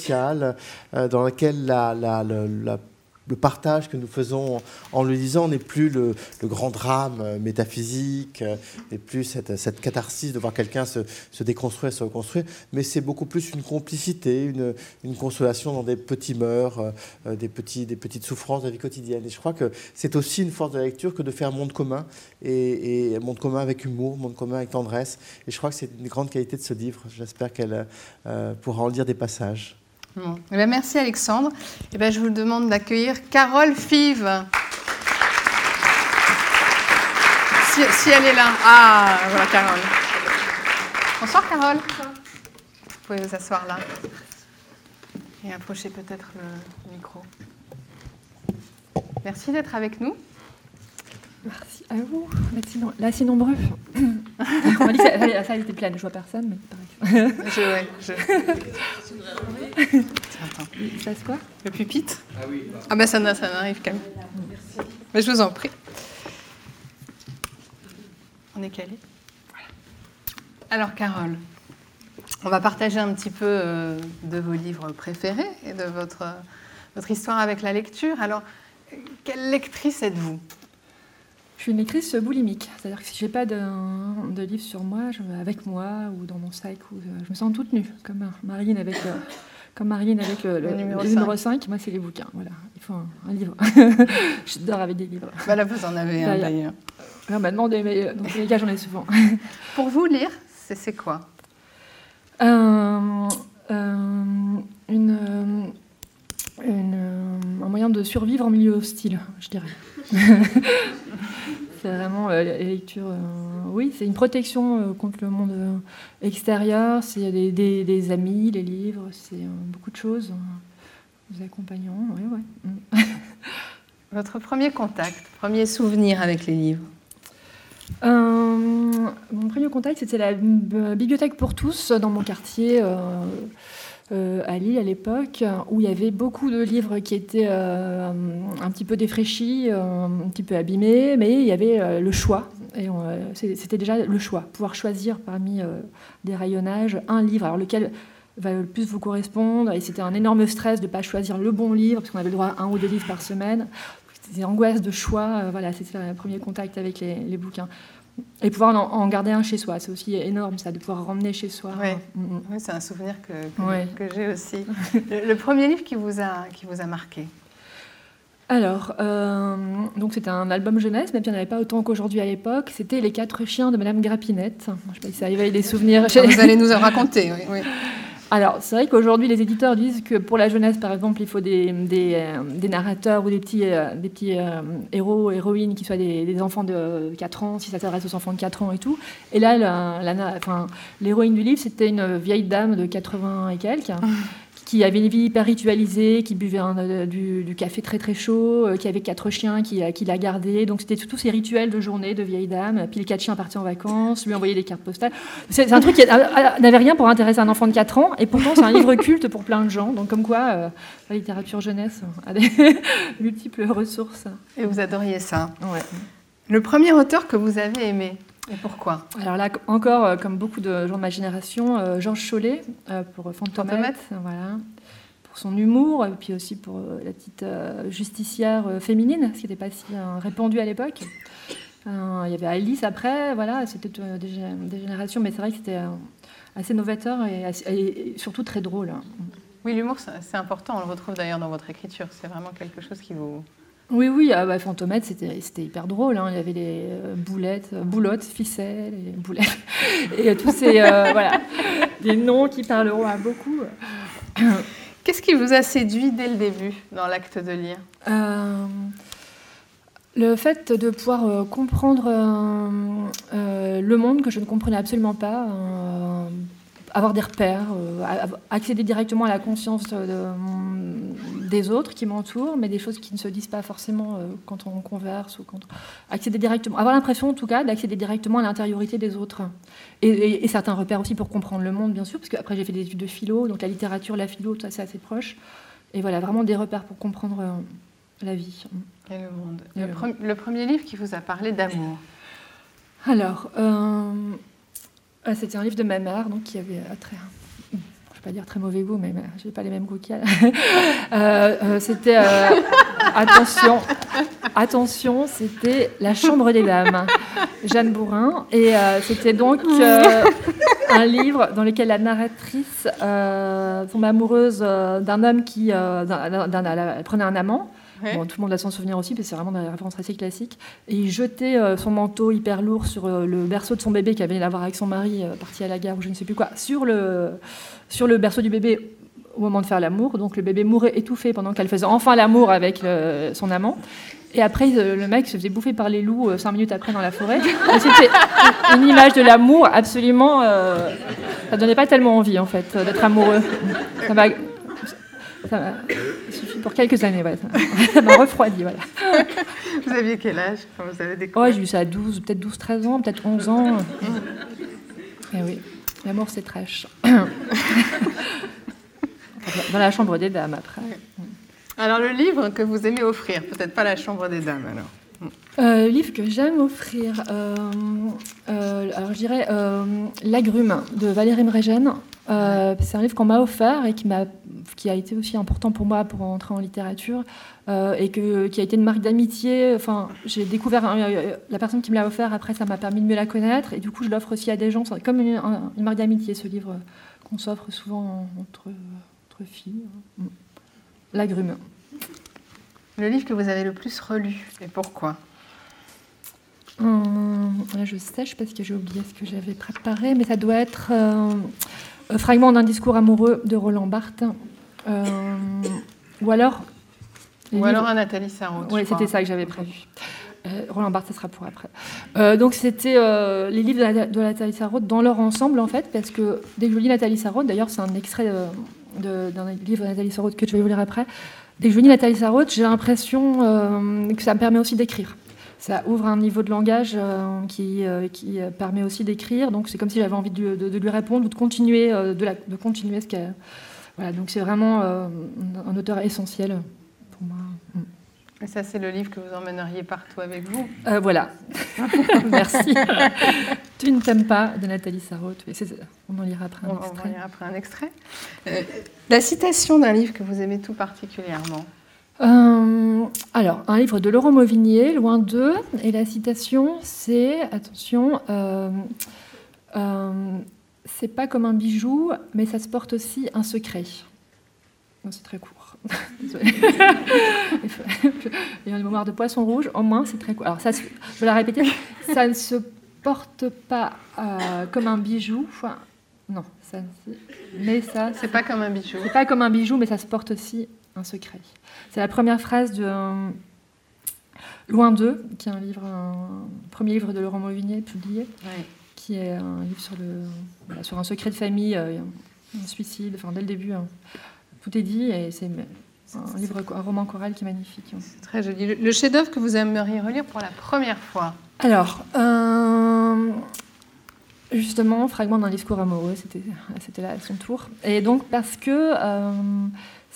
dans laquelle la, la, la le partage que nous faisons en le lisant n'est plus le, grand drame euh, métaphysique, euh, n'est plus cette, cette, catharsis de voir quelqu'un se, déconstruire, se reconstruire, mais c'est beaucoup plus une complicité, une, consolation dans des petits mœurs, euh, des, petites souffrances de la vie quotidienne. Et je crois que c'est aussi une force de la lecture que de faire monde commun, et, un monde commun avec humour, monde commun avec tendresse. Et je crois que c'est une grande qualité de ce livre. J'espère qu'elle pourra en lire des passages. Eh ben, merci Alexandre. Eh ben, je vous demande d'accueillir Carole Five. Si, elle est là. Ah, voilà Carole. Bonsoir Carole. Vous pouvez vous asseoir là. Et approcher peut-être le micro. Merci d'être avec nous. Merci à vous. Là, c'est nombreux. On m'a dit que ça, ça était plein, je vois personne, mais pareil. je, ouais, je... Ça se quoi Le pupitre? Ah oui. Ah ben ça, ça n'arrive quand même. Merci. Mais je vous en prie. On est calé. Alors Carole, on va partager un petit peu euh, de vos livres préférés et de votre, votre histoire avec la lecture. Alors, quelle lectrice êtes-vous? Suis une lectrice boulimique, c'est-à-dire que si j'ai pas de, de, livre sur moi, je, avec moi ou dans mon sac, ou, euh, je me sens toute nue, comme Marine avec, le, comme Marine avec le, numéro, 5. Moi, c'est les bouquins. Voilà, il faut un, livre. je dors avec des livres. Bah là, vous en avez un d'ailleurs. On m'a demandé, mais dans tous les cas, j'en ai souvent. Pour vous, lire, c'est quoi? Euh, euh, une, un moyen de survivre en milieu hostile, je dirais. c'est vraiment euh, la lecture. Euh, oui, c'est une protection euh, contre le monde extérieur. C'est des, des, amis, les livres, c'est beaucoup de choses. Nous accompagnons, oui, oui. Votre premier contact, premier souvenir avec les livres Mon premier contact, c'était la bibliothèque pour tous dans mon quartier. Euh, à Lille à l'époque, où il y avait beaucoup de livres qui étaient euh, un petit peu défraîchis, euh, un petit peu abîmés, mais il y avait le choix. C'était déjà le choix, pouvoir choisir parmi des rayonnages un livre, alors lequel va le plus vous correspondre. Et c'était un énorme stress de ne pas choisir le bon livre, parce qu'on avait le droit à un ou deux livres par semaine. C'était angoisse de choix. voilà, c'était le premier contact avec les bouquins. Et pouvoir en, garder un chez soi, c'est aussi énorme ça, de pouvoir ramener chez soi. Oui, mm, mm. c'est un souvenir que, que, j'ai aussi. le, premier livre qui vous a, qui vous a marqué alors, euh, donc c'était un album jeunesse, même s'il n'y en avait pas autant qu'aujourd'hui à l'époque. C'était Les quatre chiens de Madame Grappinette. Je ne sais pas si ça éveille des souvenirs. Vous allez nous en raconter, oui. oui. Alors, c'est vrai qu'aujourd'hui, les éditeurs disent que pour la jeunesse, par exemple, il faut des, des, euh, narrateurs ou des petits, euh, des petits euh, héros, héroïnes qui soient des, enfants de 4 ans, si ça s'adresse aux enfants de 4 ans et tout. Et là, l'héroïne du livre, c'était une vieille dame de 80 et quelques. qui avait une vie hyper ritualisée, qui buvait euh, du, café très très chaud, euh, qui avait quatre chiens qui, euh, qui la gardaient. Donc c'était tous ces rituels de journée de vieille dame. Puis les quatre chiens partaient en vacances, lui envoyaient des cartes postales. C'est un truc qui n'avait rien pour intéresser un enfant de 4 ans, et pourtant c'est un livre culte pour plein de gens. Donc comme quoi, la littérature jeunesse a des multiples ressources. Et vous adoriez ça. Ouais. Le premier auteur que vous avez aimé et pourquoi Alors là, encore, euh, comme beaucoup de gens de ma génération, euh, Georges Chollet euh, pour Fantomette, voilà, pour son humour, et puis aussi pour la petite justicière féminine, ce qui n'était pas si répandu à l'époque. il y avait Alice après, voilà, c'était des, générations, mais c'est vrai que c'était assez novateur et, surtout très drôle. Hein. Oui, l'humour, c'est important, on le retrouve d'ailleurs dans votre écriture, c'est vraiment quelque chose qui vous, oui, oui, ah bah, Fantomètre, c'était hyper drôle. Hein. Il y avait les euh, boulettes, euh, boulottes, ficelles, et boulettes, et tous ces euh, voilà, des noms qui parleront à beaucoup. Qu'est-ce qui vous a séduit dès le début dans l'acte de lire? Le fait de pouvoir euh, comprendre le monde que je ne comprenais absolument pas, avoir des repères, euh, accéder directement à la conscience de- de- des autres qui m'entourent, mais des choses qui ne se disent pas forcément euh, quand on converse ou quand accéder directement, avoir l'impression en tout cas d'accéder directement à l'intériorité des autres et, et- et certains repères aussi pour comprendre le monde bien sûr, parce qu'après j'ai fait des études de philo, donc la littérature, la philo, tout ça c'est assez proche, et voilà vraiment des repères pour comprendre euh, la vie. Et le monde. Et Le, le pre- le premier livre qui vous a parlé d'amour. Alors, euh, euh, c'était un livre de ma mère, donc qui avait euh, très, je vais pas dire très mauvais goût, mais je n'ai pas les mêmes goûts qu'elle. Euh, euh, c'était, euh, attention, attention, c'était La Chambre des Dames, Jeanne Bourrin, et euh, c'était donc un livre dans lequel la narratrice tombe amoureuse d'un homme qui d'un- d'un- d'un- elle prenait un amant. Tout le monde a son souvenir aussi, que c'est vraiment des références assez classiques. Et il jetait euh, son manteau hyper lourd sur euh, le berceau de son bébé qui avait l'avoir avec son mari, euh, parti à la gare ou je ne sais plus quoi, sur le, sur le berceau du bébé au moment de faire l'amour. Donc le bébé mourait étouffé pendant qu'elle faisait enfin l'amour avec son amant. Et après, le mec se faisait bouffer par les loups cinq minutes après dans la forêt. C'était une image de l'amour absolument. euh, ça donnait pas tellement envie, en fait, d'être amoureux. Ça. Ça m'a suffi pour quelques années, ouais, ça m'a- refroidi, voilà. Vous aviez quel âge quand vous avez Ouais, découvert j'ai eu ça à 12, peut-être 12, 13 ans, peut-être 11 ans. Eh oui, l'amour c'est trash. Dans la chambre des dames après. Alors le livre que vous aimez offrir, peut-être pas la chambre des dames alors. Euh, livre que j'aime offrir, euh, euh, alors je dirais euh, L'agrume de Valérie. Euh, c'est un livre qu'on m'a offert et qui, m'a, qui a été aussi important pour moi pour entrer en littérature et que, qui a été une marque d'amitié. Enfin, j'ai découvert euh, la personne qui me l'a offert. Après, ça m'a permis de mieux la connaître et du coup, je l'offre aussi à des gens. C'est comme une, un- une marque d'amitié, ce livre qu'on s'offre souvent entre, entre filles. Mm. L'agrume. Le livre que vous avez le plus relu et pourquoi? Hum, là, je sèche parce que j'ai oublié ce que j'avais préparé, mais ça doit être euh, un fragment d'un discours amoureux de Roland Barthes. Euh, ou alors. Ou livres- alors un Nathalie Sarraute. Oui, c'était ça que j'avais prévu. Euh, Roland Barthes, ça sera pour après. Donc, c'était les livres de, Nathalie Sarraute dans leur ensemble, en fait, parce que dès que je lis Nathalie Sarraute, d'ailleurs, c'est un extrait d'un livre de Nathalie Sarraute que je vais vous lire après. Dès que je lis Nathalie Sarraute, j'ai l'impression que ça me permet aussi d'écrire. Ça ouvre un niveau de langage euh, qui, euh, qui euh, permet aussi d'écrire. Donc, c'est comme si j'avais envie de, de- de lui répondre ou de continuer, de, la- de continuer ce qu'elle. Voilà, donc c'est vraiment un auteur essentiel pour moi. Mm. Et ça, c'est le livre que vous emmèneriez partout avec vous? Euh, voilà. Merci. tu ne t'aimes pas de Nathalie Sarraute. On en lira après un On va extrait. lire après un extrait. Euh, la citation d'un livre que vous aimez tout particulièrement? Euh, alors, un livre de Laurent Mauvignier, Loin d'eux, et la citation, c'est, attention, euh, euh, c'est pas comme un bijou, mais ça se porte aussi un secret. Non, c'est très court. Désolée. Il y a une mémoire de poisson rouge, au moins c'est très court. Alors, ça, se- je vais la répéter, ça ne se porte pas comme un bijou. Non, ça, mais ça, C'est pas comme un bijou. c'est pas comme un bijou, mais ça se porte aussi un secret. C'est la première phrase de euh, Loin d'eux, qui est un livre, un premier livre de Laurent Mauvignier publié, Ouais. qui est un livre sur, le, voilà, sur un secret de famille, euh, un suicide, enfin dès le début, hein. tout est dit, et c'est un livre, un roman choral qui est magnifique. C'est très joli. Le, le chef-d'œuvre que vous aimeriez relire pour la première fois? Alors, euh, justement, fragment d'un discours amoureux, c'était c'était là à son tour. Et donc, parce que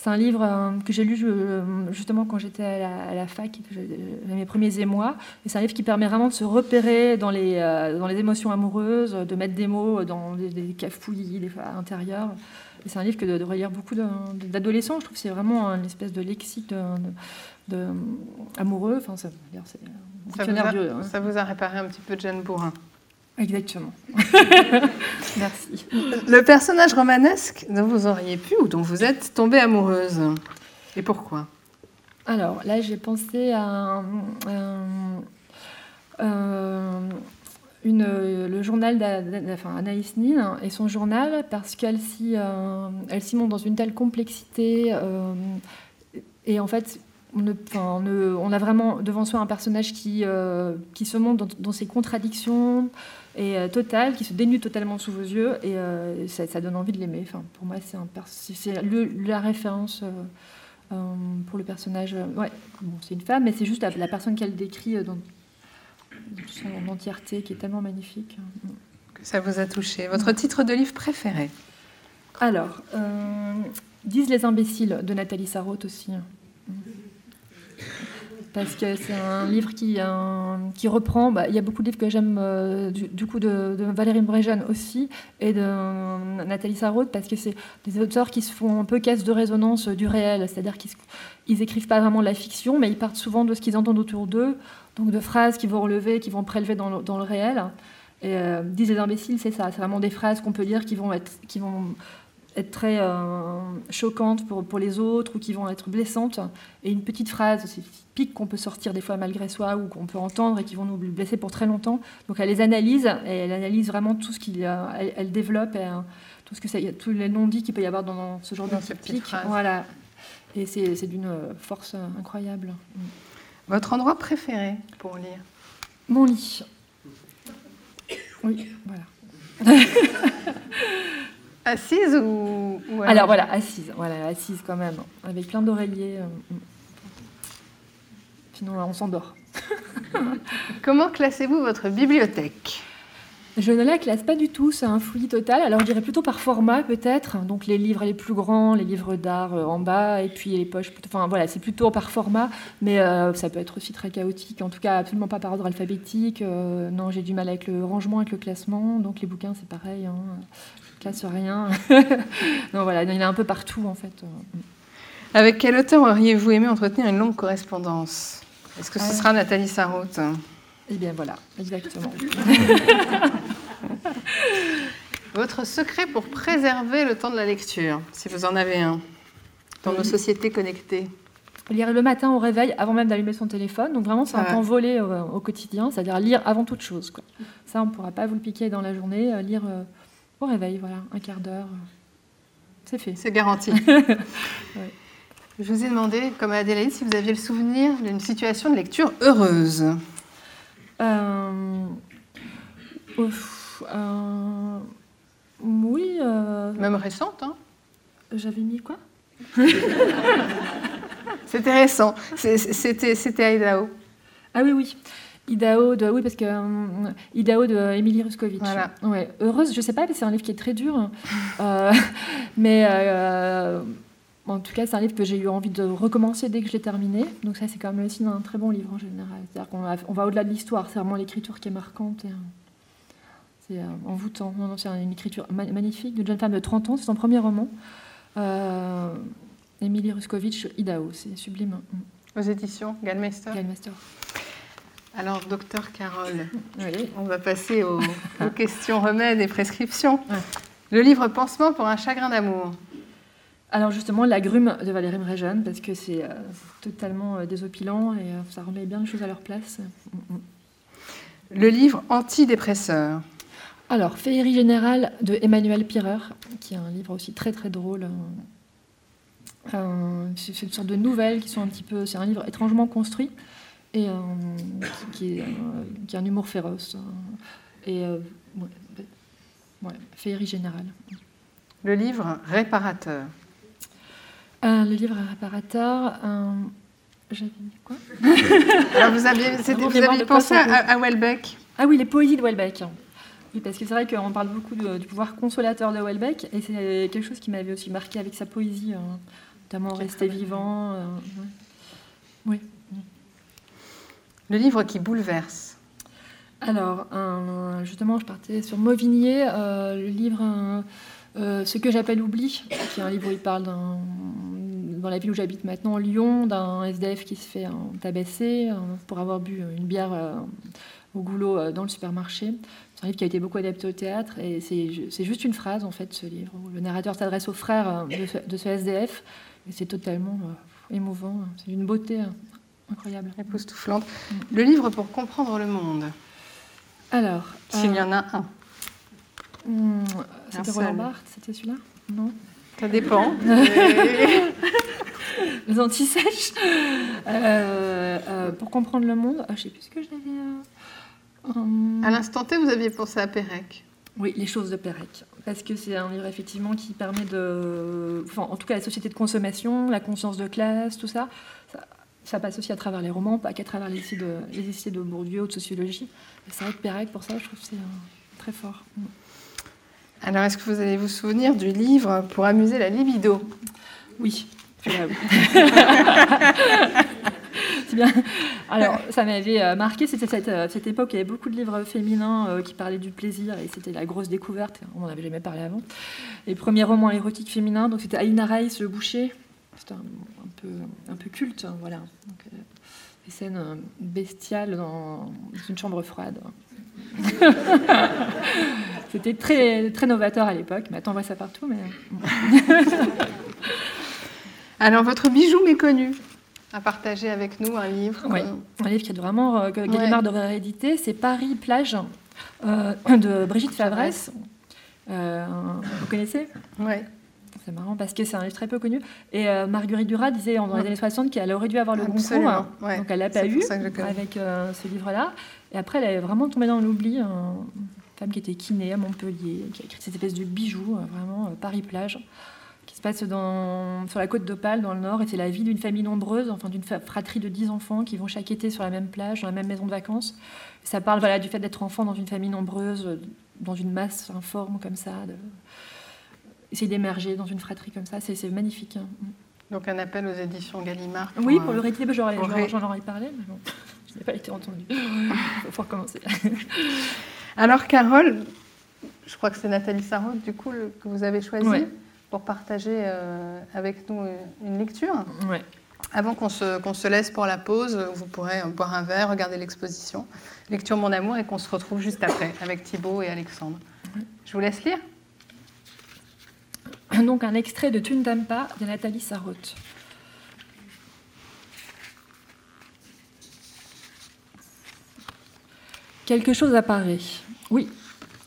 c'est un livre euh, que j'ai lu je- justement quand j'étais à la, à la fac, que j'avais mes premiers émois. Et c'est un livre qui permet vraiment de se repérer dans les, euh, dans les émotions amoureuses, de mettre des mots dans des, des cafouillis des. Et c'est un livre que de, de relire beaucoup d'adolescents. Je trouve que c'est vraiment une espèce de lexique de, amoureux. Enfin, ça, c'est Ça vous, a, du- hein. ça vous a réparé un petit peu de Jeanne Bourrin. Exactement. Merci. Le personnage romanesque dont vous auriez pu ou dont vous êtes tombée amoureuse. Et pourquoi? Alors là, j'ai pensé à un- un- une, le journal d'A- d'A- enfin, Anaïs Nin et son journal parce qu'elle s'y euh, elle s'y montre dans une telle complexité. euh, et en fait, on, a vraiment devant soi un personnage qui, euh, qui se montre dans, ses contradictions et euh, totales, qui se dénude totalement sous vos yeux, et euh, ça, donne envie de l'aimer. Enfin, pour moi, c'est, c'est la référence pour le personnage. Ouais, c'est une femme, mais c'est juste la, personne qu'elle décrit dans, son entièreté qui est tellement magnifique. Que ça vous a touché. Votre titre de livre préféré? Alors, Disent les imbéciles de Nathalie Sarraute aussi parce que c'est un livre qui, qui reprend. Bah, il y a beaucoup de livres que j'aime euh, du, coup de, Valérie Bréjeune aussi et de Nathalie Sarraute parce que c'est des auteurs qui se font un peu caisse de résonance du réel, c'est-à-dire qu'ils ils écrivent pas vraiment de la fiction, mais ils partent souvent de ce qu'ils entendent autour d'eux, donc de phrases qu'ils vont relever, qui vont prélever dans le, dans le réel. Et euh, disent les imbéciles, c'est ça, c'est vraiment des phrases qu'on peut lire qui vont être, qui vont être très euh, choquantes pour, pour, les autres ou qui vont être blessantes. Et une petite phrase, c'est pique qu'on peut sortir des fois malgré soi ou qu'on peut entendre et qui vont nous blesser pour très longtemps. Donc elle les analyse et elle analyse vraiment tout ce qu'il elle, elle développe et, euh, tout ce que c'est, tous les non-dits qu'il peut y avoir dans ce genre de pique. Voilà. Et c'est, d'une force incroyable. Votre endroit préféré pour lire? Mon lit. Oui, voilà. Assise ou, Alors voilà, assise, voilà, assise quand même, avec plein d'oreillers. Euh, mm. Sinon, on s'endort. Comment classez-vous votre bibliothèque? Je ne la classe pas du tout, c'est un fouillis total. Alors je dirais plutôt par format peut-être, donc les livres les plus grands, les livres d'art euh, en bas, et puis les poches. Enfin voilà, c'est plutôt par format, mais euh, ça peut être aussi très chaotique. En tout cas, absolument pas par ordre alphabétique. non, j'ai du mal avec le rangement, avec le classement, donc les bouquins c'est pareil. Hein casse rien. non, voilà, il a un peu partout en fait. Avec quel auteur auriez-vous aimé entretenir une longue correspondance? Est-ce que ce sera Nathalie Sarraute? Eh bien voilà, exactement. Votre secret pour préserver le temps de la lecture, si vous en avez un, dans nos sociétés connectées Lire le matin au réveil avant même d'allumer son téléphone. Donc vraiment, c'est un temps volé au, quotidien, c'est-à-dire lire avant toute chose. Quoi. Ça, on ne pourra pas vous le piquer dans la journée. Euh, lire euh, au réveil, voilà, un quart d'heure. C'est fait. C'est garanti. Je vous ai demandé, comme Adélaïde, si vous aviez le souvenir d'une situation de lecture heureuse. Euh, euh, oui. Euh, Même récente, hein J'avais mis quoi? C'était récent. C'était Idaho. Ah oui, oui. Idao de oui parce que euh, Idao de Émilie Ruskovitch. Voilà. Ouais. Heureuse, je sais pas, mais c'est un livre qui est très dur. Euh, mais euh, en tout cas, c'est un livre que j'ai eu envie de recommencer dès que je l'ai terminé. Donc ça, c'est quand même aussi un très bon livre en général. C'est-à-dire qu'on va, on va au-delà de l'histoire. C'est vraiment l'écriture qui est marquante. Et, c'est envoûtant. Non, non, c'est une écriture magnifique d'une jeune femme de 30 ans. C'est son premier roman. Émilie Ruskovitch, Idao, c'est sublime. Aux éditions. Galmeister. Alors, docteur Carole, on va passer aux, questions remèdes et prescriptions. Le livre Pansement pour un chagrin d'amour. Alors justement, La grume de Valérie Mréjeune, parce que c'est euh, totalement euh, désopilant et euh, ça remet bien les choses à leur place. Le livre Antidépresseur. Alors, Féerie générale de Emmanuel Pirer, qui est un livre aussi très très drôle. c'est une sorte de nouvelle qui sont un petit peu. C'est un livre étrangement construit et euh, qui, est, qui, un humour féroce. Et euh, ouais, féerie générale. Le livre Réparateur. Euh, le livre Réparateur. J'avais dit quoi? Alors vous aviez, vous aviez pensé à, à, Welbeck? Ah oui, les poésies de Welbeck. Oui, parce que c'est vrai qu'on parle beaucoup du pouvoir consolateur de Welbeck, et c'est quelque chose qui m'avait aussi marqué avec sa poésie, notamment Rester vivant. Oui. Le livre qui bouleverse. Alors, justement, je partais sur Mauvigné, euh, le livre euh, Ce que j'appelle Oubli, qui est un livre où il parle dans la ville où j'habite maintenant, Lyon, d'un SDF qui se fait tabasser pour avoir bu une bière euh, au goulot dans le supermarché. C'est un livre qui a été beaucoup adapté au théâtre et c'est juste une phrase en fait ce livre. Le narrateur s'adresse aux frères de ce, de ce SDF et c'est totalement émouvant. C'est une beauté incroyable. Époustouflante. Le livre pour comprendre le monde. Alors. S'il y en a un. Hmm, c'était Roland Barthes, c'était celui-là? Non Ça dépend. les antisèches. Euh, euh, pour comprendre le monde, ah, je ne sais plus ce que j'avais. Euh, à l'instant T, vous aviez pensé à Pérec. Oui, les choses de Pérec. Parce que c'est un livre effectivement qui permet de. Enfin, en tout cas, la société de consommation, la conscience de classe, tout ça. Ça, passe aussi à travers les romans, pas qu'à travers les essais de, les essais de Bourdieu ou de sociologie. C'est vrai que Pérec, pour ça, je trouve que c'est très fort. Mm. Alors, est-ce que vous allez vous souvenir du livre Pour amuser la libido? Oui. c'est bien. Alors, ça m'avait euh, marqué, c'était cette, euh, cette, époque, il y avait beaucoup de livres féminins euh, qui parlaient du plaisir, et c'était la grosse découverte, on n'en avait jamais parlé avant. Les premiers romans érotiques féminins, donc c'était Alina Reis, Le Boucher, c'était un, peu, un peu culte, hein, voilà. Donc, des scènes bestiales dans une chambre froide. C'était très, très novateur à l'époque. Maintenant, on voit ça partout. Mais... Alors, votre bijou méconnu à partager avec nous, un livre Oui, un livre qui est vraiment, euh, que Gallimard devrait rééditer, c'est Paris Plage euh, de Brigitte Favresse. Euh, vous connaissez? Oui. C'est marrant parce que c'est un livre très peu connu. Et Marguerite Duras disait dans les années 60 qu'elle aurait dû avoir le concours. Hein. Donc elle l'a pas eu avec ce livre-là. Et après, elle est vraiment tombée dans l'oubli. Une femme qui était kiné à Montpellier, qui a écrit cette espèce de bijou, euh, vraiment euh, Paris-Plage, qui se passe dans, sur la côte d'Opale, dans le nord. Et c'est la vie d'une famille nombreuse, enfin d'une fratrie de 10 enfants qui vont chaque été sur la même plage, dans la même maison de vacances. ça parle voilà, du fait d'être enfant dans une famille nombreuse, euh, dans une masse informe comme ça. De... Essayer d'émerger dans une fratrie comme ça, c'est magnifique. Hein. Donc un appel aux éditions Gallimard. oui, pour le rééquilibre, j'en aurais parlé, mais bon. Je n'ai pas été entendue. Il faut recommencer. Alors, Carole, je crois que c'est Nathalie Sarraute, du coup, que vous avez choisi pour partager euh, avec nous une lecture. Ouais. Avant qu'on se, se, laisse pour la pause, vous pourrez boire un verre, regarder l'exposition. Lecture Mon Amour, et qu'on se retrouve juste après avec Thibault et Alexandre. Je vous laisse lire. Donc, un extrait de Tu ne t'aimes pas de Nathalie Sarraute. Quelque chose apparaît. Oui,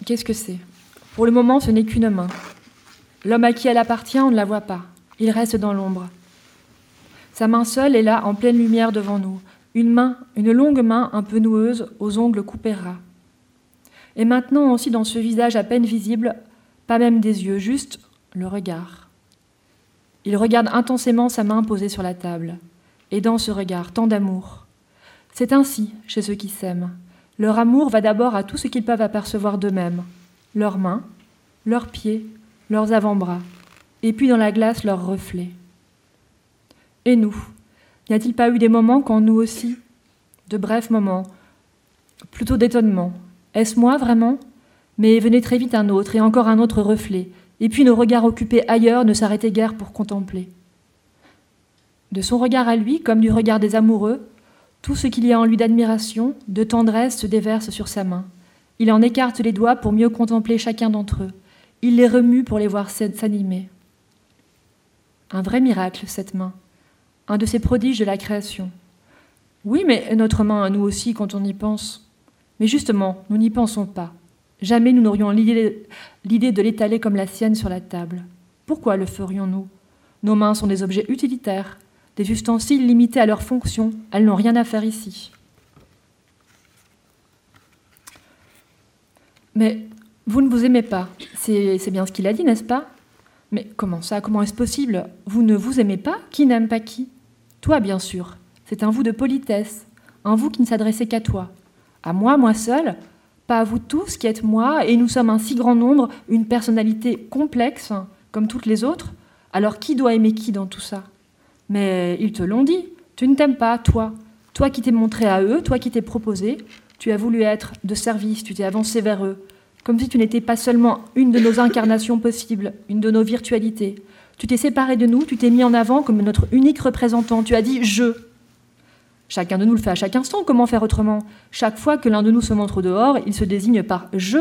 qu'est-ce que c'est? Pour le moment, ce n'est qu'une main. L'homme à qui elle appartient, on ne la voit pas. Il reste dans l'ombre. Sa main seule est là, en pleine lumière devant nous. Une main, une longue main un peu noueuse, aux ongles coupés ras. Et maintenant aussi dans ce visage à peine visible, pas même des yeux, juste le regard. Il regarde intensément sa main posée sur la table. Et dans ce regard, tant d'amour. C'est ainsi chez ceux qui s'aiment. Leur amour va d'abord à tout ce qu'ils peuvent apercevoir d'eux-mêmes, leurs mains, leurs pieds, leurs avant-bras, et puis dans la glace leurs reflets. Et nous N'y a-t-il pas eu des moments quand nous aussi De brefs moments, plutôt d'étonnement. Est-ce moi vraiment? Mais venait très vite un autre, et encore un autre reflet, et puis nos regards occupés ailleurs ne s'arrêtaient guère pour contempler. De son regard à lui, comme du regard des amoureux, tout ce qu'il y a en lui d'admiration, de tendresse se déverse sur sa main. Il en écarte les doigts pour mieux contempler chacun d'entre eux. Il les remue pour les voir s'animer. Un vrai miracle, cette main. Un de ces prodiges de la création. Oui, mais notre main à nous aussi quand on y pense. Mais justement, nous n'y pensons pas. Jamais nous n'aurions l'idée de l'étaler comme la sienne sur la table. Pourquoi le ferions-nous? Nos mains sont des objets utilitaires, des ustensiles limités à leur fonction. Elles n'ont rien à faire ici. Mais vous ne vous aimez pas. C'est bien ce qu'il a dit, n'est-ce pas? Mais comment ça? Comment est-ce possible? Vous ne vous aimez pas? Qui n'aime pas qui? Toi, bien sûr. C'est un vous de politesse, un vous qui ne s'adressait qu'à toi. À moi, moi seul, pas à vous tous qui êtes moi, et nous sommes un si grand nombre, une personnalité complexe, comme toutes les autres. Alors qui doit aimer qui dans tout ça? Mais ils te l'ont dit. Tu ne t'aimes pas, toi. Toi qui t'es montré à eux, toi qui t'es proposé, tu as voulu être de service, tu t'es avancé vers eux, comme si tu n'étais pas seulement une de nos incarnations possibles, une de nos virtualités. Tu t'es séparé de nous, tu t'es mis en avant comme notre unique représentant, tu as dit je. Chacun de nous le fait à chaque instant, comment faire autrement? Chaque fois que l'un de nous se montre dehors, il se désigne par je,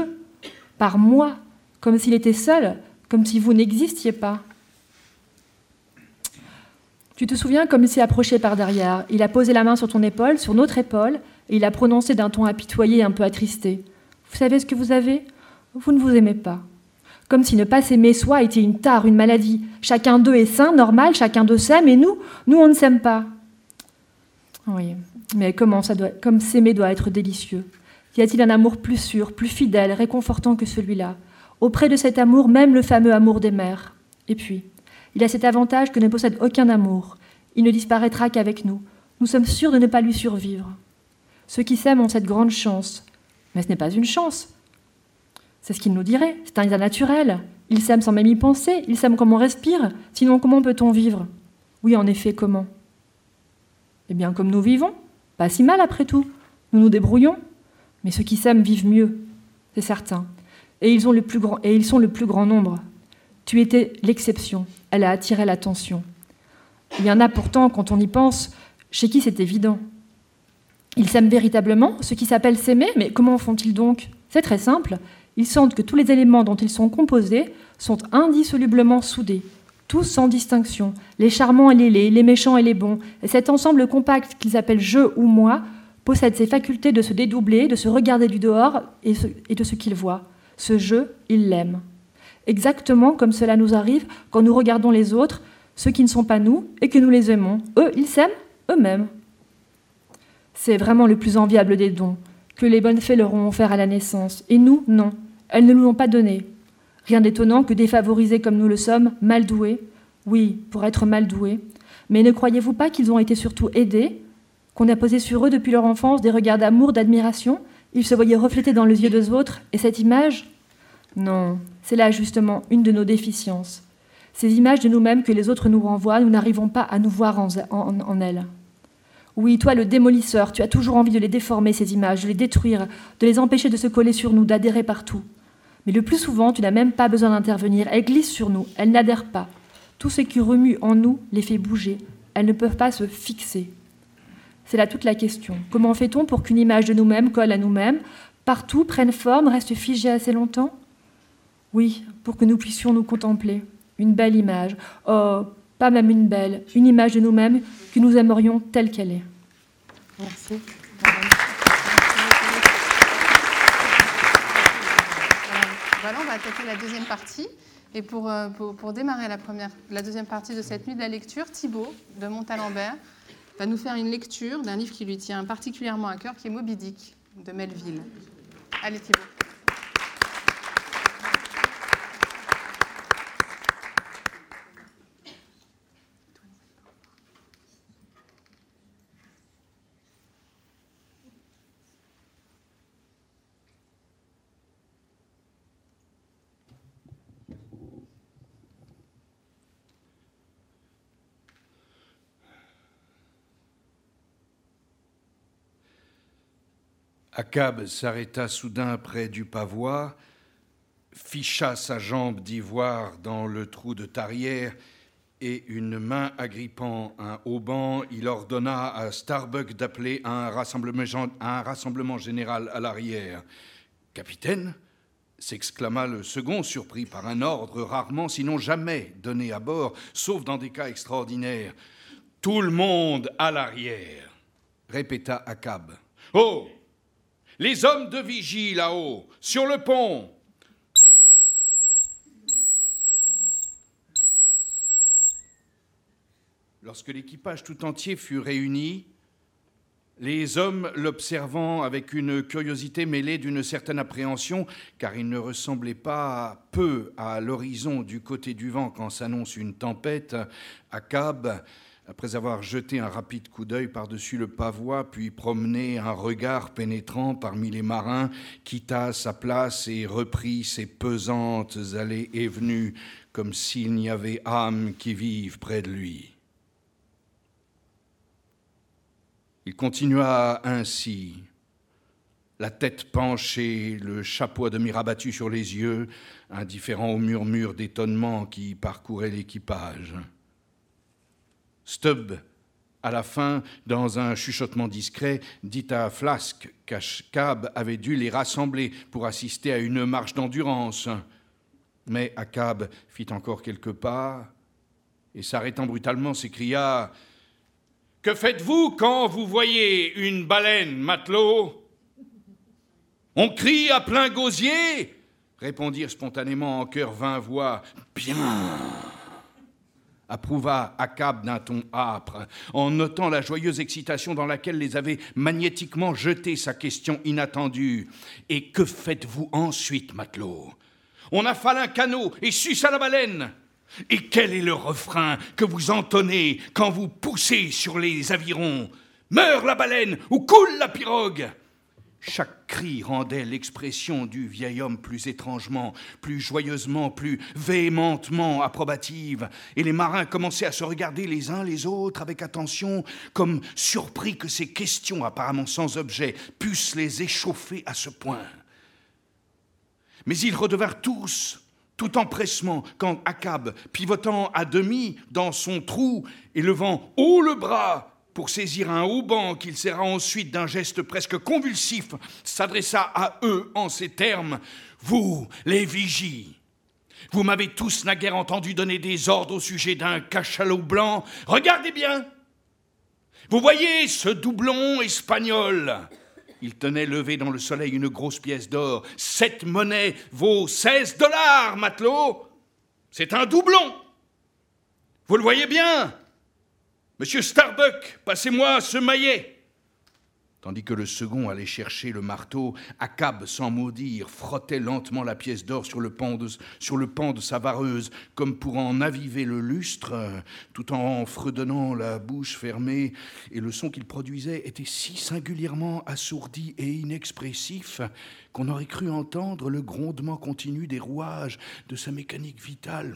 par moi, comme s'il était seul, comme si vous n'existiez pas. Tu te souviens comme il s'est approché par derrière. Il a posé la main sur ton épaule, sur notre épaule, et il a prononcé d'un ton apitoyé et un peu attristé. Vous savez ce que vous avez? Vous ne vous aimez pas. comme si ne pas s'aimer soi était une tare, une maladie. Chacun d'eux est sain, normal, chacun d'eux s'aime, et nous, nous, on ne s'aime pas. Oui, mais comment ça doit, comme s'aimer doit être délicieux? Y a-t-il un amour plus sûr, plus fidèle, réconfortant que celui-là? Auprès de cet amour, même le fameux amour des mères. Et puis, il a cet avantage que ne possède aucun amour. Il ne disparaîtra qu'avec nous. Nous sommes sûrs de ne pas lui survivre. Ceux qui s'aiment ont cette grande chance. Mais ce n'est pas une chance. C'est ce qu'il nous dirait. C'est un état naturel. Ils s'aiment sans même y penser. Ils s'aiment comme on respire. Sinon, comment peut-on vivre? Oui, en effet, comment? Eh bien, comme nous vivons. Pas si mal après tout. Nous nous débrouillons. Mais ceux qui s'aiment vivent mieux. C'est certain. Et ils, et ils sont le plus grand nombre. Tu étais l'exception. Elle a attiré l'attention. Il y en a pourtant, quand on y pense, chez qui c'est évident. Ils s'aiment véritablement, ce qui s'appelle s'aimer, mais comment font-ils donc? C'est très simple. Ils sentent que tous les éléments dont ils sont composés sont indissolublement soudés, tous sans distinction, les charmants et les laids, les méchants et les bons, et cet ensemble compact qu'ils appellent je ou moi possède ces facultés de se dédoubler, de se regarder du dehors et, de ce qu'ils voient. Ce jeu, ils l'aiment. Exactement comme cela nous arrive quand nous regardons les autres, ceux qui ne sont pas nous, et que nous les aimons. Eux, ils s'aiment eux-mêmes. C'est vraiment le plus enviable des dons, que les bonnes fées leur ont offert à la naissance. Et nous, non, elles ne nous l'ont pas donné. Rien d'étonnant que défavorisés comme nous le sommes, mal doués, oui, pour être mal doués. Mais ne croyez-vous pas qu'ils ont été surtout aidés, qu'on a posé sur eux depuis leur enfance des regards d'amour, d'admiration? Ils se voyaient reflétés dans les yeux des autres, et cette image? Non, c'est là justement une de nos déficiences. Ces images de nous-mêmes que les autres nous renvoient, nous n'arrivons pas à nous voir en, en elles. Oui, toi le démolisseur, tu as toujours envie de les déformer, ces images, de les détruire, de les empêcher de se coller sur nous, d'adhérer partout. Mais le plus souvent, tu n'as même pas besoin d'intervenir. Elles glissent sur nous, elles n'adhèrent pas. Tout ce qui remue en nous les fait bouger. Elles ne peuvent pas se fixer. C'est là toute la question. Comment fait-on pour qu'une image de nous-mêmes colle à nous-mêmes, partout, prenne forme, reste figée assez longtemps Oui, pour que nous puissions nous contempler. Une belle image. Oh, pas même une belle, une image de nous-mêmes que nous aimerions telle qu'elle est. Merci. Voilà, on va attaquer la deuxième partie. Et pour, euh, démarrer la, la deuxième partie de cette nuit de la lecture, Thibault de Montalembert va nous faire une lecture d'un livre qui lui tient particulièrement à cœur, qui est Moby Dick de Melville. Allez Thibault. Akab s'arrêta soudain près du pavois, ficha sa jambe d'ivoire dans le trou de tarière et une main agrippant un haubans, il ordonna à Starbuck d'appeler un rassemblement, un rassemblement général à l'arrière. Capitaine s'exclama le second, surpris par un ordre rarement, sinon jamais donné à bord, sauf dans des cas extraordinaires. Tout le monde à l'arrière, répéta Akab. Oh les hommes de vigie là-haut, sur le pont. Lorsque l'équipage tout entier fut réuni, les hommes l'observant avec une curiosité mêlée d'une certaine appréhension, car il ne ressemblait pas peu à l'horizon du côté du vent quand s'annonce une tempête, à Cab, après avoir jeté un rapide coup d'œil par-dessus le pavois, puis promené un regard pénétrant parmi les marins, quitta sa place et reprit ses pesantes allées et venues, comme s'il n'y avait âme qui vive près de lui. Il continua ainsi, la tête penchée, le chapeau à demi rabattu sur les yeux, indifférent au murmure d'étonnement qui parcourait l'équipage. Stubb, à la fin, dans un chuchotement discret, dit à Flask qu'Akab avait dû les rassembler pour assister à une marche d'endurance. Mais Akab fit encore quelques pas et, s'arrêtant brutalement, s'écria Que faites-vous quand vous voyez une baleine, matelot On crie à plein gosier répondirent spontanément en chœur vingt voix. Bien approuva Akab d'un ton âpre, en notant la joyeuse excitation dans laquelle les avait magnétiquement jetés sa question inattendue. Et que faites-vous ensuite, matelot? On affale un canot et suce à la baleine. Et quel est le refrain que vous entonnez quand vous poussez sur les avirons? Meurt la baleine ou coule la pirogue chaque cri rendait l'expression du vieil homme plus étrangement, plus joyeusement, plus véhémentement approbative, et les marins commençaient à se regarder les uns les autres avec attention, comme surpris que ces questions apparemment sans objet puissent les échauffer à ce point. Mais ils redevinrent tous tout empressement quand Akab, pivotant à demi dans son trou et levant haut le bras, pour saisir un haut qu'il serra ensuite d'un geste presque convulsif, s'adressa à eux en ces termes Vous, les vigies, vous m'avez tous naguère entendu donner des ordres au sujet d'un cachalot blanc. Regardez bien Vous voyez ce doublon espagnol il tenait levé dans le soleil une grosse pièce d'or. Cette monnaie vaut 16 dollars, matelot. C'est un doublon. Vous le voyez bien Monsieur Starbuck, passez-moi ce maillet. Tandis que le second allait chercher le marteau, Akab, sans maudire, frottait lentement la pièce d'or sur, le pan de, sa vareuse, comme pour en aviver le lustre, tout en fredonnant la bouche fermée, et le son qu'il produisait était si singulièrement assourdi et inexpressif qu'on aurait cru entendre le grondement continu des rouages de sa mécanique vitale.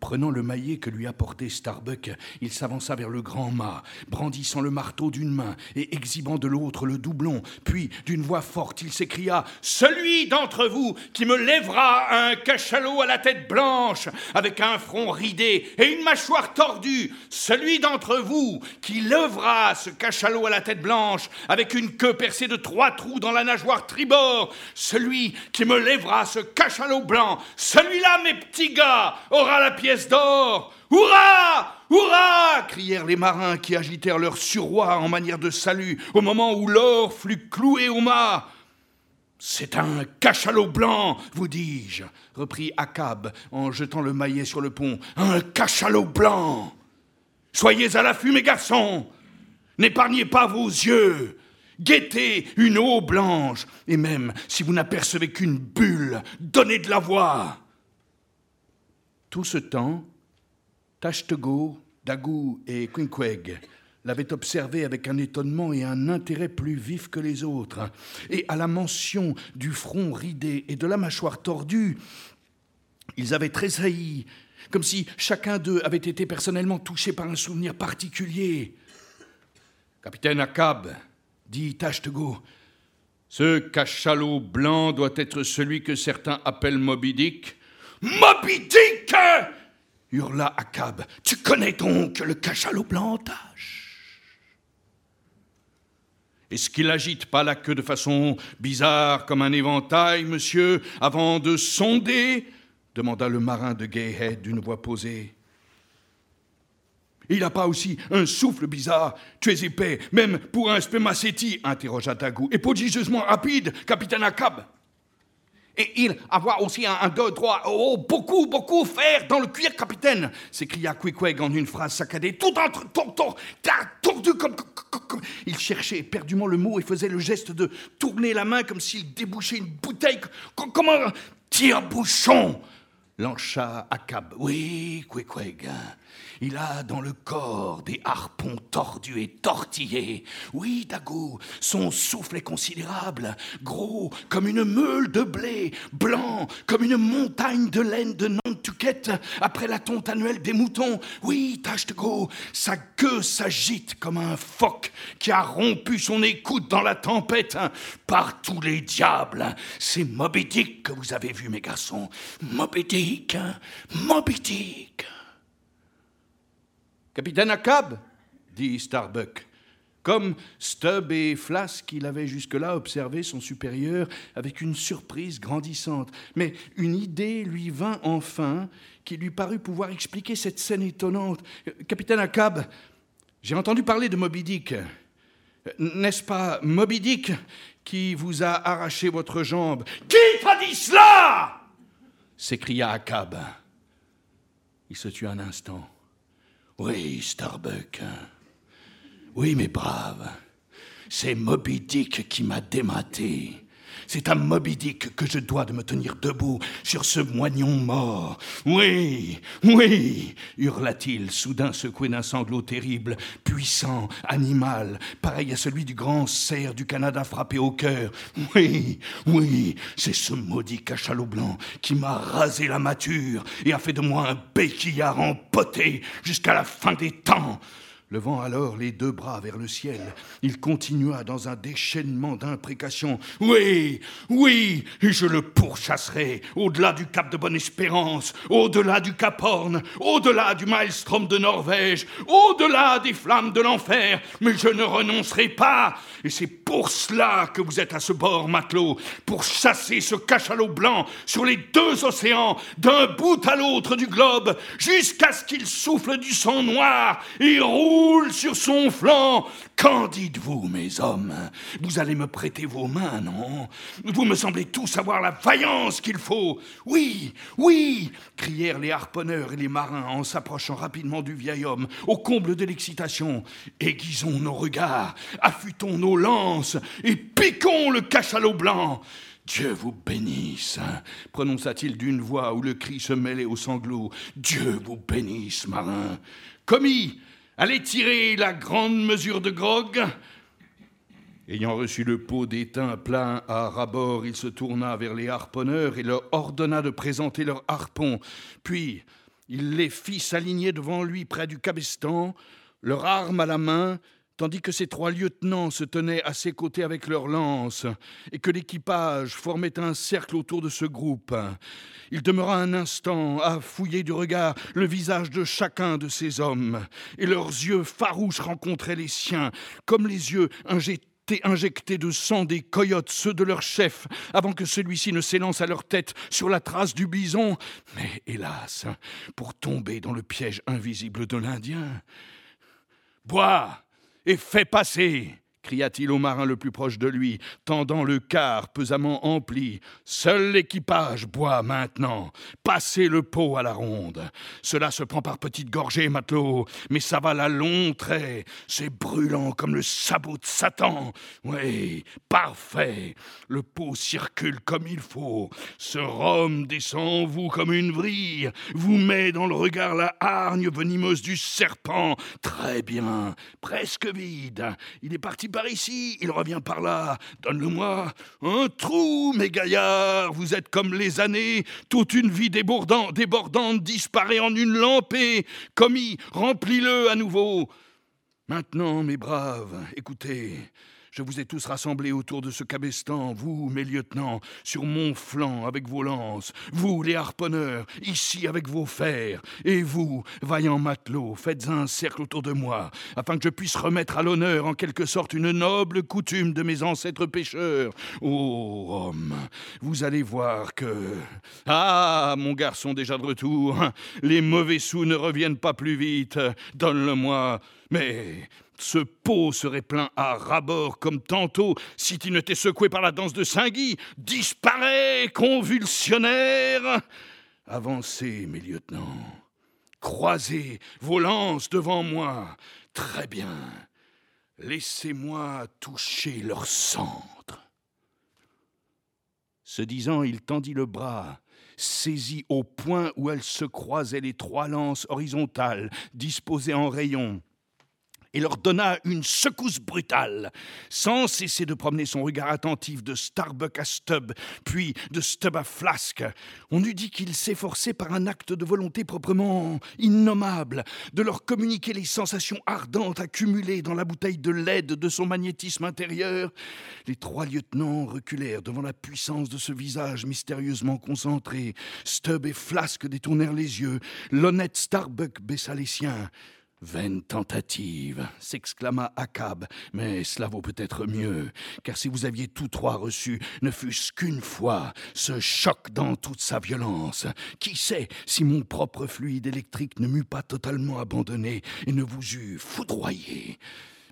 Prenant le maillet que lui apportait Starbuck, il s'avança vers le grand mât, brandissant le marteau d'une main et exhibant de l'autre le doublon. Puis, d'une voix forte, il s'écria Celui d'entre vous qui me lèvera un cachalot à la tête blanche, avec un front ridé et une mâchoire tordue, celui d'entre vous qui lèvera ce cachalot à la tête blanche, avec une queue percée de trois trous dans la nageoire tribord, celui qui me lèvera ce cachalot blanc, celui-là, mes petits gars, aura la d'or. Hurrah! Hurrah! Crièrent les marins qui agitèrent leur surroi en manière de salut au moment où l'or fut cloué au mât. C'est un cachalot blanc, vous dis-je, reprit Akab en jetant le maillet sur le pont. Un cachalot blanc. Soyez à l'affût, mes garçons. N'épargnez pas vos yeux. Guettez une eau blanche, et même si vous n'apercevez qu'une bulle, donnez de la voix. Tout ce temps, Tashtego, Dagou et Quinqueg l'avaient observé avec un étonnement et un intérêt plus vif que les autres. Et à la mention du front ridé et de la mâchoire tordue, ils avaient tressailli, comme si chacun d'eux avait été personnellement touché par un souvenir particulier. Capitaine Akab, dit Tashtego, ce cachalot blanc doit être celui que certains appellent Moby Dick, Moby Dick hurla Akab. Tu connais donc le cachalot blanc Est-ce qu'il agite pas la queue de façon bizarre comme un éventail, monsieur, avant de sonder demanda le marin de Gayhead d'une voix posée. Il n'a pas aussi un souffle bizarre, tu es épais, même pour un spémacéti, interrogea Dagou, et prodigieusement rapide, capitaine Akab. Et il avoir aussi un, deux, trois, oh, beaucoup, beaucoup faire dans le cuir, capitaine. S'écria Quickweg en une phrase saccadée, tout entre, tordu comme, Il cherchait éperdument le mot et faisait le geste de tourner la main comme s'il débouchait une bouteille, comme un tire-bouchon! Lancha Akab. Oui, Quickweg. Il a dans le corps des harpons tordus et tortillés. Oui, Dagou, son souffle est considérable, gros comme une meule de blé, blanc comme une montagne de laine de Nantucket après la tonte annuelle des moutons. Oui, Tashtego, sa queue s'agite comme un phoque qui a rompu son écoute dans la tempête. Par tous les diables, c'est Moby Dick que vous avez vu, mes garçons. Moby Dick, Moby Dick. Capitaine Akab, dit Starbuck, comme Stubb et Flask, il avait jusque-là observé son supérieur avec une surprise grandissante. Mais une idée lui vint enfin qui lui parut pouvoir expliquer cette scène étonnante. Capitaine Akab, j'ai entendu parler de Moby Dick. N'est-ce pas Moby Dick qui vous a arraché votre jambe? Qui t'a dit cela? s'écria Akab. Il se tut un instant. Oui, Starbuck. Oui, mes braves. C'est Moby Dick qui m'a dématé. C'est à Moby Dick que je dois de me tenir debout sur ce moignon mort. Oui, oui, hurla-t-il, soudain secoué d'un sanglot terrible, puissant, animal, pareil à celui du grand cerf du Canada frappé au cœur. Oui, oui, c'est ce maudit cachalot blanc qui m'a rasé la mature et a fait de moi un béquillard empoté jusqu'à la fin des temps. Levant alors les deux bras vers le ciel, il continua dans un déchaînement d'imprécations. Oui, oui, et je le pourchasserai au-delà du cap de Bonne-Espérance, au-delà du Cap Horn, au-delà du maelstrom de Norvège, au-delà des flammes de l'enfer, mais je ne renoncerai pas. Et c'est pour cela que vous êtes à ce bord, matelot, pour chasser ce cachalot blanc sur les deux océans, d'un bout à l'autre du globe, jusqu'à ce qu'il souffle du sang noir et sur son flanc. Qu'en dites-vous, mes hommes? Vous allez me prêter vos mains, non? Vous me semblez tous avoir la vaillance qu'il faut. Oui, oui crièrent les harponneurs et les marins en s'approchant rapidement du vieil homme, au comble de l'excitation. Aiguisons nos regards, affûtons nos lances et piquons le cachalot blanc. Dieu vous bénisse, prononça-t-il d'une voix où le cri se mêlait aux sanglots. Dieu vous bénisse, marin. Commis, Allez tirer la grande mesure de grog Ayant reçu le pot d'étain plein à rabord, il se tourna vers les harponneurs et leur ordonna de présenter leurs harpons. Puis il les fit s'aligner devant lui près du cabestan, leur arme à la main, tandis que ses trois lieutenants se tenaient à ses côtés avec leurs lances, et que l'équipage formait un cercle autour de ce groupe. Il demeura un instant à fouiller du regard le visage de chacun de ces hommes, et leurs yeux farouches rencontraient les siens, comme les yeux injectés de sang des coyotes, ceux de leur chef, avant que celui-ci ne s'élance à leur tête sur la trace du bison. Mais hélas, pour tomber dans le piège invisible de l'Indien. Bois et fais passer cria-t-il au marin le plus proche de lui, tendant le quart pesamment empli. Seul l'équipage boit maintenant. Passez le pot à la ronde. Cela se prend par petites gorgées, matelot, mais ça va la long trait. C'est brûlant comme le sabot de Satan. Oui, parfait. Le pot circule comme il faut. Ce rhum descend en vous comme une vrille, vous met dans le regard la hargne venimeuse du serpent. Très bien, presque vide. Il est parti ici, il revient par là. Donne-le-moi. Un trou, mes gaillards. Vous êtes comme les années. Toute une vie débordante disparaît en une lampée. Commis, remplis-le à nouveau. Maintenant, mes braves, écoutez. Je vous ai tous rassemblés autour de ce cabestan, vous, mes lieutenants, sur mon flanc avec vos lances, vous, les harponneurs, ici avec vos fers, et vous, vaillants matelots, faites un cercle autour de moi, afin que je puisse remettre à l'honneur en quelque sorte une noble coutume de mes ancêtres pêcheurs. Oh, homme, vous allez voir que... Ah, mon garçon déjà de retour, les mauvais sous ne reviennent pas plus vite, donne-le-moi. Mais ce pot serait plein à rabord comme tantôt si tu n'étais secoué par la danse de Saint-Guy. Disparais, convulsionnaire Avancez, mes lieutenants. Croisez vos lances devant moi. Très bien. Laissez-moi toucher leur centre. Ce disant, il tendit le bras, saisit au point où elles se croisaient les trois lances horizontales, disposées en rayon et leur donna une secousse brutale, sans cesser de promener son regard attentif de Starbuck à Stubb, puis de Stubb à Flask. On eût dit qu'il s'efforçait par un acte de volonté proprement innommable de leur communiquer les sensations ardentes accumulées dans la bouteille de lait de son magnétisme intérieur. Les trois lieutenants reculèrent devant la puissance de ce visage mystérieusement concentré. Stubb et Flask détournèrent les yeux. L'honnête Starbuck baissa les siens. Vaine tentative, s'exclama Akab, mais cela vaut peut-être mieux, car si vous aviez tous trois reçu, ne fût-ce qu'une fois, ce choc dans toute sa violence, qui sait si mon propre fluide électrique ne m'eût pas totalement abandonné et ne vous eût foudroyé.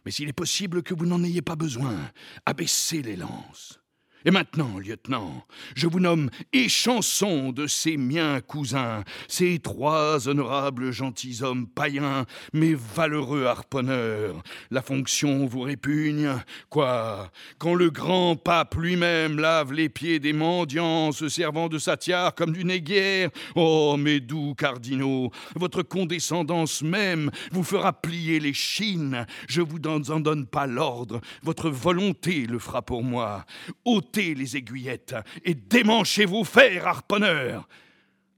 Mais s'il est possible que vous n'en ayez pas besoin, abaissez les lances. Et maintenant, lieutenant, je vous nomme échanson de ces miens cousins, ces trois honorables gentilshommes païens, mes valeureux harponneurs. La fonction vous répugne Quoi Quand le grand pape lui-même lave les pieds des mendiants, se servant de sa tiare comme d'une aiguière? Oh, mes doux cardinaux, votre condescendance même vous fera plier les chines. Je vous en donne pas l'ordre, votre volonté le fera pour moi les aiguillettes et démanchez vos fers, harponneurs.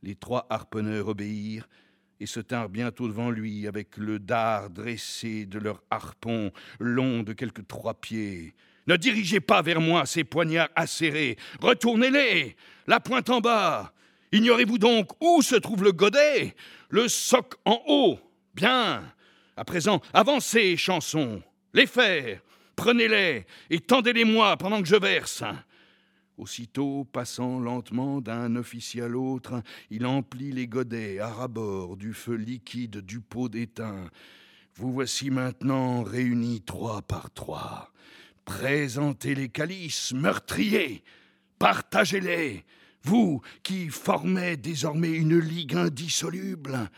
Les trois harponneurs obéirent et se tinrent bientôt devant lui avec le dard dressé de leur harpon long de quelques trois pieds. Ne dirigez pas vers moi ces poignards acérés, retournez-les, la pointe en bas. Ignorez-vous donc où se trouve le godet Le soc en haut. Bien. À présent, avancez, chansons. Les fers, prenez-les et tendez-les-moi pendant que je verse. Aussitôt, passant lentement d'un officier à l'autre, il emplit les godets à rabord du feu liquide du pot d'étain. Vous voici maintenant réunis trois par trois. Présentez les calices meurtriers, partagez-les, vous qui formez désormais une ligue indissoluble.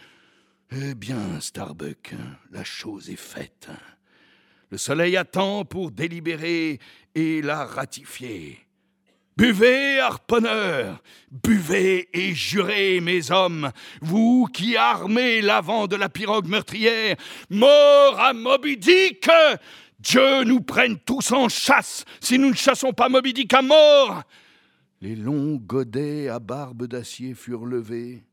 Eh bien, Starbuck, la chose est faite. Le soleil attend pour délibérer et la ratifier. Buvez, harponneurs, buvez et jurez, mes hommes, vous qui armez l'avant de la pirogue meurtrière, mort à Moby Dick Dieu nous prenne tous en chasse si nous ne chassons pas Moby Dick à mort Les longs godets à barbe d'acier furent levés,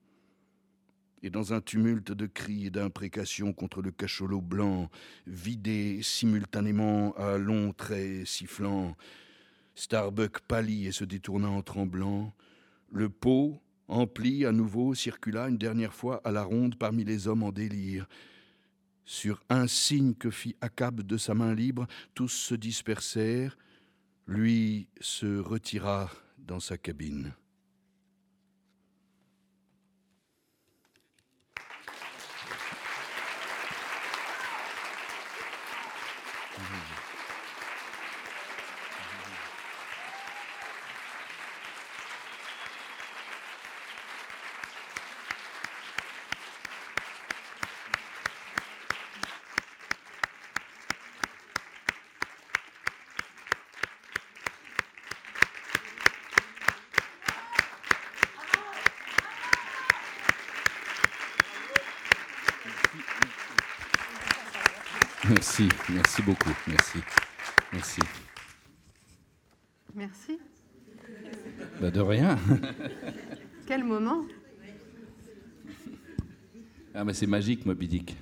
et dans un tumulte de cris et d'imprécations contre le cacholot blanc, vidé simultanément à longs traits sifflants, Starbuck pâlit et se détourna en tremblant. Le pot, empli à nouveau, circula une dernière fois à la ronde parmi les hommes en délire. Sur un signe que fit Akab de sa main libre, tous se dispersèrent. Lui se retira dans sa cabine. Merci, merci beaucoup. Merci. Merci. Merci. Bah de rien. Quel moment? Ah mais c'est magique, Moby Dick.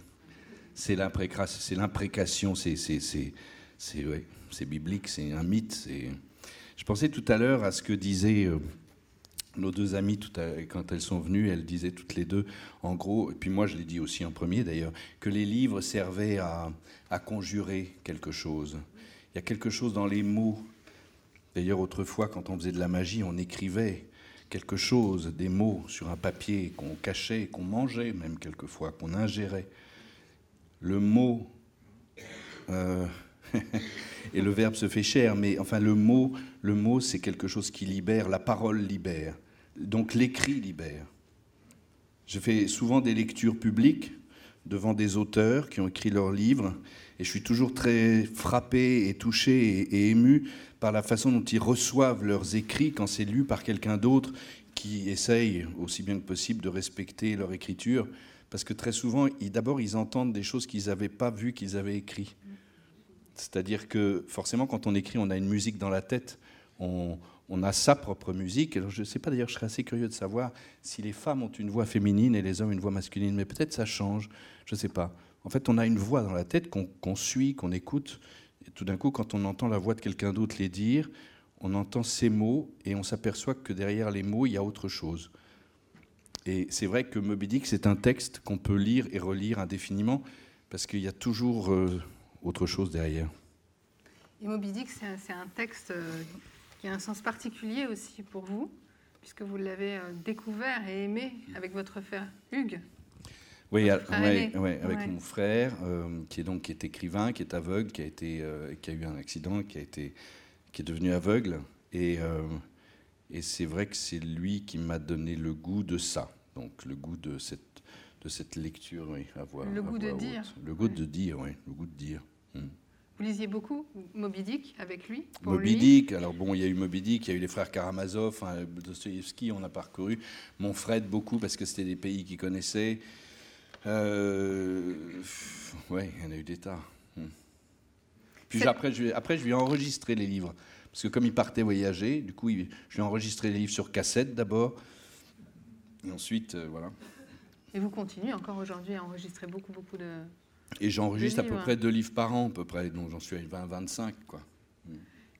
C'est l'imprécation, c'est c'est biblique, c'est un mythe. Je pensais tout à l'heure à ce que disait euh, nos deux amies, quand elles sont venues, elles disaient toutes les deux, en gros, et puis moi je l'ai dit aussi en premier d'ailleurs, que les livres servaient à, conjurer quelque chose. Il y a quelque chose dans les mots. D'ailleurs, autrefois, quand on faisait de la magie, on écrivait quelque chose, des mots sur un papier qu'on cachait, qu'on mangeait même quelquefois, qu'on ingérait. Le mot, euh, et le verbe se fait cher, mais enfin le mot, le mot c'est quelque chose qui libère, la parole libère. Donc l'écrit libère. Je fais souvent des lectures publiques devant des auteurs qui ont écrit leurs livres, et je suis toujours très frappé et touché et, ému par la façon dont ils reçoivent leurs écrits quand c'est lu par quelqu'un d'autre qui essaye aussi bien que possible de respecter leur écriture, parce que très souvent, d'abord, ils entendent des choses qu'ils n'avaient pas vues, qu'ils avaient écrites. C'est-à-dire que forcément, quand on écrit, on a une musique dans la tête. On, a sa propre musique. Alors je ne sais pas d'ailleurs, je serais assez curieux de savoir si les femmes ont une voix féminine et les hommes une voix masculine, mais peut-être ça change, je ne sais pas. En fait, on a une voix dans la tête qu'on suit, qu'on écoute, et tout d'un coup, quand on entend la voix de quelqu'un d'autre les dire, on entend ces mots et on s'aperçoit que derrière les mots, il y a autre chose. Et c'est vrai que Moby Dick, c'est un texte qu'on peut lire et relire indéfiniment, parce qu'il y a toujours euh, autre chose derrière. Et Moby Dick, c'est un, texte euh, qui a un sens particulier aussi pour vous, puisque vous l'avez découvert et aimé avec votre frère Hugues. Oui, avec mon frère, qui est donc qui est écrivain, qui est aveugle, qui a été, qui a eu un accident, qui a été, qui est devenu aveugle, et et c'est vrai que c'est lui qui m'a donné le goût de ça, donc le goût de cette, de cette lecture, oui, à voir. Le goût de dire. Le goût de dire, oui, le goût de dire. Vous lisiez beaucoup Moby Dick avec lui Moby Dick, alors bon, il y a eu Moby Dick, il y a eu les frères Karamazov, hein, Dostoevsky, on a parcouru. Mon Fred, beaucoup, parce que c'était des pays qu'il connaissait. Euh, oui, il y en a eu des tas. Hmm. Puis après je, après, je lui ai enregistré les livres. Parce que comme il partait voyager, du coup, je lui ai enregistré les livres sur cassette d'abord. Et ensuite, euh, voilà. Et vous continuez encore aujourd'hui à enregistrer beaucoup, beaucoup de. Et j'enregistre à peu près deux livres par an, à peu près. Donc j'en suis à 20, 25, quoi.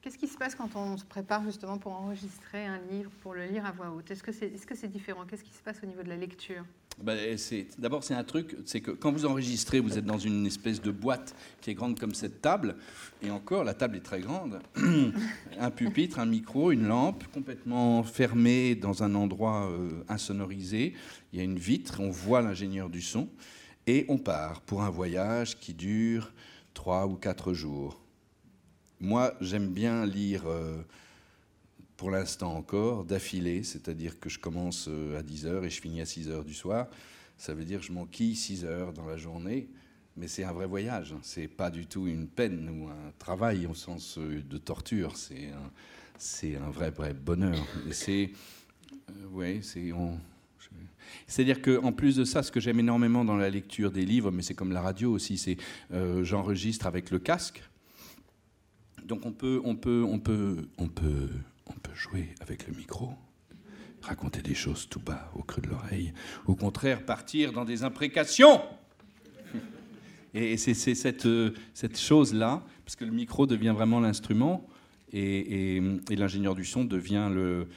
Qu'est-ce qui se passe quand on se prépare justement pour enregistrer un livre, pour le lire à voix haute? Est-ce que c'est est -ce différent? Qu'est-ce qui se passe au niveau de la lecture? Ben, D'abord, c'est un truc, c'est que quand vous enregistrez, vous êtes dans une espèce de boîte qui est grande comme cette table, et encore, la table est très grande. un pupitre, un micro, une lampe, complètement fermée dans un endroit euh, insonorisé. Il y a une vitre, on voit l'ingénieur du son, et on part pour un voyage qui dure trois ou quatre jours. Moi, j'aime bien lire. Euh, pour l'instant encore, d'affilée, c'est-à-dire que je commence euh, à 10h et je finis à 6h du soir. Ça veut dire que je m'enquille 6 heures dans la journée, mais c'est un vrai voyage. C'est pas du tout une peine ou un travail au sens euh, de torture. C'est un, vrai, vrai bonheur. C'est, ouais, c'est, c'est-à-dire qu'en plus de ça, ce que j'aime énormément dans la lecture des livres, mais c'est comme la radio aussi, c'est j'enregistre avec le casque. Donc on peut, on peut, on peut, on peut on peut jouer avec le micro, raconter des choses tout bas au creux de l'oreille, au contraire partir dans des imprécations. Et c'est cette, cette chose-là, parce que le micro devient vraiment l'instrument et, l'ingénieur du son devient le,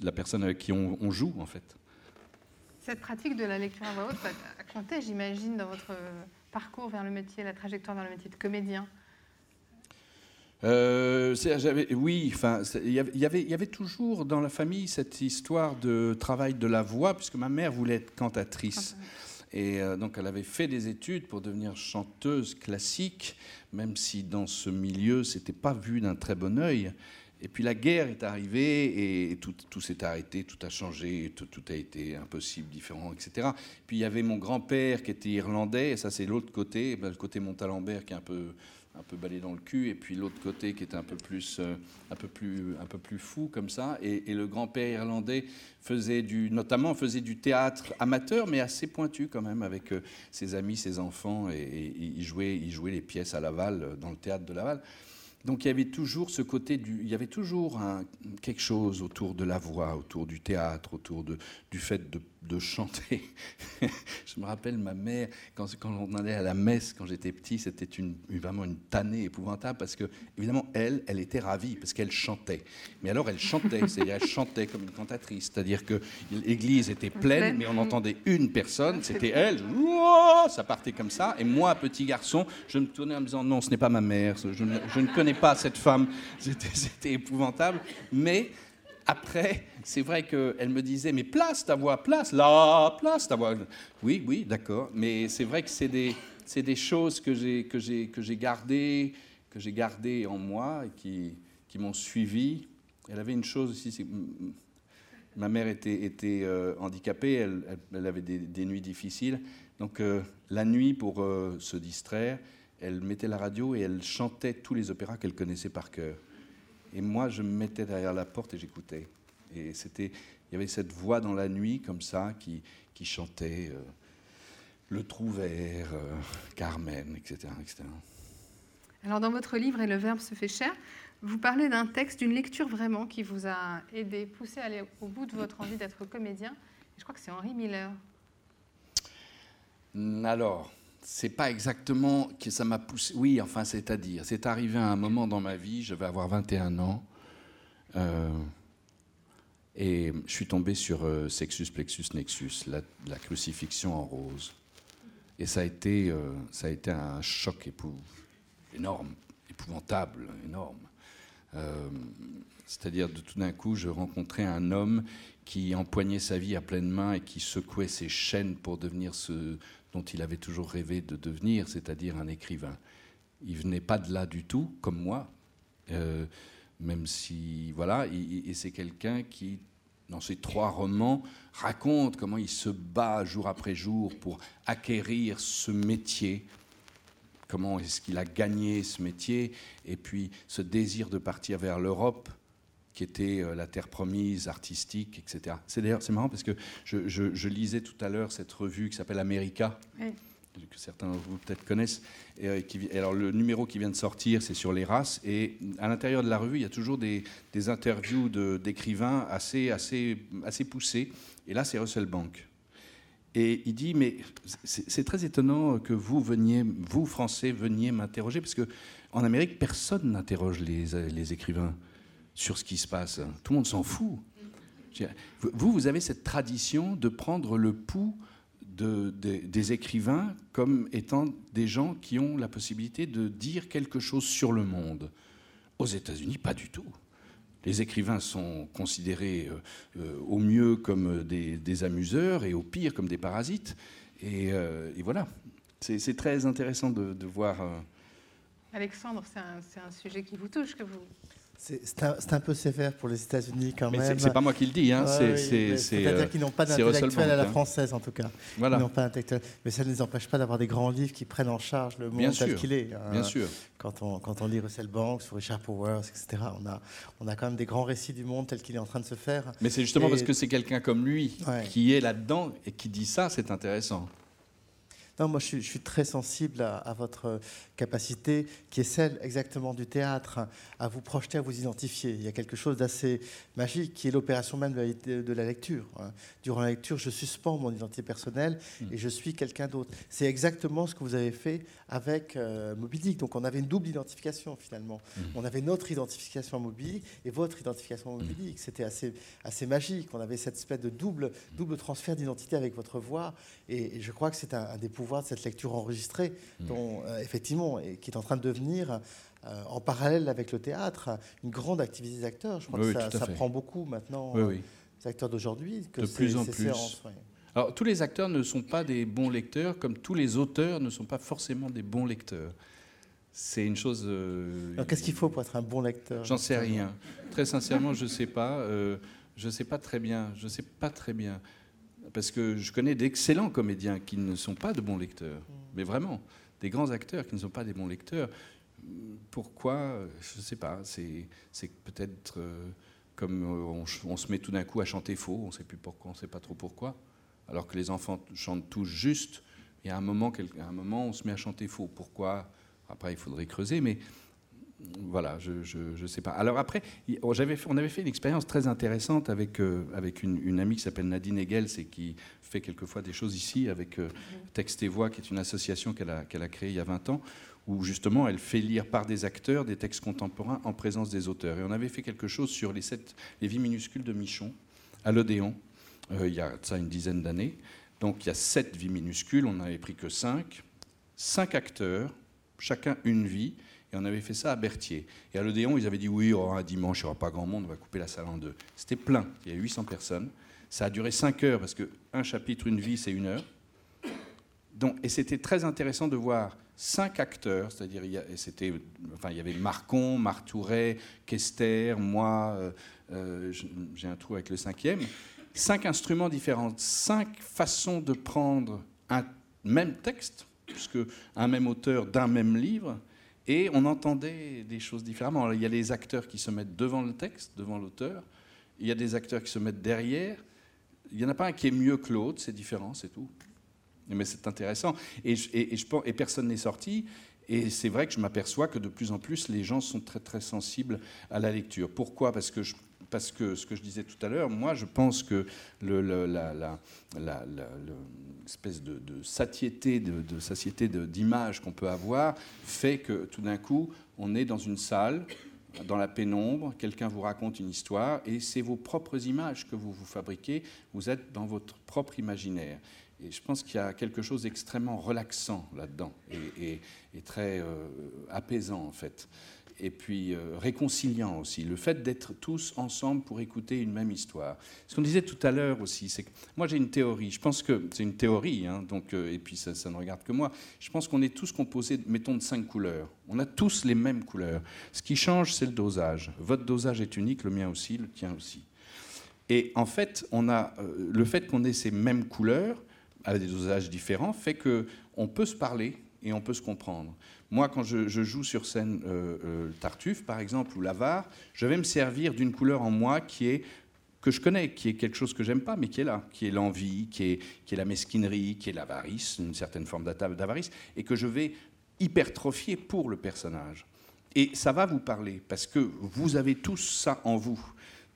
la personne avec qui on, joue, en fait. Cette pratique de la lecture à voix haute a compté, j'imagine, dans votre parcours vers le métier, la trajectoire vers le métier de comédien. Euh, oui, enfin, il y avait, y avait toujours dans la famille cette histoire de travail de la voix, puisque ma mère voulait être cantatrice. Et euh, donc, elle avait fait des études pour devenir chanteuse classique, même si dans ce milieu, c'était pas vu d'un très bon œil. Et puis la guerre est arrivée et tout, tout s'est arrêté, tout a changé, tout, tout, a été impossible, différent, etc. Puis il y avait mon grand-père qui était irlandais, et ça c'est l'autre côté, ben, le côté Montalembert qui est un peu un peu balé dans le cul, et puis l'autre côté qui était un peu plus, euh, un peu plus, un peu plus fou comme ça. Et, le grand-père irlandais faisait du, notamment faisait du théâtre amateur, mais assez pointu quand même, avec euh, ses amis, ses enfants, et, et, il, jouait, il jouait les pièces à Laval, dans le théâtre de Laval. Donc il y avait toujours ce côté du, il y avait toujours quelque chose autour de la voix, autour du théâtre, autour du fait de, de chanter. je me rappelle ma mère quand, quand on allait à la messe quand j'étais petit, c'était une, vraiment une tannée épouvantable parce que évidemment elle, elle était ravie parce qu'elle chantait. Mais alors elle chantait, c'est-à-dire elle chantait comme une cantatrice, c'est-à-dire que l'église était pleine, mais on entendait une personne, c'était elle. Ça partait comme ça. Et moi, petit garçon, je me tournais en me disant non, ce n'est pas ma mère, je ne, je ne connais pas cette femme. C'était épouvantable. Mais après, c'est vrai qu'elle me disait, mais place ta voix, place, là, place ta voix. Oui, oui, d'accord. Mais c'est vrai que c'est des, des choses que j'ai, que j'ai, que j'ai gardées, que j'ai gardées en moi et qui, qui m'ont suivi. Elle avait une chose aussi, ma mère était, était euh, handicapée, elle, elle, avait des, des, nuits difficiles. Donc euh, la nuit, pour euh, se distraire, elle mettait la radio et elle chantait tous les opéras qu'elle connaissait par cœur. Et moi, je me mettais derrière la porte et j'écoutais. Et c'était, il y avait cette voix dans la nuit comme ça qui, qui chantait euh, Le Trouvert, euh, Carmen, etc., etc. Alors dans votre livre Et le Verbe se fait cher, vous parlez d'un texte, d'une lecture vraiment qui vous a aidé, poussé à aller au bout de votre envie d'être comédien. Je crois que c'est Henri Miller. Alors, c'est pas exactement que ça m'a poussé. Oui, enfin, c'est-à-dire, c'est arrivé à un moment dans ma vie, je vais avoir 21 ans, euh, et je suis tombé sur euh, Sexus Plexus Nexus, la, crucifixion en rose. Et ça a été, euh, ça a été un choc énorme, épouvantable, énorme. C'est-à-dire, de tout d'un coup, je rencontrais un homme qui empoignait sa vie à pleine main et qui secouait ses chaînes pour devenir ce dont il avait toujours rêvé de devenir, c'est-à-dire un écrivain. Il venait pas de là du tout, comme moi, euh, même si, voilà, et c'est quelqu'un qui, dans ses trois romans, raconte comment il se bat jour après jour pour acquérir ce métier, comment est-ce qu'il a gagné ce métier, et puis ce désir de partir vers l'Europe, qui était euh, la terre promise, artistique, etc. C'est d'ailleurs c'est marrant parce que je, lisais tout à l'heure cette revue qui s'appelle America, que certains de vous peut-être connaissent. Et, euh, qui, alors le numéro qui vient de sortir, c'est sur les races, et à l'intérieur de la revue, il y a toujours des, interviews d'écrivains assez, assez, assez poussés. Et là, c'est Russell Bank. Et il dit, mais c'est très étonnant que vous veniez, vous Français, veniez m'interroger, parce que en Amérique, personne n'interroge les, les écrivains sur ce qui se passe. Tout le monde s'en fout. Vous, vous avez cette tradition de prendre le pouls de, des écrivains comme étant des gens qui ont la possibilité de dire quelque chose sur le monde. Aux États-Unis, pas du tout. Les écrivains sont considérés euh, euh, au mieux comme des, amuseurs et au pire comme des parasites. Et, euh, voilà, c'est très intéressant de, voir. Alexandre, c'est un, un, sujet qui vous touche, que vous, c'est un, peu sévère pour les États-Unis quand même. C'est pas moi qui le dis. Hein. C'est-à-dire euh, qu'ils n'ont pas d'intellectuel à la hein. française en tout cas. Voilà. Ils n'ont pas Mais ça ne les empêche pas d'avoir des grands livres qui prennent en charge le monde tel qu'il est. Hein. Bien sûr. Quand on, quand on lit Russell Banks ou Richard Powers, etc., on a, on a quand même des grands récits du monde tel qu'il est en train de se faire. Mais c'est justement parce que c'est quelqu'un comme lui qui est là-dedans et qui dit ça, c'est intéressant. Non, moi je suis, très sensible à, votre capacité, qui est celle exactement du théâtre, à vous projeter, à vous identifier. Il y a quelque chose d'assez magique, qui est l'opération même de la, lecture. Hein. Durant la lecture, je suspends mon identité personnelle et je suis quelqu'un d'autre. C'est exactement ce que vous avez fait avec euh, Donc on avait une double identification finalement. Mmh. On avait notre identification à Moby et votre identification à Moby C'était assez, assez magique. On avait cette espèce de double, double transfert d'identité avec votre voix. Et, je crois que c'est un, des pouvoirs de cette lecture enregistrée, mmh. dont euh, effectivement, et qui est en train de devenir euh, en parallèle avec le théâtre, une grande activité des acteurs. Je crois que ça, prend beaucoup maintenant, oui, les acteurs d'aujourd'hui. De plus en plus. Alors, tous les acteurs ne sont pas des bons lecteurs, comme tous les auteurs ne sont pas forcément des bons lecteurs. C'est une chose. Euh, qu'est-ce qu'il faut pour être un bon lecteur J'en sais rien. Très sincèrement, je ne sais pas. Euh, je ne sais pas très bien. Je sais pas très bien. Parce que je connais d'excellents comédiens qui ne sont pas de bons lecteurs. Mm. Mais vraiment, des grands acteurs qui ne sont pas des bons lecteurs. Pourquoi Je ne sais pas. C'est peut-être euh, comme on, on, se met tout d'un coup à chanter faux. On ne sait plus pourquoi. On ne sait pas trop pourquoi alors que les enfants chantent tous juste. Il y a un moment, un moment, on se met à chanter faux. Pourquoi? Après, il faudrait creuser, mais voilà, je ne sais pas. Alors après, on avait fait une expérience très intéressante avec, euh, avec une, amie qui s'appelle Nadine Hegels et qui fait quelquefois des choses ici avec euh, Texte et Voix, qui est une association qu'elle a, a créée il y a 20 ans, où justement elle fait lire par des acteurs des textes contemporains en présence des auteurs. Et on avait fait quelque chose sur les, sept, les vies minuscules de Michon à l'Odéon. Euh, il y a ça une dizaine d'années. Donc il y a sept vies minuscules, on n'avait pris que cinq. Cinq acteurs, chacun une vie, et on avait fait ça à Berthier. Et à l'Odéon, ils avaient dit oui, oh, un dimanche, il n'y aura pas grand monde, on va couper la salle en deux. C'était plein, il y a 800 personnes. Ça a duré cinq heures, parce qu'un chapitre, une vie, c'est une heure. Donc, et c'était très intéressant de voir cinq acteurs, c'est-à-dire c'était, enfin, il y avait Marcon, Martouret, Kester, moi, euh, euh, j'ai un trou avec le cinquième, cinq instruments différents, cinq façons de prendre un même texte, puisque un même auteur d'un même livre, et on entendait des choses différemment. il y a les acteurs qui se mettent devant le texte, devant l'auteur, il y a des acteurs qui se mettent derrière. Il n'y en a pas un qui est mieux que l'autre, c'est différent, c'est tout. Mais c'est intéressant. Et, et, personne n'est sorti. Et c'est vrai que je m'aperçois que de plus en plus, les gens sont très très sensibles à la lecture. Pourquoi? Parce que je parce que ce que je disais tout à l'heure, moi je pense que l'espèce de, satiété, de, satiété d'image qu'on peut avoir fait que tout d'un coup on est dans une salle, dans la pénombre, quelqu'un vous raconte une histoire et c'est vos propres images que vous vous fabriquez, vous êtes dans votre propre imaginaire. Et je pense qu'il y a quelque chose d'extrêmement relaxant là-dedans et, très euh, apaisant en fait. Et puis euh, réconciliant aussi. Le fait d'être tous ensemble pour écouter une même histoire. Ce qu'on disait tout à l'heure aussi, c'est que moi j'ai une théorie. Je pense que c'est une théorie, hein, donc, euh, et puis ça, ne regarde que moi. Je pense qu'on est tous composés, mettons, de cinq couleurs. On a tous les mêmes couleurs. Ce qui change, c'est le dosage. Votre dosage est unique, le mien aussi, le tien aussi. Et en fait, on a, le fait qu'on ait ces mêmes couleurs, avec des dosages différents, fait qu'on peut se parler et on peut se comprendre. Moi, quand je, joue sur scène euh, euh, Tartuffe, par exemple, ou L'Avare, je vais me servir d'une couleur en moi qui est que je connais, qui est quelque chose que j'aime pas, mais qui est là, qui est l'envie, qui est, la mesquinerie, qui est l'avarice, une certaine forme d'avarice, et que je vais hypertrophier pour le personnage. Et ça va vous parler, parce que vous avez tous ça en vous.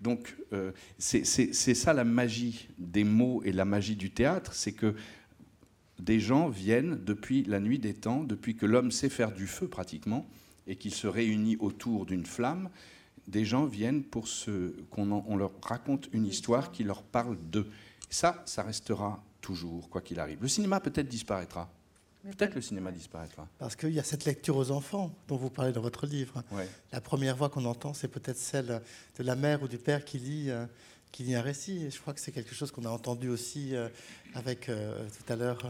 Donc euh, c'est ça la magie des mots et la magie du théâtre, c'est que des gens viennent depuis la nuit des temps, depuis que l'homme sait faire du feu pratiquement, et qu'il se réunit autour d'une flamme, des gens viennent pour qu'on leur raconte une histoire qui leur parle d'eux. Ça, ça restera toujours, quoi qu'il arrive. Le cinéma peut-être disparaîtra, Peut-être le cinéma disparaîtra. Parce qu'il y a cette lecture aux enfants dont vous parlez dans votre livre. La première voix qu'on entend, c'est peut-être celle de la mère ou du père qui lit, euh, qui lit un récit. Et je crois que c'est quelque chose qu'on a entendu aussi euh, avec euh, tout à l'heure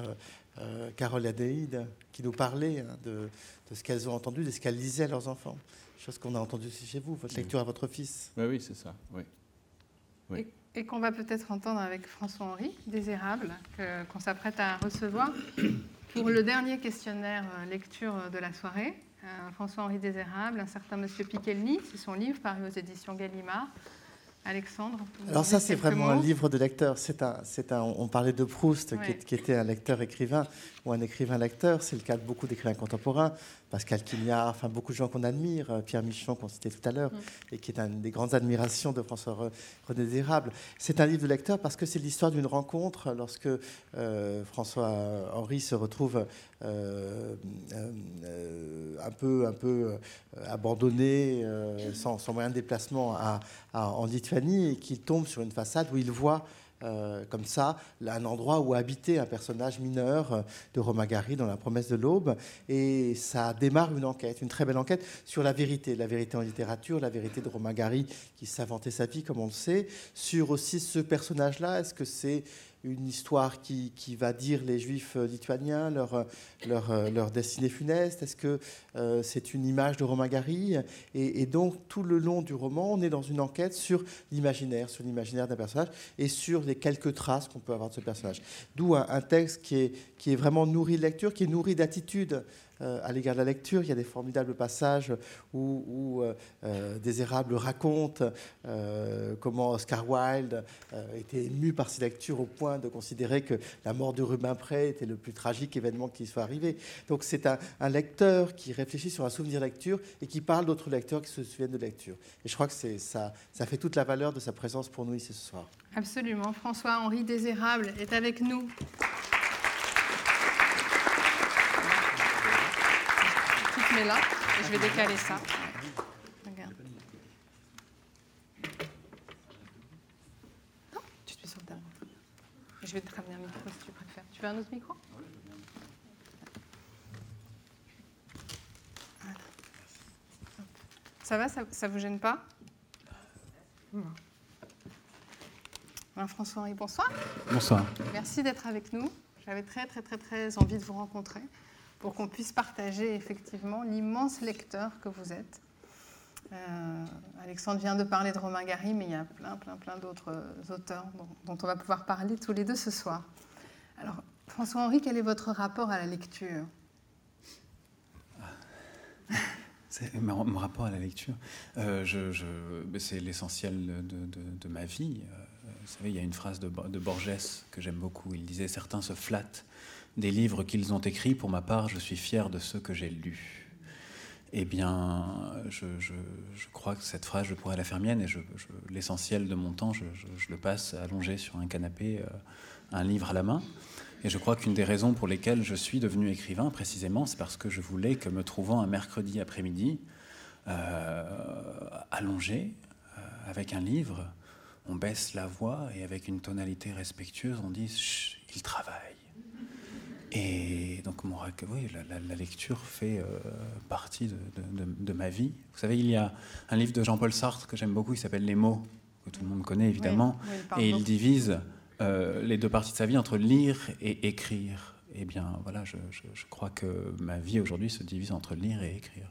Carole Adéide, qui nous parlait hein, de, ce qu'elles ont entendu, de ce qu'elles lisaient à leurs enfants. Chose qu'on a entendu aussi chez vous, votre lecture à votre fils. Oui, oui, c'est ça. Oui. oui. Et, qu'on va peut-être entendre avec François-Henri, Désérable, qu'on s'apprête à recevoir. Pour le dernier questionnaire euh, lecture de la soirée, euh, François-Henri Désérable, un certain Monsieur Piquelny, c'est son livre paru aux éditions Gallimard. Alexandre Alors ça, c'est vraiment un livre de lecteur. C'est un, c'est un, on parlait de Proust, qui, était un lecteur-écrivain ou un écrivain-lecteur. C'est le cas de beaucoup d'écrivains contemporains. Pascal Quignard, enfin beaucoup de gens qu'on admire, euh, Pierre Michon qu'on citait tout à l'heure, mm. et qui est une des grandes admirations de François René Désirable. C'est un livre de lecteur parce que c'est l'histoire d'une rencontre lorsque euh, François Henri se retrouve euh, un peu, un peu abandonné, sans, moyen de déplacement en Lituanie, et qu'il tombe sur une façade où il voit euh, comme ça, un endroit où habitait un personnage mineur euh, de Romain Gary dans La promesse de l'aube. Et ça démarre une enquête, une très belle enquête sur la vérité, la vérité en littérature, la vérité de Romain Gary qui s'inventait sa vie, comme on le sait, sur aussi ce personnage-là. Est-ce que c'est une histoire qui, qui, va dire les juifs euh, lituaniens, leur, euh, euh, leur destinée funeste? Est-ce que c'est une image de Romain Gary? Et, donc, tout le long du roman, on est dans une enquête sur l'imaginaire, sur l'imaginaire d'un personnage et sur les quelques traces qu'on peut avoir de ce personnage. D'où un, un, texte qui est, qui est vraiment nourri de lecture, qui est nourri d'attitude euh, à l'égard de la lecture. Il y a des formidables passages où, où euh, euh, raconte comment Oscar Wilde était ému par ses lectures au point de considérer que la mort de Rubempré était le plus tragique événement qui soit arrivé. Donc c'est un, lecteur qui réfléchit sur un souvenir lecture et qui parle d'autres lecteurs qui se souviennent de lecture. Et je crois que ça, ça fait toute la valeur de sa présence pour nous ici ce soir. Absolument. François-Henri Désérable est avec nous. Là et je vais décaler ça. Regarde. Non, tu te mets sur le Je vais te ramener un micro si tu préfères. Tu veux un autre micro? Ça va, ça, ça vous gêne pas? François-Henri, bonsoir. Bonsoir. Merci d'être avec nous. J'avais très, très, très, très envie de vous rencontrer pour qu'on puisse partager effectivement l'immense lecteur que vous êtes. Euh, Alexandre vient de parler de Romain Gary, mais il y a plein, plein, plein d'autres auteurs dont, on va pouvoir parler tous les deux ce soir. Alors, François-Henri, quel est votre rapport à la lecture? Mon, rapport à la lecture, euh, c'est l'essentiel de, ma vie. Euh, vous savez, il y a une phrase de Borges que j'aime beaucoup. Il disait Certains se flattent des livres qu'ils ont écrits. Pour ma part, je suis fier de ceux que j'ai lus. Eh bien, je, crois que cette phrase, je pourrais la faire mienne, et l'essentiel de mon temps, je, le passe allongé sur un canapé, euh, un livre à la main. Et je crois qu'une des raisons pour lesquelles je suis devenu écrivain, précisément, c'est parce que je voulais que me trouvant un mercredi après-midi, euh, allongé, euh, avec un livre, on baisse la voix et avec une tonalité respectueuse, on dit il travaille Et donc, mon, oui, la, lecture fait partie de, de, ma vie. Vous savez, il y a un livre de Jean-Paul Sartre que j'aime beaucoup, il s'appelle Les mots, que tout le monde connaît évidemment, et il divise les deux parties de sa vie entre lire et écrire. Eh bien, voilà, je, je crois que ma vie aujourd'hui se divise entre lire et écrire.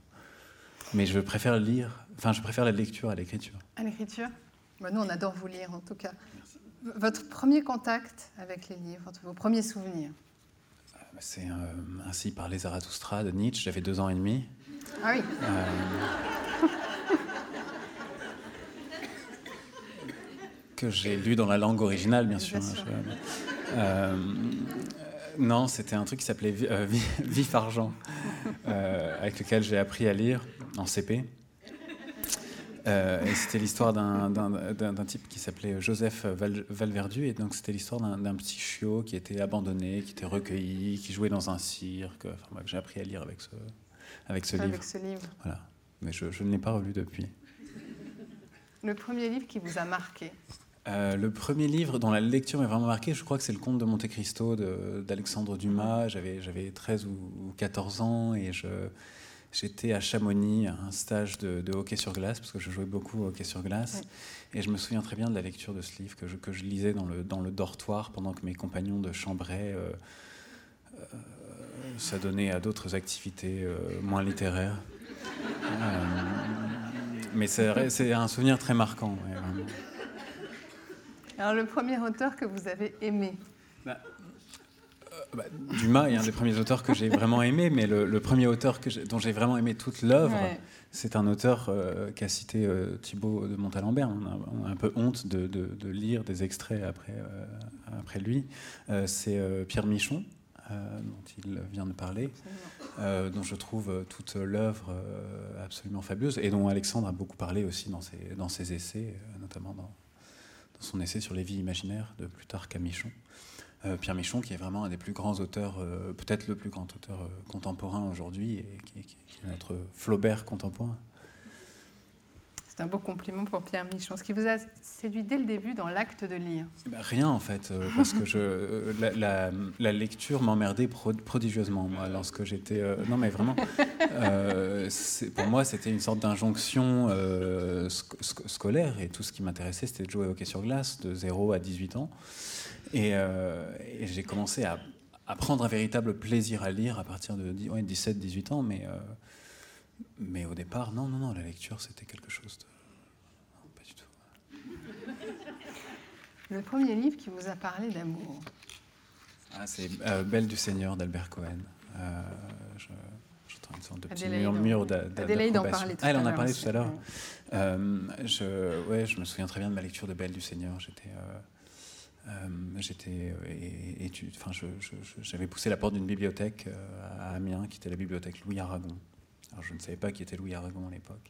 Mais je préfère lire, enfin, je préfère la lecture à l'écriture. À l'écriture? Bah, Nous, on adore vous lire, en tout cas. Votre premier contact avec les livres, vos premiers souvenirs? euh, C'est euh, ainsi par les Zarathustra de Nietzsche, j'avais deux ans et demi. Ah oui euh, Que j'ai lu dans la langue originale, bien sûr. non, c'était un truc qui s'appelait Vif Argent, avec lequel j'ai appris à lire en CP. Euh, c'était l'histoire d'un type qui s'appelait Joseph Valverdu. Et donc, c'était l'histoire d'un petit chiot qui était abandonné, qui était recueilli, qui jouait dans un cirque. Enfin, j'ai appris à lire avec ce, avec ce livre. Avec ce livre. Voilà. Mais je, je ne l'ai pas relu depuis. Le premier livre qui vous a marqué euh, le premier livre dont la lecture m'a vraiment marqué, je crois que c'est Le Comte de Monte Cristo d'Alexandre Dumas. J'avais 13 ou 14 ans et je, J'étais à Chamonix, à un stage de, hockey sur glace, parce que je jouais beaucoup au hockey sur glace. Et je me souviens très bien de la lecture de ce livre que je, que je lisais dans le, dans le dortoir pendant que mes compagnons de chambraient euh, euh, s'adonnaient à d'autres activités euh, moins littéraires. mais c'est un souvenir très marquant. Alors, le premier auteur que vous avez aimé? Bah, bah, Dumas est un des premiers auteurs que j'ai vraiment aimé, mais le, premier auteur que dont j'ai vraiment aimé toute l'œuvre, c'est un auteur euh, qu'a cité euh, Thibaut de Montalembert. On a, un peu honte de, lire des extraits après, euh, après lui. c'est Pierre Michon, dont il vient de parler, dont je trouve toute l'œuvre absolument fabuleuse, et dont Alexandre a beaucoup parlé aussi dans ses, dans ses essais, notamment dans, dans son essai sur les vies imaginaires de Plutarque à Michon. Euh, Pierre Michon, qui est vraiment un des plus grands auteurs, euh, peut-être le plus grand auteur euh, contemporain aujourd'hui, et qui, est notre Flaubert contemporain. C'est un beau compliment pour Pierre Michon. Ce qui vous a séduit dès le début dans l'acte de lire eh ben, Rien en fait, parce que je, la, lecture m'emmerdait prodigieusement, moi, lorsque j'étais... non mais vraiment, pour moi c'était une sorte d'injonction scolaire, et tout ce qui m'intéressait c'était de jouer au hockey sur glace de 0 à 18 ans. Euh, et, j'ai commencé à, prendre un véritable plaisir à lire à partir de 17-18 ans, mais, euh, mais au départ, non, non, non, la lecture, c'était quelque chose de... Non, pas du tout. Le premier livre qui vous a parlé d'amour ah, C'est euh, Belle du Seigneur d'Albert Cohen. je, une sorte de petit mur, mur Adélaïde en parlait tout ah, elle en a parlé tout à l'heure. je, ouais, je me souviien très bien de ma lecture de Belle du Seigneur. J'étais euh, j'étais euh, enfin, j'avais poussé la porte d'une bibliothèque euh, à Amiens, qui était la bibliothèque Louis Aragon. Alors, je ne savais pas qui était Louis Aragon à l'époque.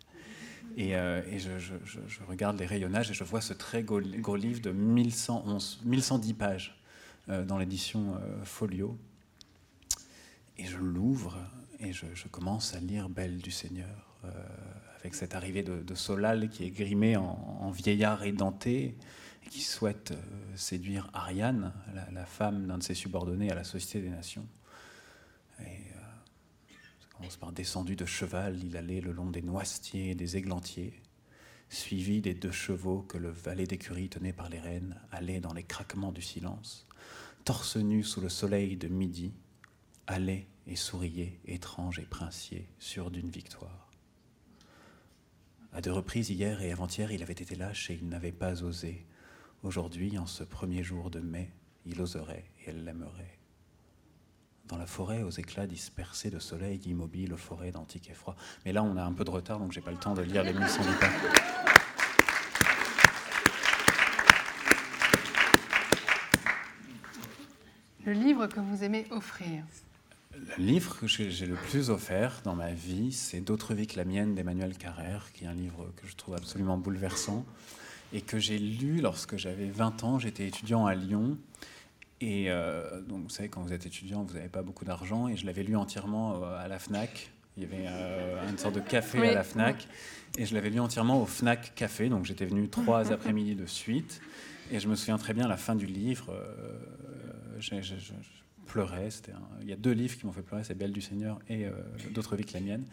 Et, je, regarde les rayonnages et je vois ce très gros, livre de 1111, 1110 pages dans l'édition Folio. Et je l'ouvre et je, commence à lire Belle du Seigneur, avec cette arrivée de, Solal qui est grimé en, en vieillard édenté qui souhaite euh, séduire Ariane, la, femme d'un de ses subordonnés à la Société des Nations. Et euh, ça commence par descendu de cheval, il allait le long des noisetiers et des églantiers, suivi des deux chevaux que le valet d'écurie tenait par les rênes, allait dans les craquements du silence, torse nu sous le soleil de midi, allait et souriait, étrange et princier, sûr d'une victoire. À deux reprises, hier et avant-hier, il avait été lâche et il n'avait pas osé, Aujourd'hui, en ce premier jour de mai, il oserait et elle l'aimerait. Dans la forêt, aux éclats dispersés de soleil, immobile, forêt d'antique et froid. Mais là, on a un peu de retard, donc j'ai pas le temps de lire les 1100 pages. Le livre que vous aimez offrir Le livre que j'ai le plus offert dans ma vie, c'est D'autres vies que la mienne d'Emmanuel Carrère, qui est un livre que je trouve absolument bouleversant et que j'ai lu lorsque j'avais 20 ans. J'étais étudiant à Lyon. Et euh, donc, vous savez, quand vous êtes étudiant, vous n'avez pas beaucoup d'argent. Et je l'avais lu entièrement euh, à la FNAC. Il y avait euh, une sorte de café à la FNAC. Et je l'avais lu entièrement au FNAC Café. Donc, j'étais venu trois après-midi de suite. Et je me souviens très bien, à la fin du livre, pleurais. Il y a deux livres qui m'ont fait pleurer, c'est Belle du Seigneur et D'autres vies que la mienne.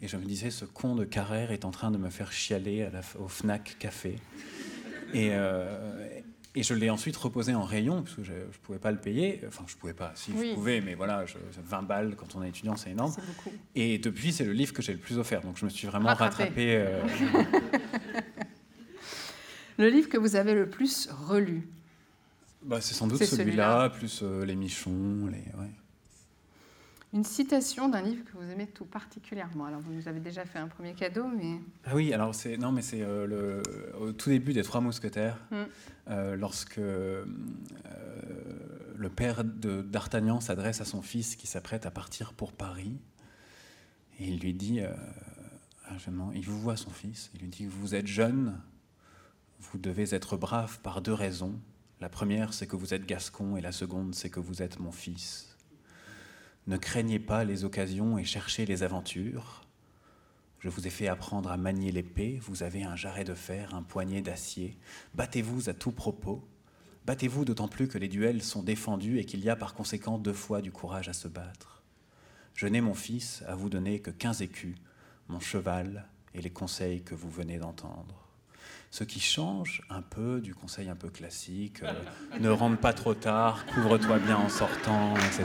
Et je me disais, ce con de Carrère est en train de me faire chialer à la, au Fnac Café. Et, et je l'ai ensuite reposé en rayon, parce que je ne pouvais pas le payer. Enfin, je ne pouvais pas, si je pouvais, mais voilà, 20 balles quand on est étudiant, c'est énorme. Et depuis, c'est le livre que j'ai le plus offert. Donc je me suis vraiment rattrapé. Euh, le livre que vous avez le plus relu? Bah, C'est sans doute celui-là, plus euh, Les Michons. Les, une citation d'un livre que vous aimez tout particulièrement. Alors, vous nous avez déjà fait un premier cadeau, mais... Ah oui, alors c'est... Non, mais c'est euh, le, au tout début des Trois Mousquetaires, mm. euh, lorsque euh, le père de d'Artagnan s'adresse à son fils qui s'apprête à partir pour Paris, et il lui dit... il vous voit son fils, il lui dit, vous êtes jeune, vous devez être brave par deux raisons. La première, c'est que vous êtes gascon, et la seconde, c'est que vous êtes mon fils. Ne craignez pas les occasions et cherchez les aventures. Je vous ai fait apprendre à manier l'épée, vous avez un jarret de fer, un poignet d'acier. Battez-vous à tout propos. Battez-vous d'autant plus que les duels sont défendus et qu'il y a par conséquent deux fois du courage à se battre. Je n'ai mon fils à vous donner que quinze écus, mon cheval et les conseils que vous venez d'entendre. Ce qui change un peu du conseil un peu classique, euh, ne rentre pas trop tard, couvre-toi bien en sortant, etc.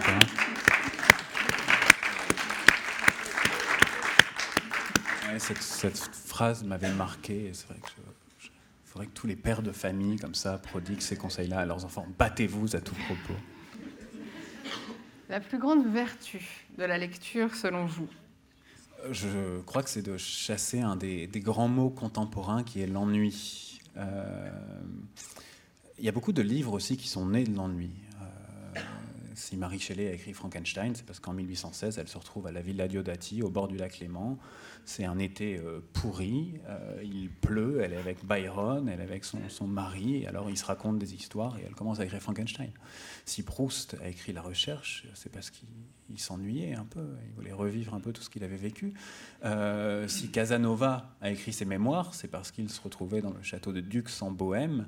cette, phrase m'avait marqué. C'est vrai que il faudrait que tous les pères de famille, comme ça, prodiguent ces conseils-là à leurs enfants. Battez-vous à tout propos. La plus grande vertu de la lecture, selon vous? Je crois que c'est de chasser un des, grands mots contemporains qui est l'ennui. Euh, il y a beaucoup de livres aussi qui sont nés de l'ennui. Si Marie Shelley a écrit Frankenstein, c'est parce qu'en 1816, elle se retrouve à la Villa Diodati, au bord du lac Léman. C'est un été euh, pourri, euh, il pleut, elle est avec Byron, elle est avec son, mari, et alors ils se racontent des histoires et elle commence à écrire Frankenstein. Si Proust a écrit La Recherche, c'est parce qu'il s'ennuyait un peu, il voulait revivre un peu tout ce qu'il avait vécu. Euh, si Casanova a écrit ses mémoires, c'est parce qu'il se retrouvait dans le château de Dux en Bohème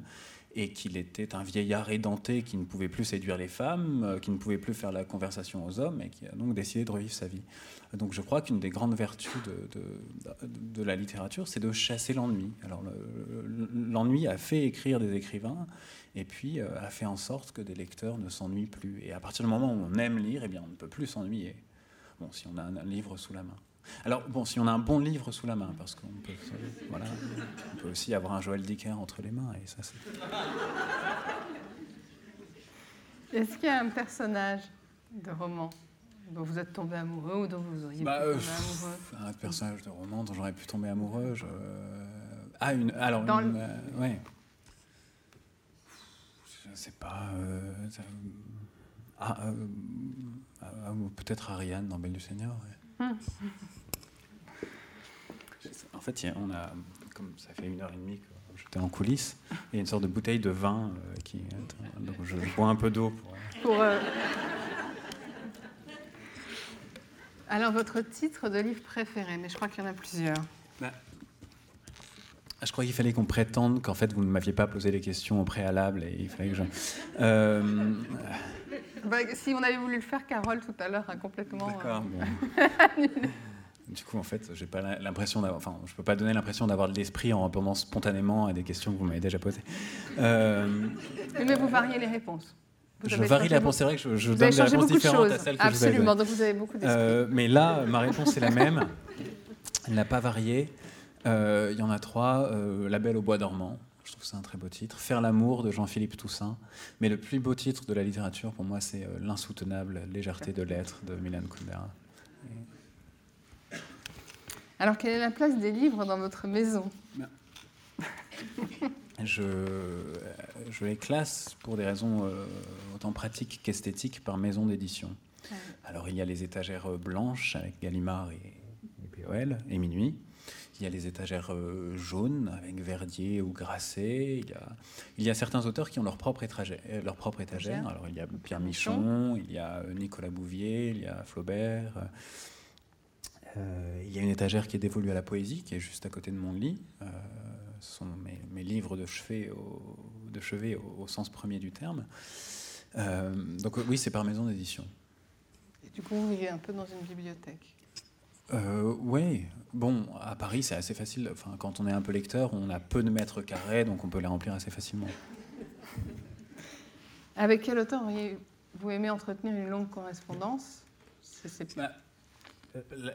et qu'il était un vieillard édenté qui ne pouvait plus séduire les femmes, euh, qui ne pouvait plus faire la conversation aux hommes, et qui a donc décidé de revivre sa vie. Donc je crois qu'une des grandes vertus de, la littérature, c'est de chasser l'ennui. Alors l'ennui a fait écrire des écrivains, et puis euh, a fait en sorte que des lecteurs ne s'ennuient plus. Et à partir du moment où on aime lire, eh bien, on ne peut plus s'ennuyer. Bon, si on a un livre sous la main. Alors, bon, si on a un bon livre sous la main, parce qu'on peut, voilà, on peut aussi avoir un Joël Dicker entre les mains, et ça, c'est... Est-ce qu'il y a un personnage de roman dont vous êtes tombé amoureux ou dont vous auriez bah, pu tomber euh, amoureux? Un personnage de roman dont j'aurais pu tomber amoureux je... Ah, une... Alors, une, euh, ouais. Je ne sais pas... Euh, ah, ah, peut-être Ariane dans Belle du Seigneur. En fait, on a, comme ça fait une heure et demie que j'étais en coulisses, il y a une sorte de bouteille de vin euh, qui. Donc je, bois un peu d'eau pour. Euh, Alors, votre titre de livre préféré, mais je crois qu'il y en a plusieurs. Bah, je crois qu'il fallait qu'on prétende qu'en fait vous ne m'aviez pas posé les questions au préalable et il fallait que je. Euh, bah, si on avait voulu le faire, Carole tout à l'heure a complètement. D'accord. Euh, du coup, en fait, j'ai pas l'impression d'avoir. Enfin, je peux pas donner l'impression d'avoir de l'esprit en répondant spontanément à des questions que vous m'avez déjà posées. Euh, mais vous variez les réponses. je varie la réponse. C'est vrai que je, donne des réponses différentes à celles que Absolument, vous avez donc vous avez beaucoup d'esprit. Euh, mais là, ma réponse est la même. Elle n'a pas varié. Il y en a trois. la Belle au bois dormant. Je trouve c'est un très beau titre. Faire l'amour de Jean-Philippe Toussaint. Mais le plus beau titre de la littérature, pour moi, c'est euh, L'insoutenable légèreté de l'être de Milan Kundera. Alors, quelle est la place des livres dans votre maison? Je, euh, je, les classe pour des raisons euh, autant pratiques qu'esthétiques par maison d'édition. Alors, il y a les étagères blanches avec Gallimard et, et POL et Minuit. Il y a les étagères euh, jaunes avec Verdier ou Grasset. Il y, a, il y a certains auteurs qui ont leur propre, étagère. Euh, leur propre étagère. Alors il y a Pierre Michon, il y a euh, Nicolas Bouvier, il y a Flaubert. Il y a une étagère qui est dévolue à la poésie, qui est juste à côté de mon lit. ce sont mes, livres de chevet, au, de chevet au, sens premier du terme. donc oui, c'est par maison d'édition. Et du coup, vous vivez un peu dans une bibliothèque Oui, bon, à Paris, c'est assez facile. Enfin, quand on est un peu lecteur, on a peu de mètres carrés, donc on peut les remplir assez facilement. Avec quel auteur vous aimez entretenir une longue correspondance? Bah,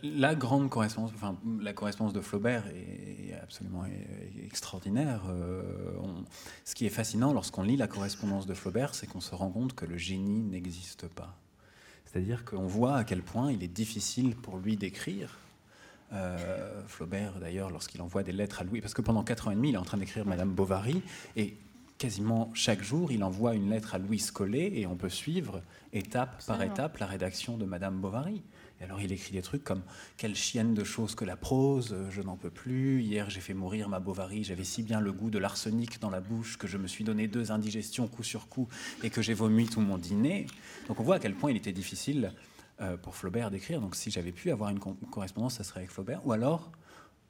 la, grande correspondance, enfin, la correspondance de Flaubert est, absolument extraordinaire. Euh, ce qui est fascinant lorsqu'on lit la correspondance de Flaubert, c'est qu'on se rend compte que le génie n'existe pas. C'est-à-dire qu'on voit à quel point il est difficile pour lui d'écrire. Euh, Flaubert, d'ailleurs, lorsqu'il envoie des lettres à Louis, parce que pendant quatre ans et demi, il est en train d'écrire Madame Bovary, et quasiment chaque jour, il envoie une lettre à Louis Collet, et on peut suivre étape par étape la rédaction de Madame Bovary alors il écrit des trucs comme Quelle chienne de choses que la prose, je n'en peux plus. Hier j'ai fait mourir ma Bovary, j'avais si bien le goût de l'arsenic dans la bouche que je me suis donné deux indigestions coup sur coup et que j'ai vomi tout mon dîner. Donc on voit à quel point il était difficile euh, pour Flaubert d'écrire. Donc si j'avais pu avoir une correspondance, ça serait avec Flaubert. Ou alors,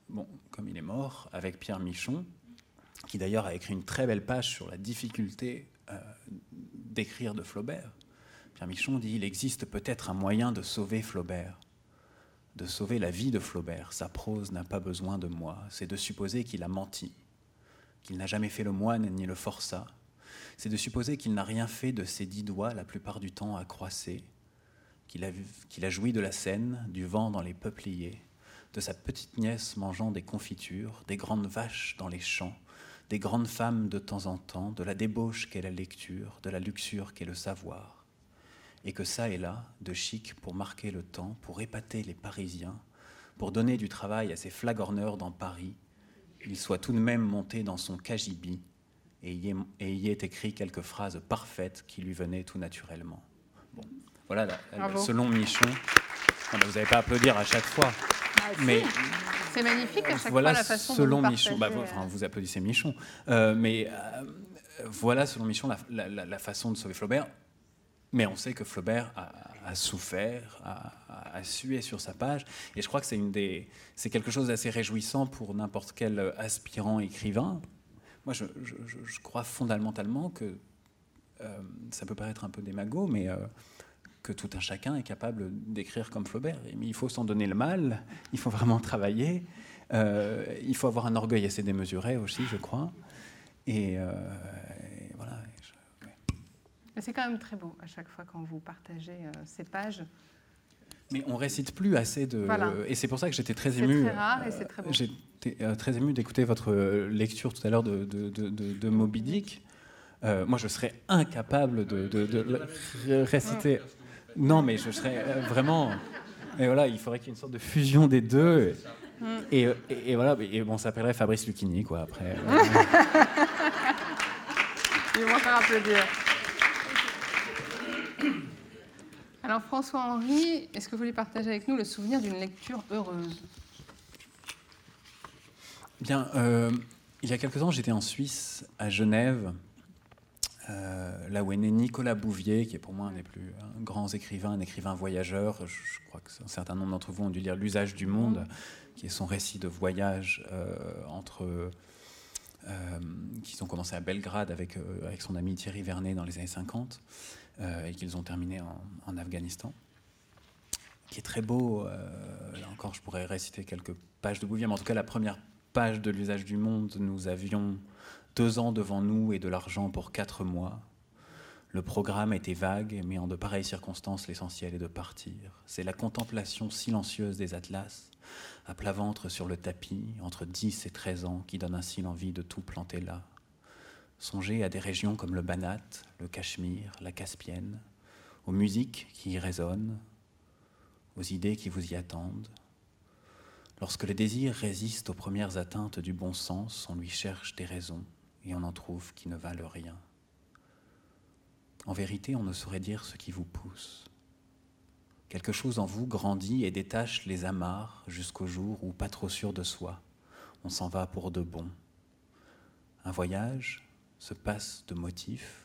bon, comme il est mort, avec Pierre Michon, qui d'ailleurs a écrit une très belle page sur la difficulté euh, d'écrire de Flaubert. Michon dit Il existe peut-être un moyen de sauver Flaubert, de sauver la vie de Flaubert. Sa prose n'a pas besoin de moi. C'est de supposer qu'il a menti, qu'il n'a jamais fait le moine ni le forçat. C'est de supposer qu'il n'a rien fait de ses dix doigts, la plupart du temps à croisser, qu'il a, joui de la scène, du vent dans les peupliers, de sa petite nièce mangeant des confitures, des grandes vaches dans les champs, des grandes femmes de temps en temps, de la débauche qu'est la lecture, de la luxure qu'est le savoir et que ça et là, de chic pour marquer le temps, pour épater les Parisiens, pour donner du travail à ces flagorneurs dans Paris, il soit tout de même monté dans son cagibi et y, ait, écrit quelques phrases parfaites qui lui venaient tout naturellement. Bon, voilà, selon Michon. vous n'avez pas à applaudir à chaque fois. Ah, mais c'est magnifique à chaque voilà fois la façon selon dont Michon. Bah, enfin, vous applaudissez Michon. Euh, mais euh, voilà, selon Michon, la, la, façon de sauver Flaubert. Mais on sait que Flaubert a, souffert, a, sué sur sa page, et je crois que c'est quelque chose d'assez réjouissant pour n'importe quel aspirant écrivain. Moi, je, crois fondamentalement que euh, ça peut paraître un peu démago, mais euh, que tout un chacun est capable d'écrire comme Flaubert. Mais il faut s'en donner le mal, il faut vraiment travailler, euh, il faut avoir un orgueil assez démesuré aussi, je crois. Et, c'est quand même très beau à chaque fois quand vous partagez euh, ces pages. Mais on récite plus assez de. Et c'est pour ça que j'étais très ému. C'est très rare et c'est très beau. Euh, j'étais euh, très ému d'écouter votre lecture tout à l'heure de, de, de, Moby Dick. moi, je serais incapable de, réciter. Non, mais je serais vraiment. Et voilà, il faudrait qu'il y ait une sorte de fusion des deux. Mm. Et, et, voilà, et bon, ça s'appellerait Fabrice Lucchini, quoi, après. Ils vont faire applaudir. Alors François-Henri, est-ce que vous voulez partager avec nous le souvenir d'une lecture heureuse? Bien, euh, il y a quelques temps, j'étais en Suisse, à Genève, euh, là où est né Nicolas Bouvier, qui est pour moi un des plus grands écrivains, un écrivain voyageur. Je, crois que un certain nombre d'entre vous ont dû lire L'usage du monde, qui est son récit de voyage euh, entre... qu'ils ont commencé à Belgrade avec, avec son ami Thierry Vernet dans les années 50. Euh, et qu'ils ont terminé en, Afghanistan, qui est très beau. Euh, là encore, je pourrais réciter quelques pages de Bouvier, mais en tout cas, la première page de l'usage du monde, nous avions deux ans devant nous et de l'argent pour quatre mois. Le programme était vague, mais en de pareilles circonstances, l'essentiel est de partir. C'est la contemplation silencieuse des atlas, à plat ventre sur le tapis, entre 10 et 13 ans, qui donne ainsi l'envie de tout planter là. Songez à des régions comme le Banat, le Cachemire, la Caspienne, aux musiques qui y résonnent, aux idées qui vous y attendent. Lorsque le désir résiste aux premières atteintes du bon sens, on lui cherche des raisons et on en trouve qui ne valent rien. En vérité, on ne saurait dire ce qui vous pousse. Quelque chose en vous grandit et détache les amarres jusqu'au jour où, pas trop sûr de soi, on s'en va pour de bon. Un voyage, se passe de motifs,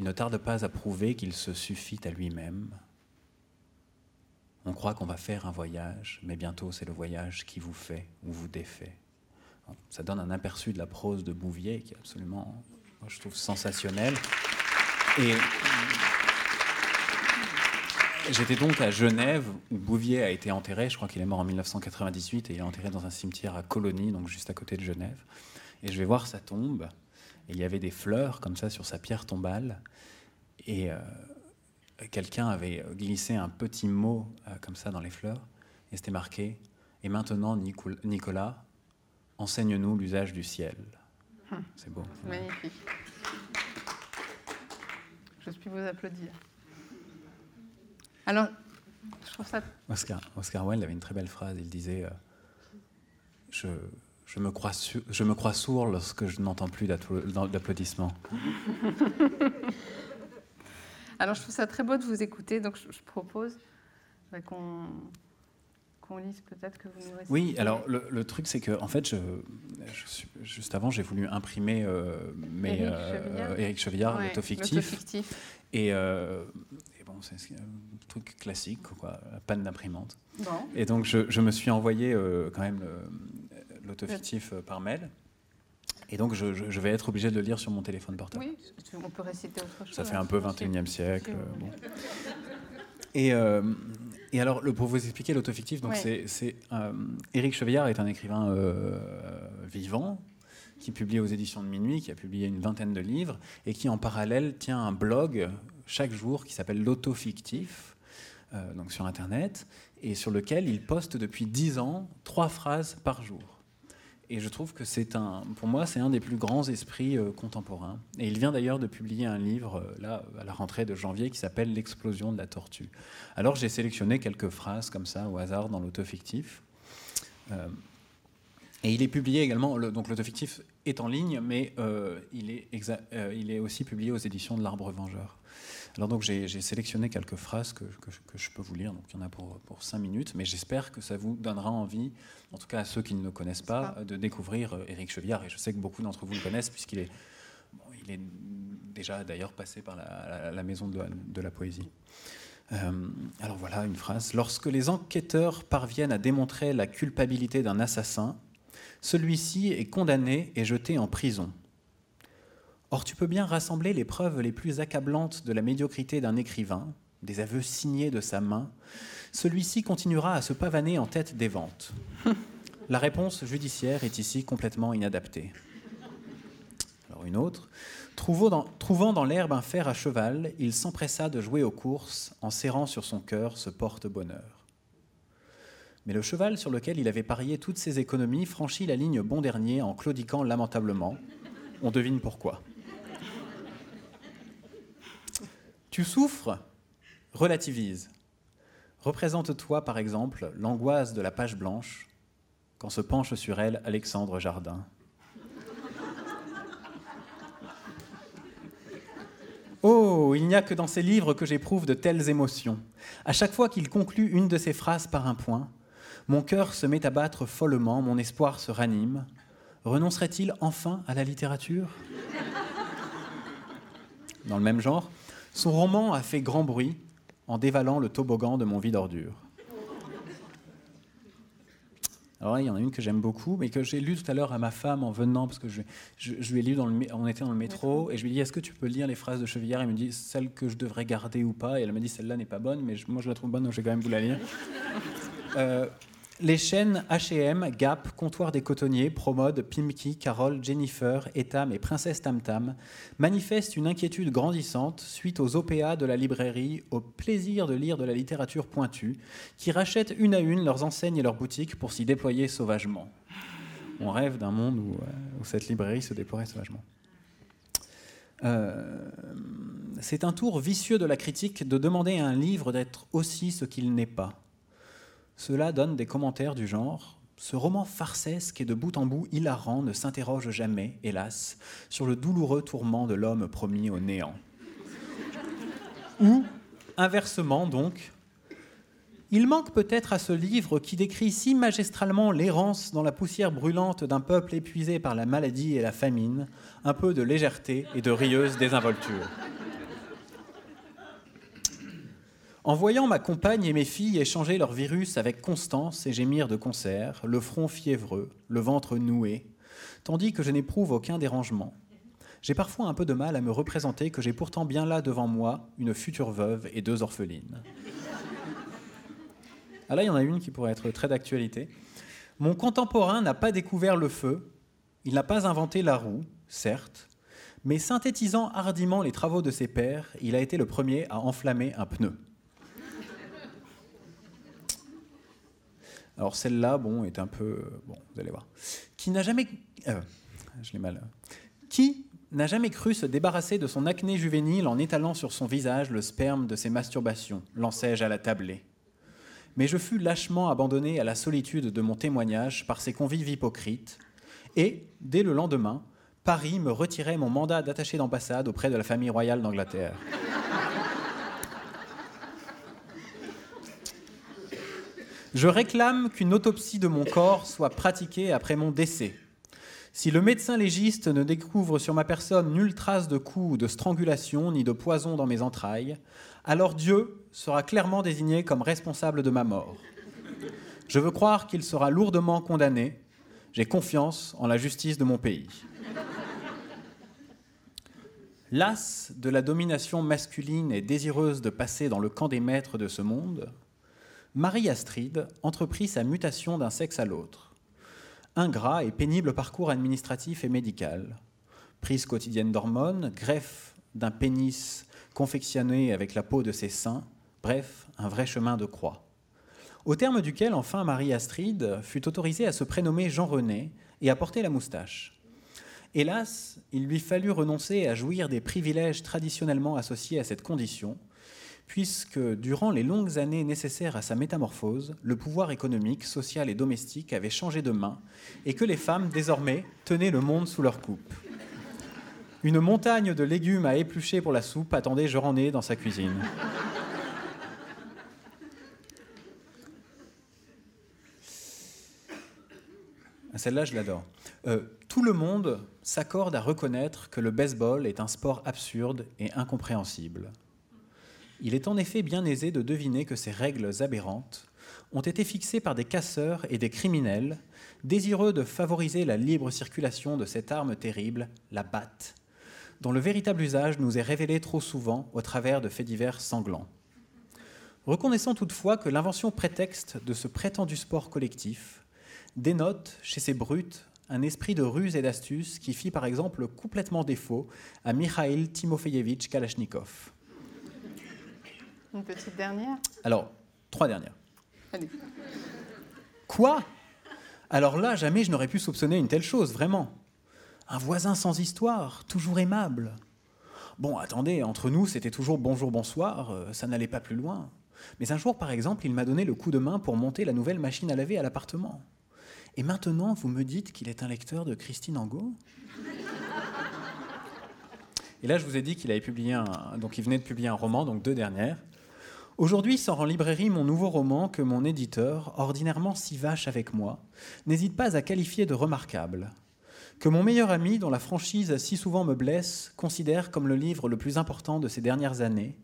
il ne tarde pas à prouver qu'il se suffit à lui-même. On croit qu'on va faire un voyage, mais bientôt c'est le voyage qui vous fait ou vous défait. Ça donne un aperçu de la prose de Bouvier qui est absolument, je trouve, sensationnel. Et j'étais donc à Genève où Bouvier a été enterré. Je crois qu'il est mort en 1998 et il est enterré dans un cimetière à Colonie, donc juste à côté de Genève. Et je vais voir sa tombe. Et il y avait des fleurs comme ça sur sa pierre tombale. Et euh, quelqu'un avait glissé un petit mot euh, comme ça dans les fleurs. Et c'était marqué Et maintenant, Nicolas, enseigne-nous l'usage du ciel. Hum. C'est beau. Magnifique. Je puis vous applaudir. Alors, je trouve ça. Oscar, Oscar Wilde avait une très belle phrase. Il disait euh, je, je, me crois je me crois sourd lorsque je n'entends plus d'applaudissements. Alors, je trouve ça très beau de vous écouter. Donc, je, propose bah, qu'on lise peut-être que vous nous. Oui, alors le, truc, c'est que, en fait, je, juste avant, j'ai voulu imprimer euh, mes, Éric Chevillard, euh. Et, euh, et, bon, c'est un truc classique, quoi, panne d'imprimante. Et donc, je, me suis envoyé euh, quand même l'autofictif par mail. Et donc, je, vais être obligé de le lire sur mon téléphone portable. Oui, on peut réciter autre chose. Ça fait un peu 21e siècle. Bon. Et, euh, et, alors, le, pour vous expliquer l'autofictif, donc c'est euh, Éric Chevillard est un écrivain euh, vivant qui publie aux éditions de Minuit, qui a publié une vingtaine de livres et qui en parallèle tient un blog chaque jour qui s'appelle l'autofictif, donc sur Internet, et sur lequel il poste depuis dix ans trois phrases par jour. Et je trouve que c'est un, pour moi, c'est un des plus grands esprits euh, contemporains. Et il vient d'ailleurs de publier un livre, euh, là, à la rentrée de janvier, qui s'appelle L'explosion de la tortue. Alors j'ai sélectionné quelques phrases comme ça, au hasard, dans l'autofictif. Euh, et il est publié également, le, donc l'autofictif est en ligne, mais il, est il est aussi publié aux éditions de l'Arbre Vengeur. Alors donc j'ai sélectionné quelques phrases que, je peux vous lire, donc il y en a pour, pour cinq minutes, mais j'espère que ça vous donnera envie, en tout cas à ceux qui ne le connaissent pas, de découvrir euh, Éric Chevillard. Et je sais que beaucoup d'entre vous le connaissent puisqu'il est, il est déjà d'ailleurs passé par la, maison de, la poésie. Euh, alors voilà une phrase. Lorsque les enquêteurs parviennent à démontrer la culpabilité d'un assassin, celui-ci est condamné et jeté en prison. Or, tu peux bien rassembler les preuves les plus accablantes de la médiocrité d'un écrivain, des aveux signés de sa main, celui-ci continuera à se pavaner en tête des ventes. La réponse judiciaire est ici complètement inadaptée. Alors une autre. Trouvant dans, trouvant dans l'herbe un fer à cheval, il s'empressa de jouer aux courses en serrant sur son cœur ce porte-bonheur. Mais le cheval sur lequel il avait parié toutes ses économies franchit la ligne bon dernier en claudiquant lamentablement. On devine pourquoi. Tu souffres Relativise. Représente-toi par exemple l'angoisse de la page blanche quand se penche sur elle Alexandre Jardin. Oh, il n'y a que dans ces livres que j'éprouve de telles émotions. À chaque fois qu'il conclut une de ces phrases par un point, mon cœur se met à battre follement, mon espoir se ranime. Renoncerait-il enfin à la littérature? Dans le même genre, son roman a fait grand bruit en dévalant le toboggan de mon vide ordure. Alors il y en a une que j'aime beaucoup, mais que j'ai lu tout à l'heure à ma femme en venant, parce que je, je, lui ai lu, dans le, on était dans le métro, et je lui ai dit, est-ce que tu peux lire les phrases de Chevillard Elle me dit, celle que je devrais garder ou pas, et elle me dit, celle-là n'est pas bonne, mais moi je la trouve bonne, donc je vais quand même vous la lire. Euh, les chaînes H&M, Gap, Comptoir des Cotonniers, Promode, Pimki, Carole, Jennifer, Etam et Princesse Tam Tam manifestent une inquiétude grandissante suite aux OPA de la librairie, au plaisir de lire de la littérature pointue, qui rachètent une à une leurs enseignes et leurs boutiques pour s'y déployer sauvagement. On rêve d'un monde où, euh, cette librairie se déploierait sauvagement. Euh, c'est un tour vicieux de la critique de demander à un livre d'être aussi ce qu'il n'est pas cela donne des commentaires du genre Ce roman farcesque et de bout en bout hilarant ne s'interroge jamais, hélas, sur le douloureux tourment de l'homme promis au néant. Ou, inversement donc, il manque peut-être à ce livre qui décrit si magistralement l'errance dans la poussière brûlante d'un peuple épuisé par la maladie et la famine, un peu de légèreté et de rieuse désinvolture. En voyant ma compagne et mes filles échanger leur virus avec constance et gémir de concert, le front fiévreux, le ventre noué, tandis que je n'éprouve aucun dérangement, j'ai parfois un peu de mal à me représenter que j'ai pourtant bien là devant moi une future veuve et deux orphelines. Ah là, il y en a une qui pourrait être très d'actualité. Mon contemporain n'a pas découvert le feu, il n'a pas inventé la roue, certes, mais synthétisant hardiment les travaux de ses pairs, il a été le premier à enflammer un pneu. Alors celle-là, bon, est un peu... Bon, vous allez voir. Qui n'a jamais... Euh, je l'ai mal. Qui n'a jamais cru se débarrasser de son acné juvénile en étalant sur son visage le sperme de ses masturbations, lançai-je à la tablée. Mais je fus lâchement abandonné à la solitude de mon témoignage par ses convives hypocrites, et, dès le lendemain, Paris me retirait mon mandat d'attaché d'ambassade auprès de la famille royale d'Angleterre. Je réclame qu'une autopsie de mon corps soit pratiquée après mon décès. Si le médecin légiste ne découvre sur ma personne nulle trace de coup, de strangulation, ni de poison dans mes entrailles, alors Dieu sera clairement désigné comme responsable de ma mort. Je veux croire qu'il sera lourdement condamné. J'ai confiance en la justice de mon pays. Lasse de la domination masculine et désireuse de passer dans le camp des maîtres de ce monde, Marie Astrid entreprit sa mutation d'un sexe à l'autre. Ingrat et pénible parcours administratif et médical. Prise quotidienne d'hormones, greffe d'un pénis confectionné avec la peau de ses seins, bref, un vrai chemin de croix. Au terme duquel, enfin, Marie Astrid fut autorisée à se prénommer Jean-René et à porter la moustache. Hélas, il lui fallut renoncer à jouir des privilèges traditionnellement associés à cette condition, puisque durant les longues années nécessaires à sa métamorphose, le pouvoir économique, social et domestique avait changé de main et que les femmes, désormais, tenaient le monde sous leur coupe. Une montagne de légumes à éplucher pour la soupe attendait Jean-René dans sa cuisine. Ah, celle-là, je l'adore. Euh, tout le monde s'accorde à reconnaître que le baseball est un sport absurde et incompréhensible. Il est en effet bien aisé de deviner que ces règles aberrantes ont été fixées par des casseurs et des criminels désireux de favoriser la libre circulation de cette arme terrible, la batte, dont le véritable usage nous est révélé trop souvent au travers de faits divers sanglants. Reconnaissant toutefois que l'invention prétexte de ce prétendu sport collectif dénote chez ces brutes un esprit de ruse et d'astuce qui fit par exemple complètement défaut à Mikhail Timofeyevitch Kalachnikov. Une petite dernière Alors, trois dernières. Allez. Quoi? Alors là, jamais je n'aurais pu soupçonner une telle chose, vraiment. Un voisin sans histoire, toujours aimable. Bon, attendez, entre nous, c'était toujours bonjour, bonsoir, euh, ça n'allait pas plus loin. Mais un jour, par exemple, il m'a donné le coup de main pour monter la nouvelle machine à laver à l'appartement. Et maintenant, vous me dites qu'il est un lecteur de Christine Angot? Et là, je vous ai dit qu'il avait publié un, donc il venait de publier un roman, donc deux dernières. Aujourd'hui sort en librairie mon nouveau roman que mon éditeur, ordinairement si vache avec moi, n'hésite pas à qualifier de remarquable. Que mon meilleur ami, dont la franchise si souvent me blesse, considère comme le livre le plus important de ces dernières années,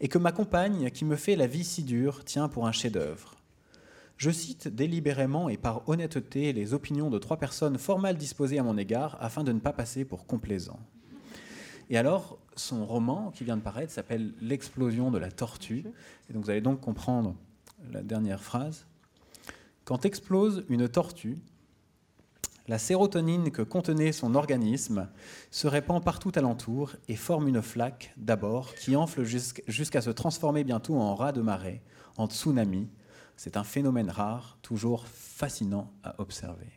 et que ma compagne, qui me fait la vie si dure, tient pour un chef-d'œuvre. Je cite délibérément et par honnêteté les opinions de trois personnes fort mal disposées à mon égard afin de ne pas passer pour complaisant. Et alors, son roman qui vient de paraître s'appelle L'explosion de la tortue. Et donc vous allez donc comprendre la dernière phrase. Quand explose une tortue, la sérotonine que contenait son organisme se répand partout alentour et forme une flaque d'abord qui enfle jusqu'à se transformer bientôt en raz de marée, en tsunami. C'est un phénomène rare, toujours fascinant à observer.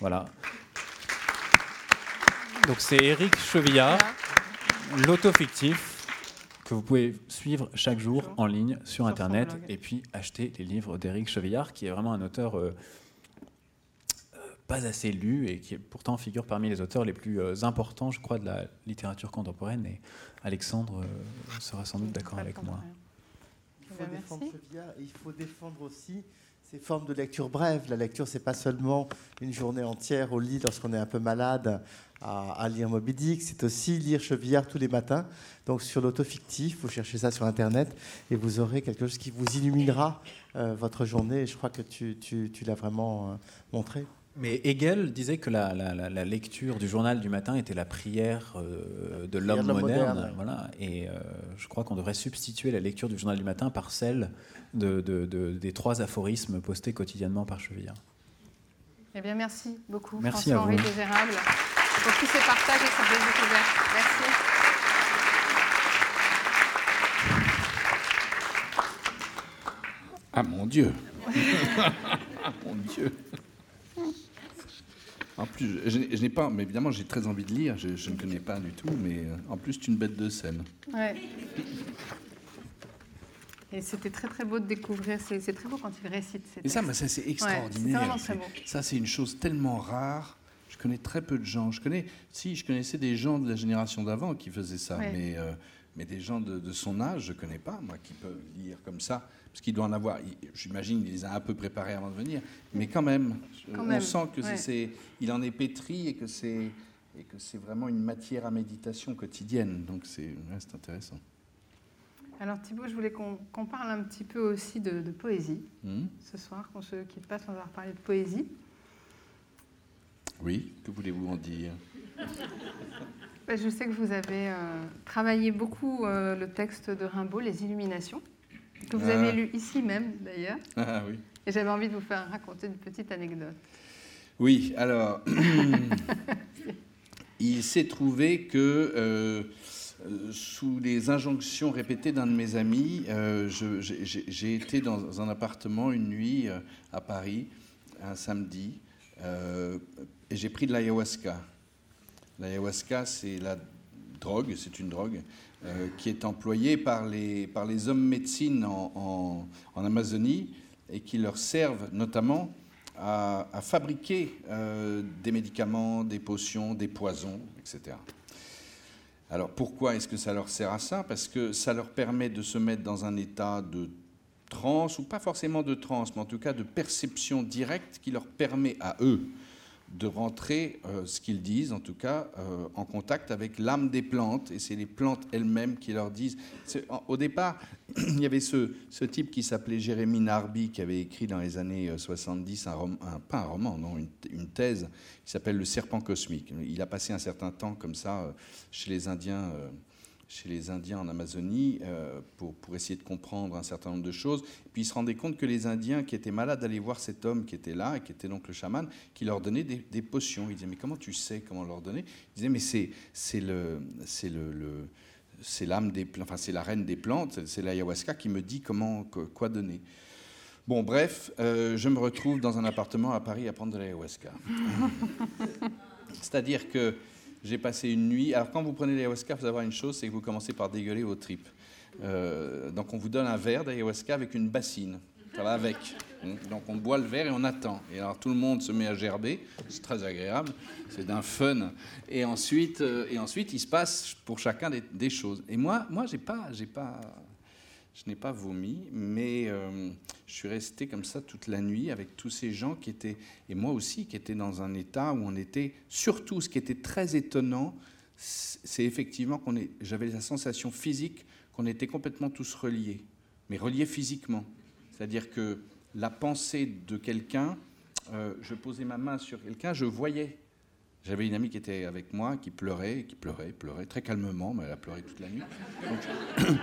Voilà. Donc c'est Éric Chevillard, l'autofictif, que vous pouvez suivre chaque jour en ligne sur Internet et puis acheter les livres d'Éric Chevillard, qui est vraiment un auteur euh, euh, pas assez lu et qui pourtant figure parmi les auteurs les plus euh, importants, je crois, de la littérature contemporaine. Et Alexandre sera sans doute d'accord avec moi. Il faut, défendre Chevillard et il faut défendre aussi ces formes de lecture brève. La lecture, c'est pas seulement une journée entière au lit lorsqu'on est un peu malade à, lire Moby Dick, c'est aussi lire Chevillard tous les matins. Donc sur l'autofictif, vous cherchez ça sur Internet et vous aurez quelque chose qui vous illuminera euh, votre journée. Et je crois que tu, tu, l'as vraiment euh, montré. Mais Hegel disait que la, lecture du journal du matin était la prière euh, de l'homme moderne. Voilà. Et euh, je crois qu'on devrait substituer la lecture du journal du matin par celle de, des trois aphorismes postés quotidiennement par Chevillard. Eh bien, merci beaucoup, merci François-Henri Désérable, pour tous ces partages et ces belles découvertes. Merci. Ah mon Dieu Ah mon Dieu en plus, je, n'ai pas, mais évidemment, j'ai très envie de lire. Je, ne connais pas du tout, mais euh, en plus, tu es une bête de scène. Ouais. Et c'était très très beau de découvrir. C'est très beau quand il récite. Et ça, ça c'est extraordinaire. ça, c'est une chose tellement rare. Je connais très peu de gens. Je connais, si, je connaissais des gens de la génération d'avant qui faisaient ça, mais, euh, mais des gens de, de, son âge, je connais pas, moi, qui peuvent lire comme ça parce qu'il doit en avoir, j'imagine, il les a un peu préparés avant de venir, mais quand même, on sent que c'est, il en est pétri et que c'est, et que c'est vraiment une matière à méditation quotidienne. Donc c'est, intéressant. Alors Thibault, je voulais qu'on, parle un petit peu aussi de, poésie hmm. ce soir, qu'on se quitte pas sans avoir parlé de poésie. Oui, que voulez-vous en dire? Ben, Je sais que vous avez euh, travaillé beaucoup euh, le texte de Rimbaud, Les Illuminations que vous avez ah. lu ici même d'ailleurs. Ah, oui. Et j'avais envie de vous faire raconter une petite anecdote. Oui, alors, il s'est trouvé que euh, sous les injonctions répétées d'un de mes amis, euh, j'ai été dans un appartement une nuit euh, à Paris, un samedi, et j'ai pris de l'ayahuasca. L'ayahuasca, c'est la drogue, c'est une drogue euh, qui est employée par les, par les hommes médecine en, Amazonie et qui leur servent notamment à, fabriquer euh, des médicaments, des potions, des poisons, etc. Alors pourquoi est-ce que ça leur sert à ça? Parce que ça leur permet de se mettre dans un état de transe, ou pas forcément de transe, mais en tout cas de perception directe qui leur permet à eux de rentrer, euh, ce qu'ils disent en tout cas, euh, en contact avec l'âme des plantes, et c'est les plantes elles-mêmes qui leur disent. Au départ, il y avait ce, type qui s'appelait Jérémy Narby, qui avait écrit dans les années 70, euh, un, pas un roman, non, une, une thèse, qui s'appelle Le serpent cosmique. Il a passé un certain temps comme ça chez les Indiens chez les Indiens en Amazonie euh, pour, pour, essayer de comprendre un certain nombre de choses. puis il se rendait compte que les Indiens qui étaient malades allaient voir cet homme qui était là, et qui était donc le chaman, qui leur donnait des, potions. Il disait, mais comment tu sais comment leur donner? Il disait, mais c'est, c'est, le, c'est, le, c'est l'âme des enfin c'est la reine des plantes, c'est l'ayahuasca qui me dit comment, quoi donner. Bon, bref, euh, je me retrouve dans un appartement à Paris à prendre de l'ayahuasca. C'est-à-dire que j'ai passé une nuit. Alors, quand vous prenez l'ayahuasca, il faut savoir une chose c'est que vous commencez par dégueuler vos tripes. Euh, donc, on vous donne un verre d'ayahuasca avec une bassine. Ça va avec. Donc, on boit le verre et on attend. Et alors, tout le monde se met à gerber. C'est très agréable. C'est d'un fun. Et ensuite, euh, et ensuite, il se passe pour chacun des, des choses. Et moi, moi j'ai pas, j'ai pas je n'ai pas vomi, mais euh, je suis resté comme ça toute la nuit avec tous ces gens qui étaient, et moi aussi, qui étaient dans un état où on était, surtout ce qui était très étonnant, c'est effectivement qu'on j'avais la sensation physique qu'on était complètement tous reliés, mais reliés physiquement. C'est-à-dire que la pensée de quelqu'un, euh, je posais ma main sur quelqu'un, je voyais j'avais une amie qui était avec moi, qui pleurait, qui pleurait, pleurait très calmement, mais elle a pleuré toute la nuit. Donc,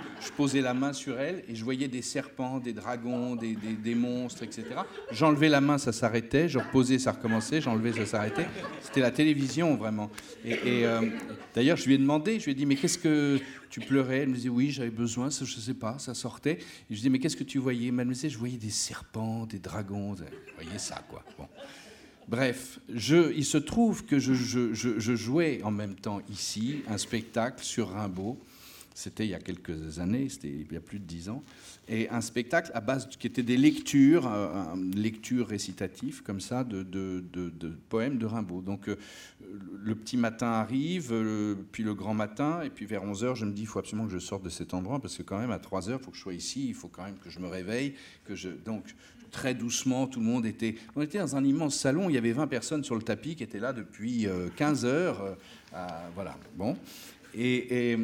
je posais la main sur elle et je voyais des serpents, des dragons, des, monstres, etc. J'enlevais la main, ça s'arrêtait. Je reposais, ça recommençait. J'enlevais, ça s'arrêtait. C'était la télévision, vraiment. Et, euh, d'ailleurs, je lui ai demandé, je lui ai dit, mais qu'est-ce que tu pleurais? Elle me disait, oui, j'avais besoin, je ne sais pas, ça sortait. Je lui ai dit, mais qu'est-ce que tu voyais? Elle me disait, je voyais des serpents, des dragons. Vous voyez ça, quoi. Bon. Bref, il se trouve que je, jouais en même temps ici un spectacle sur Rimbaud. C'était il y a quelques années, c'était il y a plus de dix ans, et un spectacle à base qui était des lectures, euh, lectures récitatives comme ça de, poèmes de Rimbaud. Donc euh, le petit matin arrive, puis le grand matin, et puis vers 11 h je me dis il faut absolument que je sorte de cet endroit parce que quand même à 3 h il faut que je sois ici, il faut quand même que je me réveille, que je donc très doucement, tout le monde était... On était dans un immense salon, il y avait 20 personnes sur le tapis qui étaient là depuis 15 euh, heures. Euh, voilà, bon. Et,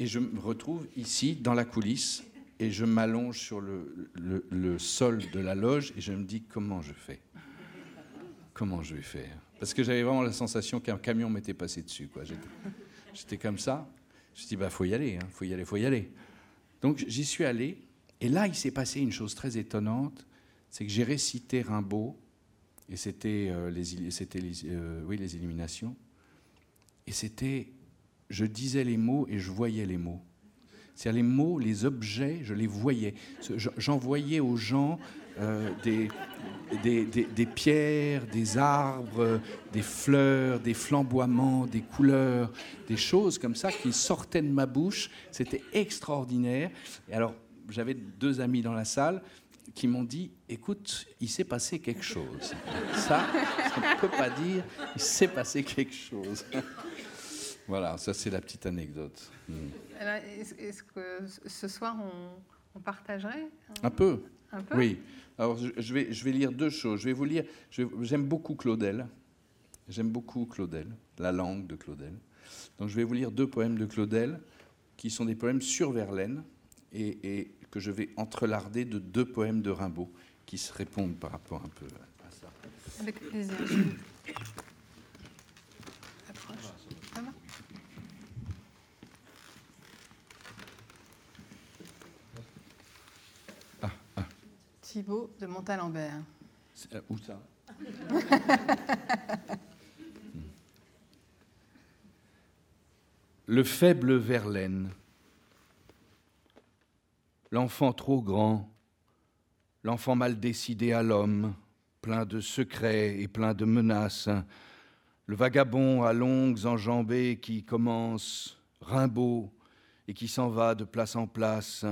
je me retrouve ici, dans la coulisse, et je m'allonge sur le, sol de la loge, et je me dis, comment je fais? Comment je vais faire? Parce que j'avais vraiment la sensation qu'un camion m'était passé dessus. J'étais, comme ça. Je me dit, bah, faut y aller, hein. faut y aller, faut y aller. Donc j'y suis allé. Et là, il s'est passé une chose très étonnante, c'est que j'ai récité Rimbaud, et c'était euh, les, c'était euh, oui, les éliminations. Et c'était, je disais les mots et je voyais les mots. C'est-à-dire les mots, les objets, je les voyais. J'envoyais aux gens euh, des, des, des, pierres, des arbres, des fleurs, des flamboiements, des couleurs, des choses comme ça qui sortaient de ma bouche. C'était extraordinaire. Et alors, j'avais deux amis dans la salle qui m'ont dit écoute, il s'est passé quelque chose. Ça, on ne peut pas dire il s'est passé quelque chose. Voilà, ça c'est la petite anecdote. Hmm. Est-ce que ce soir on, partagerait un, peu Un peu? Oui. Alors je vais, je vais lire deux choses. Je vais vous lire. J'aime beaucoup Claudel. J'aime beaucoup Claudel, la langue de Claudel. Donc je vais vous lire deux poèmes de Claudel qui sont des poèmes sur Verlaine et, et que je vais entrelarder de deux poèmes de Rimbaud qui se répondent par rapport un peu à ça. Avec plaisir. Ah, ah. Thibaut de Montalembert. Euh, où ça? Le faible Verlaine l'enfant trop grand, l'enfant mal décidé à l'homme, plein de secrets et plein de menaces, le vagabond à longues enjambées qui commence Rimbaud et qui s'en va de place en place,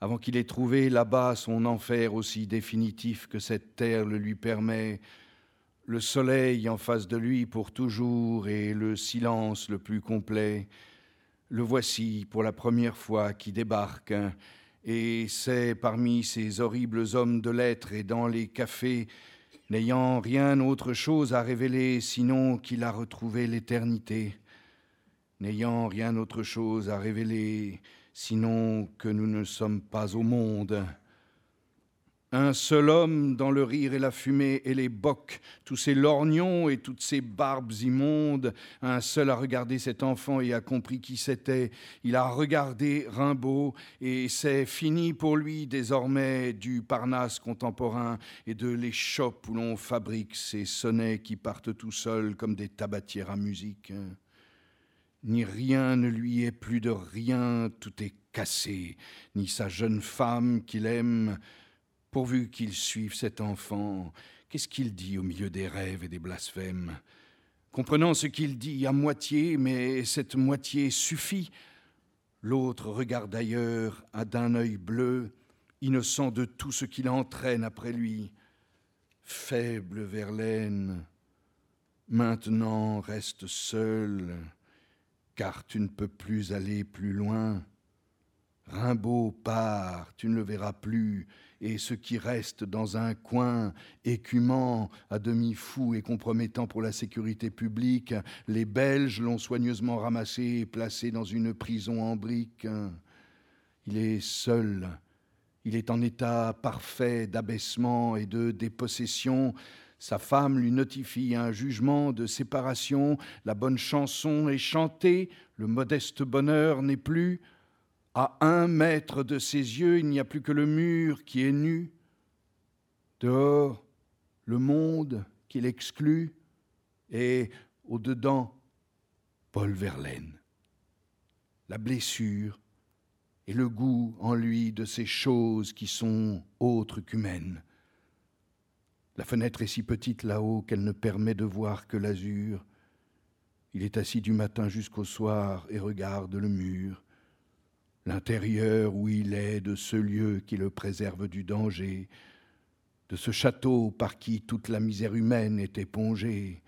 avant qu'il ait trouvé là-bas son enfer aussi définitif que cette terre le lui permet, le soleil en face de lui pour toujours et le silence le plus complet. Le voici pour la première fois qui débarque et c'est parmi ces horribles hommes de lettres et dans les cafés, n'ayant rien autre chose à révéler sinon qu'il a retrouvé l'éternité, n'ayant rien autre chose à révéler sinon que nous ne sommes pas au monde, un seul homme dans le rire et la fumée et les bocs, tous ces lorgnons et toutes ces barbes immondes, un seul a regardé cet enfant et a compris qui c'était. Il a regardé Rimbaud et c'est fini pour lui désormais du Parnasse contemporain et de l'échoppe où l'on fabrique ces sonnets qui partent tout seuls comme des tabatières à musique. Ni rien ne lui est plus de rien, tout est cassé, ni sa jeune femme qu'il aime, pourvu qu'il suive cet enfant, qu'est-ce qu'il dit au milieu des rêves et des blasphèmes? Comprenant ce qu'il dit à moitié, mais cette moitié suffit. L'autre regarde ailleurs, à d'un œil bleu, innocent de tout ce qu'il entraîne après lui. Faible Verlaine, maintenant reste seul, car tu ne peux plus aller plus loin. Rimbaud part, tu ne le verras plus, et ce qui reste dans un coin écumant, à demi fou et compromettant pour la sécurité publique, les Belges l'ont soigneusement ramassé et placé dans une prison en briques. Il est seul, il est en état parfait d'abaissement et de dépossession. Sa femme lui notifie un jugement de séparation, la bonne chanson est chantée, le modeste bonheur n'est plus, à un mètre de ses yeux, il n'y a plus que le mur qui est nu. Dehors, le monde qu'il exclut, et au-dedans, Paul Verlaine. La blessure et le goût en lui de ces choses qui sont autres qu'humaines. La fenêtre est si petite là-haut qu'elle ne permet de voir que l'azur. Il est assis du matin jusqu'au soir et regarde le mur l'intérieur où il est de ce lieu qui le préserve du danger, de ce château par qui toute la misère humaine est épongée,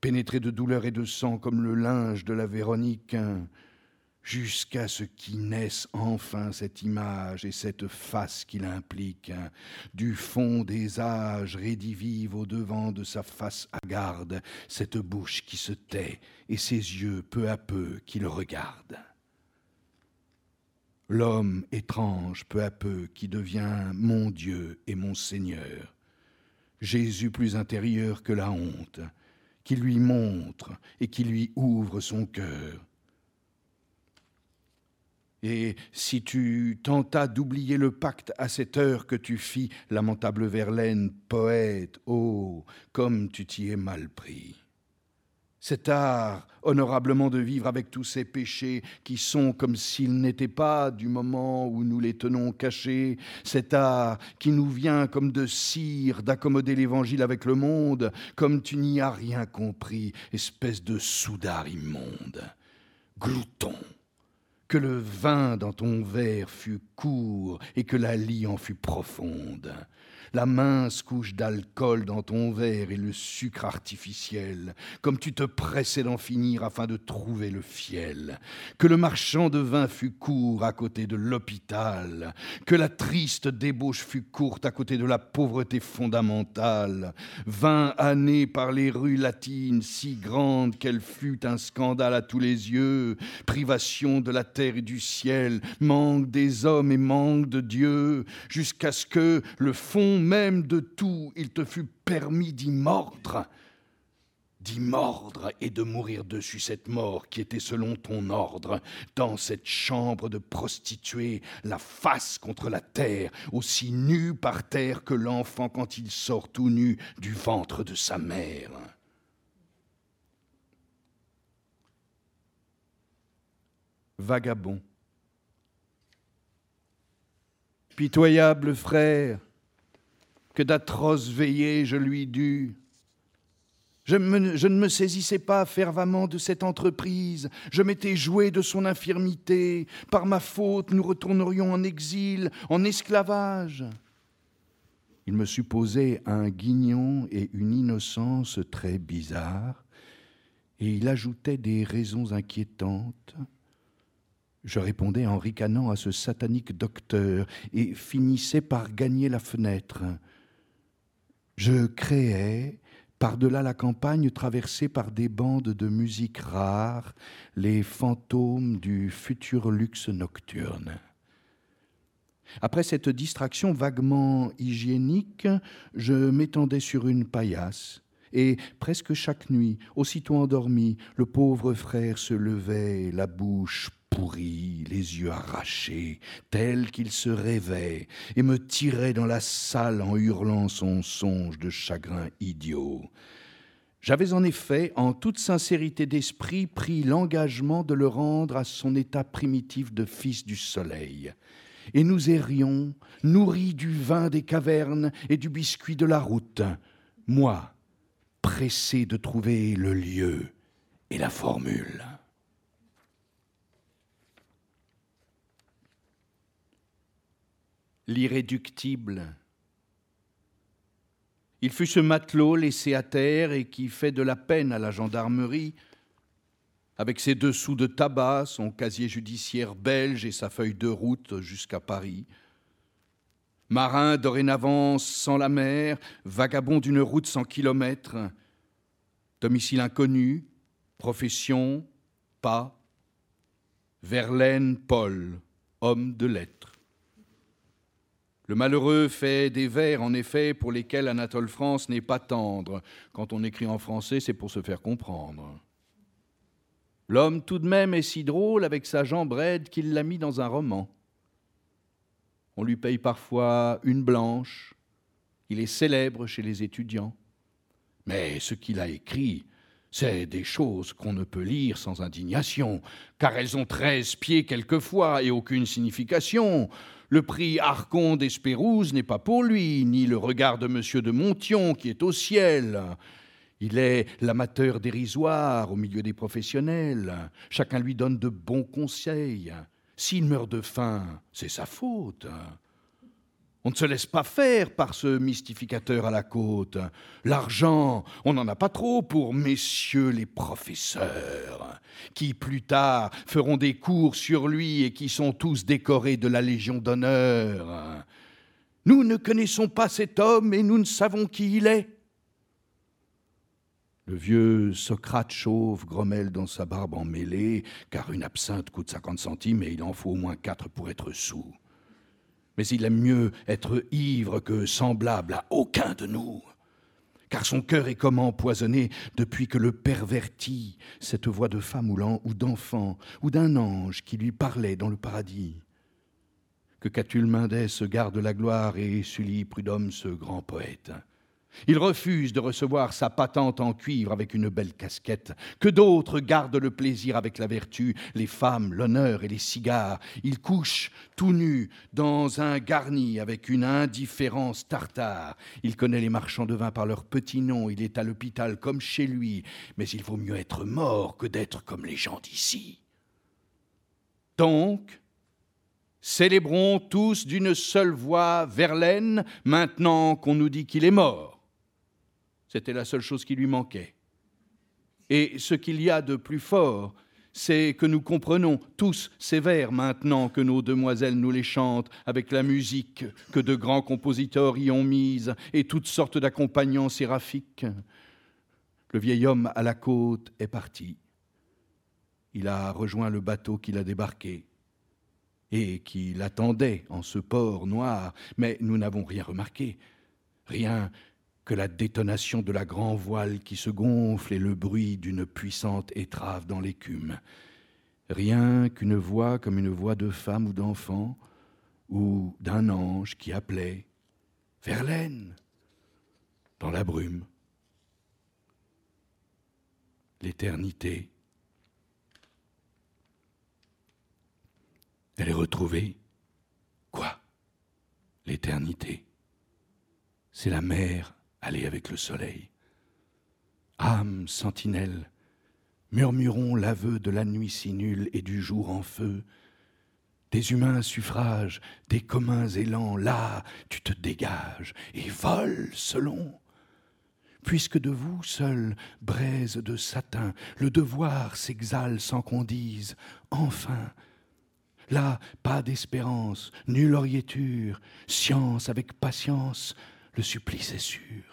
pénétré de douleur et de sang comme le linge de la Véronique, jusqu'à ce qui naisse enfin cette image et cette face qu'il implique, du fond des âges rédivive au devant de sa face hagarde, cette bouche qui se tait et ses yeux peu à peu qui le regardent l'homme étrange peu à peu qui devient mon Dieu et mon Seigneur, Jésus plus intérieur que la honte, qui lui montre et qui lui ouvre son cœur. Et si tu tentas d'oublier le pacte à cette heure que tu fis, lamentable Verlaine, poète, oh, comme tu t'y es mal pris. Cet art, honorablement de vivre avec tous ces péchés qui sont comme s'ils n'étaient pas du moment où nous les tenons cachés, cet art qui nous vient comme de cire d'accommoder l'évangile avec le monde, comme tu n'y as rien compris, espèce de soudard immonde. Glouton, que le vin dans ton verre fût court et que la lie en fût profonde la mince couche d'alcool dans ton verre et le sucre artificiel, comme tu te pressais d'en finir afin de trouver le fiel, que le marchand de vin fût court à côté de l'hôpital, que la triste débauche fût courte à côté de la pauvreté fondamentale, vingt années par les rues latines, si grande qu'elle fut un scandale à tous les yeux, privation de la terre et du ciel, manque des hommes et manque de Dieu, jusqu'à ce que le fond même de tout, il te fut permis d'y mordre, d'y mordre et de mourir dessus cette mort qui était selon ton ordre, dans cette chambre de prostituée, la face contre la terre, aussi nue par terre que l'enfant quand il sort tout nu du ventre de sa mère. Vagabond. Pitoyable frère, que d'atroces veillées je lui dus. Je, ne me saisissais pas fervemment de cette entreprise, je m'étais joué de son infirmité, par ma faute nous retournerions en exil, en esclavage. Il me supposait un guignon et une innocence très bizarres, et il ajoutait des raisons inquiétantes. Je répondais en ricanant à ce satanique docteur et finissais par gagner la fenêtre. Je créais, par-delà la campagne traversée par des bandes de musique rares, les fantômes du futur luxe nocturne. Après cette distraction vaguement hygiénique, je m'étendais sur une paillasse, et presque chaque nuit, aussitôt endormi, le pauvre frère se levait, la bouche pourri, les yeux arrachés, tel qu'il se rêvait, et me tirait dans la salle en hurlant son songe de chagrin idiot. J'avais en effet, en toute sincérité d'esprit, pris l'engagement de le rendre à son état primitif de fils du soleil. Et nous errions, nourris du vin des cavernes et du biscuit de la route, moi, pressé de trouver le lieu et la formule. L'irréductible. Il fut ce matelot laissé à terre et qui fait de la peine à la gendarmerie, avec ses deux sous de tabac, son casier judiciaire belge et sa feuille de route jusqu'à Paris. Marin dorénavant sans la mer, vagabond d'une route sans kilomètres, domicile inconnu, profession, pas, Verlaine Paul, homme de lettres. Le malheureux fait des vers, en effet, pour lesquels Anatole France n'est pas tendre. Quand on écrit en français, c'est pour se faire comprendre. L'homme tout de même est si drôle avec sa jambe raide qu'il l'a mis dans un roman. On lui paye parfois une blanche. Il est célèbre chez les étudiants. Mais ce qu'il a écrit, c'est des choses qu'on ne peut lire sans indignation, car elles ont treize pieds quelquefois et aucune signification. Le prix Arcon d'Espérouse n'est pas pour lui, ni le regard de M. de Montion qui est au ciel. Il est l'amateur dérisoire au milieu des professionnels. Chacun lui donne de bons conseils. S'il meurt de faim, c'est sa faute. On ne se laisse pas faire par ce mystificateur à la côte. L'argent, on n'en a pas trop pour messieurs les professeurs, qui plus tard feront des cours sur lui et qui sont tous décorés de la Légion d'honneur. Nous ne connaissons pas cet homme et nous ne savons qui il est. Le vieux Socrate chauve grommelle dans sa barbe emmêlée, car une absinthe coûte 50 centimes et il en faut au moins quatre pour être sous mais il aime mieux être ivre que semblable à aucun de nous. car son cœur est comme empoisonné depuis que le pervertit cette voix de femme ou d'enfant ou d'un ange qui lui parlait dans le paradis. Que Catulle Mendès garde la gloire et Sully Prudhomme ce grand poète. Il refuse de recevoir sa patente en cuivre avec une belle casquette. Que d'autres gardent le plaisir avec la vertu, les femmes, l'honneur et les cigares. Il couche tout nu dans un garni avec une indifférence tartare. Il connaît les marchands de vin par leur petit nom. Il est à l'hôpital comme chez lui. Mais il vaut mieux être mort que d'être comme les gens d'ici. Donc, célébrons tous d'une seule voix Verlaine maintenant qu'on nous dit qu'il est mort. C'était la seule chose qui lui manquait. Et ce qu'il y a de plus fort, c'est que nous comprenons tous ces vers maintenant que nos demoiselles nous les chantent avec la musique que de grands compositeurs y ont mise et toutes sortes d'accompagnants séraphiques. Le vieil homme à la côte est parti. Il a rejoint le bateau qu'il a débarqué et qui l'attendait en ce port noir, mais nous n'avons rien remarqué, rien que la détonation de la grand voile qui se gonfle et le bruit d'une puissante étrave dans l'écume. Rien qu'une voix comme une voix de femme ou d'enfant, ou d'un ange qui appelait Verlaine dans la brume. L'éternité. Elle est retrouvée. Quoi? L'éternité. C'est la mer Allez avec le soleil. Âme sentinelle, murmurons l'aveu de la nuit si nulle et du jour en feu. Des humains suffrages, des communs élans, là tu te dégages et voles selon. Puisque de vous seul, braise de satin, le devoir s'exhale sans qu'on dise enfin. Là, pas d'espérance, nulle oriéture, science avec patience, le supplice est sûr.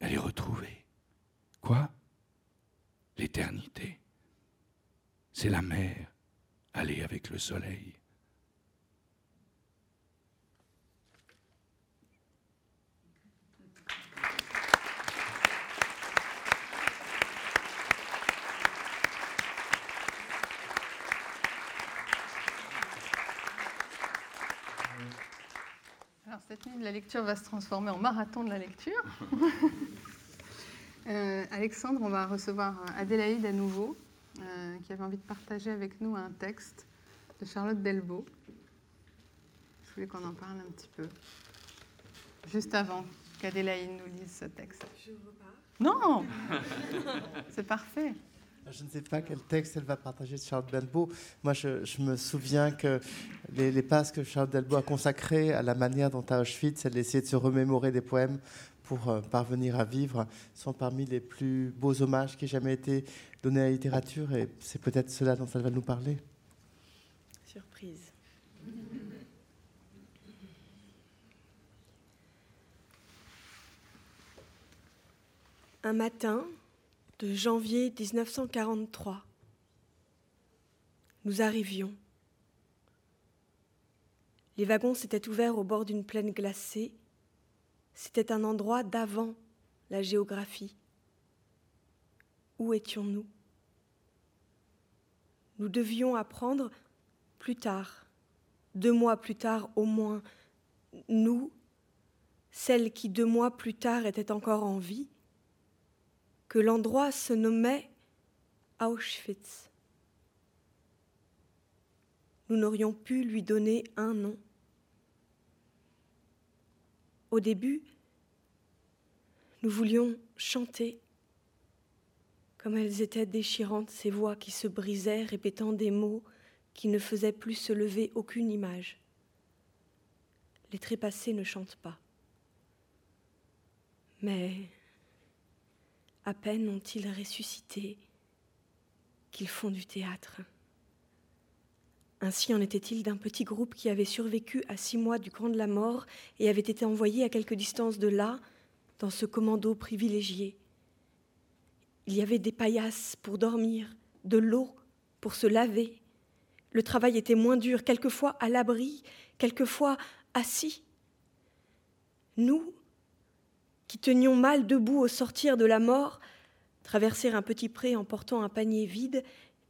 Elle est retrouvée. Quoi? L'éternité. C'est la mer, aller avec le soleil. Cette nuit de la lecture va se transformer en marathon de la lecture. Euh, Alexandre, on va recevoir Adélaïde à nouveau, euh, qui avait envie de partager avec nous un texte de Charlotte Delbo. Je voulais qu'on en parle un petit peu. Juste avant qu'Adélaïde nous lise ce texte. Je repars. Non C'est parfait. Je ne sais pas quel texte elle va partager de Charles Delbo. Moi, je, me souviens que les, les, passes que Charles Delbo a consacrées à la manière dont à Auschwitz, elle essayait de se remémorer des poèmes pour euh, parvenir à vivre, sont parmi les plus beaux hommages qui aient jamais été donnés à la littérature. Et c'est peut-être cela dont elle va nous parler. Surprise. Un matin, de janvier 1943. Nous arrivions. Les wagons s'étaient ouverts au bord d'une plaine glacée. C'était un endroit d'avant la géographie. Où étions-nous? Nous devions apprendre plus tard, deux mois plus tard au moins, nous, celles qui deux mois plus tard étaient encore en vie, que l'endroit se nommait Auschwitz. Nous n'aurions pu lui donner un nom. Au début, nous voulions chanter, comme elles étaient déchirantes, ces voix qui se brisaient, répétant des mots qui ne faisaient plus se lever aucune image. Les trépassés ne chantent pas. Mais à peine ont-ils ressuscité qu'ils font du théâtre. Ainsi en était-il d'un petit groupe qui avait survécu à six mois du camp de la mort et avait été envoyé à quelque distance de là, dans ce commando privilégié. Il y avait des paillasses pour dormir, de l'eau pour se laver. Le travail était moins dur, quelquefois à l'abri, quelquefois assis. Nous, qui tenions mal debout au sortir de la mort, traverser un petit pré en portant un panier vide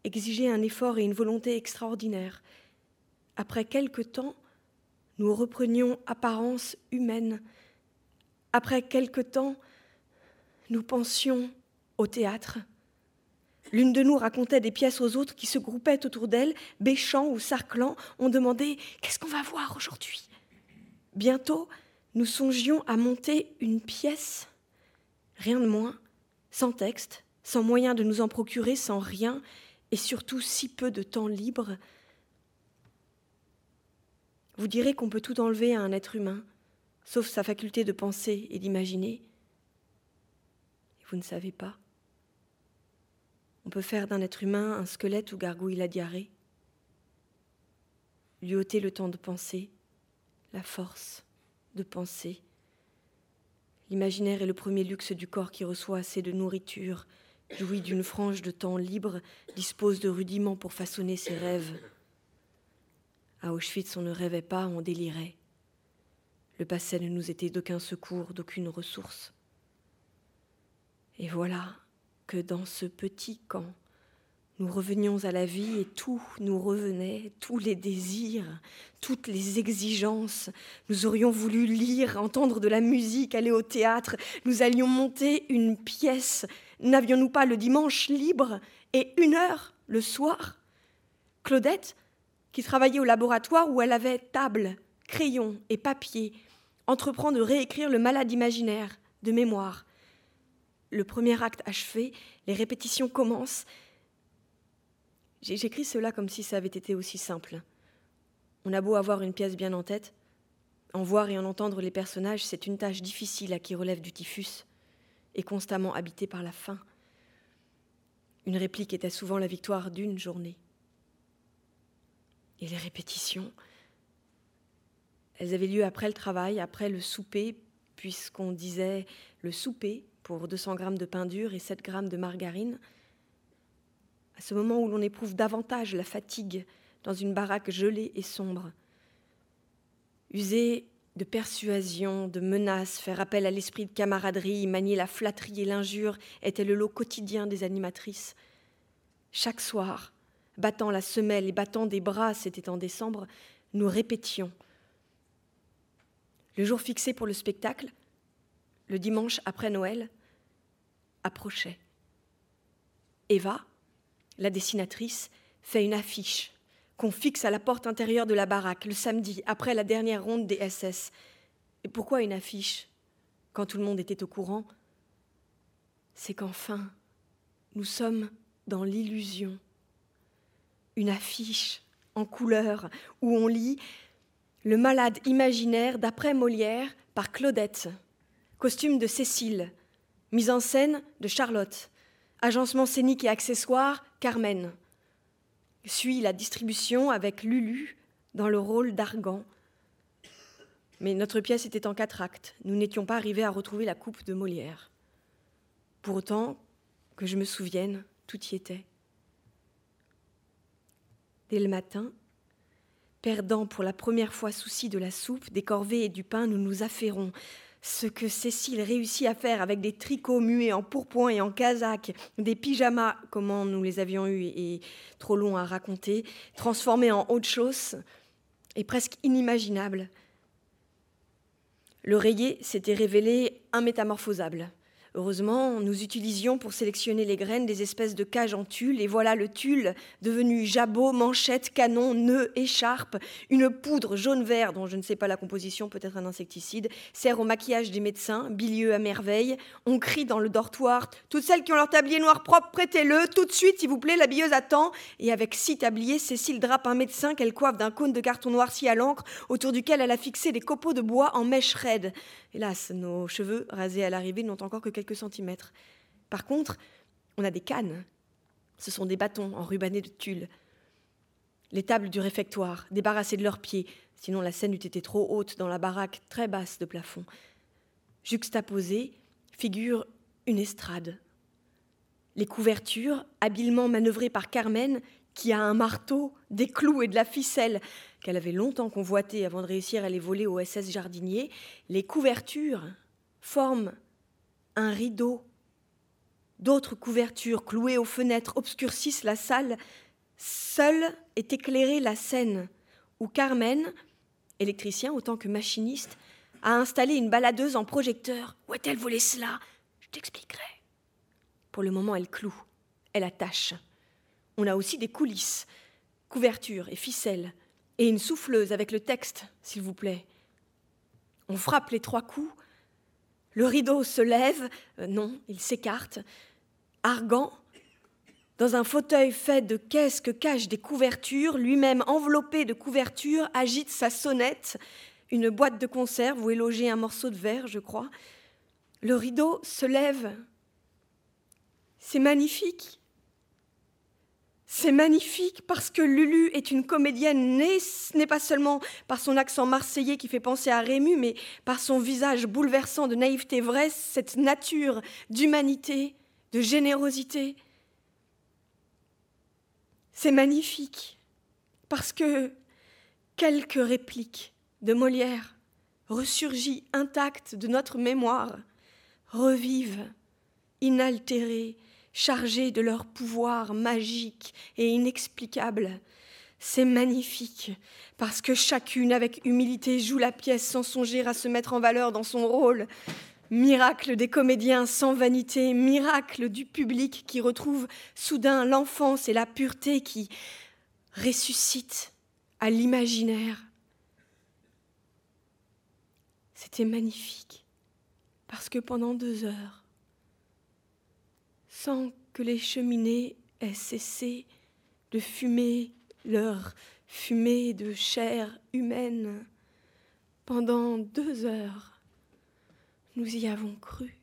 exigeait un effort et une volonté extraordinaires. Après quelque temps, nous reprenions apparence humaine. Après quelque temps, nous pensions au théâtre. L'une de nous racontait des pièces aux autres qui se groupaient autour d'elle, bêchant ou sarclant. On demandait Qu'est-ce qu'on va voir aujourd'hui? Bientôt, nous songions à monter une pièce, rien de moins, sans texte, sans moyen de nous en procurer, sans rien, et surtout si peu de temps libre. Vous direz qu'on peut tout enlever à un être humain, sauf sa faculté de penser et d'imaginer. Vous ne savez pas. On peut faire d'un être humain un squelette où gargouille la diarrhée, lui ôter le temps de penser, la force de penser. L'imaginaire est le premier luxe du corps qui reçoit assez de nourriture, jouit d'une frange de temps libre, dispose de rudiments pour façonner ses rêves. À Auschwitz, on ne rêvait pas, on délirait. Le passé ne nous était d'aucun secours, d'aucune ressource. Et voilà que dans ce petit camp, nous revenions à la vie et tout nous revenait, tous les désirs, toutes les exigences. Nous aurions voulu lire, entendre de la musique, aller au théâtre. Nous allions monter une pièce. N'avions-nous pas le dimanche libre et une heure le soir? Claudette, qui travaillait au laboratoire où elle avait table, crayon et papier, entreprend de réécrire le malade imaginaire de mémoire. Le premier acte achevé, les répétitions commencent J'écris cela comme si ça avait été aussi simple. On a beau avoir une pièce bien en tête, en voir et en entendre les personnages, c'est une tâche difficile à qui relève du typhus et constamment habitée par la faim. Une réplique était souvent la victoire d'une journée. Et les répétitions, elles avaient lieu après le travail, après le souper, puisqu'on disait le souper pour 200 grammes de pain dur et 7 grammes de margarine à ce moment où l'on éprouve davantage la fatigue dans une baraque gelée et sombre. User de persuasion, de menaces, faire appel à l'esprit de camaraderie, manier la flatterie et l'injure était le lot quotidien des animatrices. Chaque soir, battant la semelle et battant des bras, c'était en décembre, nous répétions. Le jour fixé pour le spectacle, le dimanche après Noël, approchait. Eva, la dessinatrice, fait une affiche qu'on fixe à la porte intérieure de la baraque le samedi après la dernière ronde des SS. Et pourquoi une affiche quand tout le monde était au courant? C'est qu'enfin, nous sommes dans l'illusion. Une affiche en couleur où on lit Le malade imaginaire d'après Molière par Claudette, costume de Cécile, mise en scène de Charlotte, agencement scénique et accessoires, Carmen. Suit la distribution avec Lulu dans le rôle d'Argan. Mais notre pièce était en quatre actes. Nous n'étions pas arrivés à retrouver la coupe de Molière. Pour autant, que je me souvienne, tout y était. Dès le matin, perdant pour la première fois souci de la soupe, des corvées et du pain, nous nous affairons ce que Cécile réussit à faire avec des tricots muets en pourpoint et en casaque, des pyjamas, comment nous les avions eus et trop long à raconter, transformés en autre chose, est presque inimaginable. Le s'était révélé immétamorphosable. Heureusement, nous utilisions pour sélectionner les graines des espèces de cages en tulle, et voilà le tulle devenu jabot, manchette, canon, nœud, écharpe. Une poudre jaune-vert, dont je ne sais pas la composition, peut-être un insecticide, sert au maquillage des médecins, bilieux à merveille. On crie dans le dortoir Toutes celles qui ont leur tablier noir propre, prêtez-le, tout de suite, s'il vous plaît, l'habilleuse attend. Et avec six tabliers, Cécile drape un médecin qu'elle coiffe d'un cône de carton noirci à l'encre, autour duquel elle a fixé des copeaux de bois en mèche raide. Hélas, nos cheveux, rasés à l'arrivée, n'ont encore que quelques centimètres. Par contre, on a des cannes. Ce sont des bâtons enrubannés de tulle. Les tables du réfectoire, débarrassées de leurs pieds, sinon la scène eût été trop haute dans la baraque très basse de plafond. Juxtaposées, figure une estrade. Les couvertures, habilement manœuvrées par Carmen, qui a un marteau, des clous et de la ficelle qu'elle avait longtemps convoité avant de réussir à les voler au SS jardinier, les couvertures forment un rideau. D'autres couvertures clouées aux fenêtres obscurcissent la salle. Seule est éclairée la scène où Carmen, électricien autant que machiniste, a installé une baladeuse en projecteur. Où est-elle volé cela? Je t'expliquerai. Pour le moment, elle cloue, elle attache. On a aussi des coulisses, couvertures et ficelles, et une souffleuse avec le texte, s'il vous plaît. On frappe les trois coups. Le rideau se lève, euh, non, il s'écarte. Argan, dans un fauteuil fait de caisses que cachent des couvertures, lui-même enveloppé de couvertures, agite sa sonnette, une boîte de conserve où est logé un morceau de verre, je crois. Le rideau se lève. C'est magnifique. C'est magnifique parce que Lulu est une comédienne née, ce n'est pas seulement par son accent marseillais qui fait penser à Rému, mais par son visage bouleversant de naïveté vraie, cette nature d'humanité, de générosité. C'est magnifique parce que quelques répliques de Molière ressurgies intactes de notre mémoire revivent, inaltérées, chargées de leur pouvoir magique et inexplicable. C'est magnifique, parce que chacune, avec humilité, joue la pièce sans songer à se mettre en valeur dans son rôle. Miracle des comédiens sans vanité, miracle du public qui retrouve soudain l'enfance et la pureté qui ressuscite à l'imaginaire. C'était magnifique, parce que pendant deux heures, sans que les cheminées aient cessé de fumer leur fumée de chair humaine, pendant deux heures, nous y avons cru.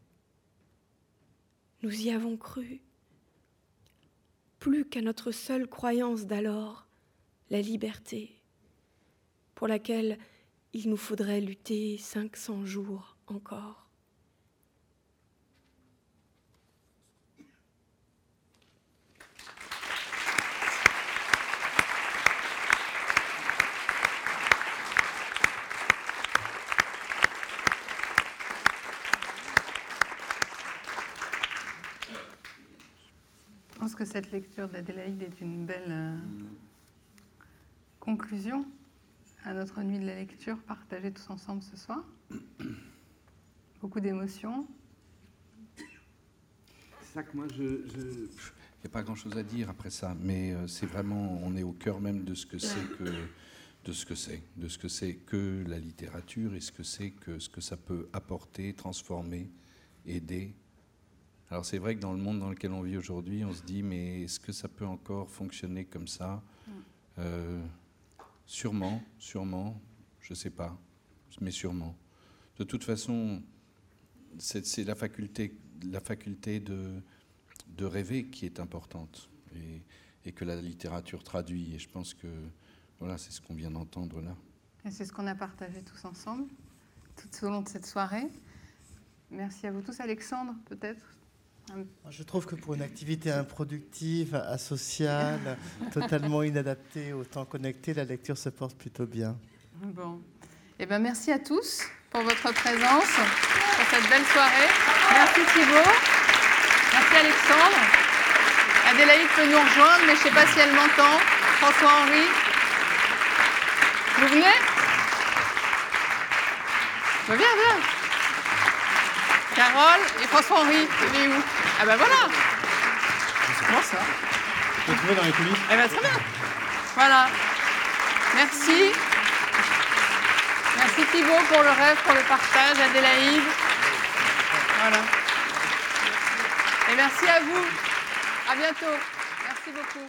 Nous y avons cru. Plus qu'à notre seule croyance d'alors, la liberté, pour laquelle il nous faudrait lutter 500 jours encore. Que cette lecture d'Adélaïde est une belle euh, conclusion à notre nuit de la lecture partagée tous ensemble ce soir. Beaucoup d'émotions. C'est ça que moi, je... Il n'y a pas grand-chose à dire après ça, mais euh, c'est vraiment, on est au cœur même de ce que c'est que, de ce que c'est, de ce que c'est que la littérature et ce que c'est que ce que ça peut apporter, transformer, aider, alors c'est vrai que dans le monde dans lequel on vit aujourd'hui, on se dit, mais est-ce que ça peut encore fonctionner comme ça? Mm. euh, Sûrement, sûrement, je ne sais pas, mais sûrement. De toute façon, c'est la faculté, la faculté de, de rêver qui est importante et, et, que la littérature traduit. Et je pense que voilà, c'est ce qu'on vient d'entendre là. Et c'est ce qu'on a partagé tous ensemble, tout au long de cette soirée. Merci à vous tous. Alexandre, peut-être? Je trouve que pour une activité improductive, asociale, totalement inadaptée au temps connecté, la lecture se porte plutôt bien. Bon. Eh ben, merci à tous pour votre présence, pour cette belle soirée. Merci Thibault. Merci Alexandre. Adélaïde peut nous rejoindre, mais je ne sais pas si elle m'entend. François-Henri. Vous venez? Viens, viens. Carole et François-Henri, il est où? Ah ben voilà Comment ça? Tu trouvé dans les coulisses? Eh ben très bien Voilà. Merci. Merci Thibault pour le rêve, pour le partage, Adélaïde. Voilà. Et merci à vous. À bientôt. Merci beaucoup.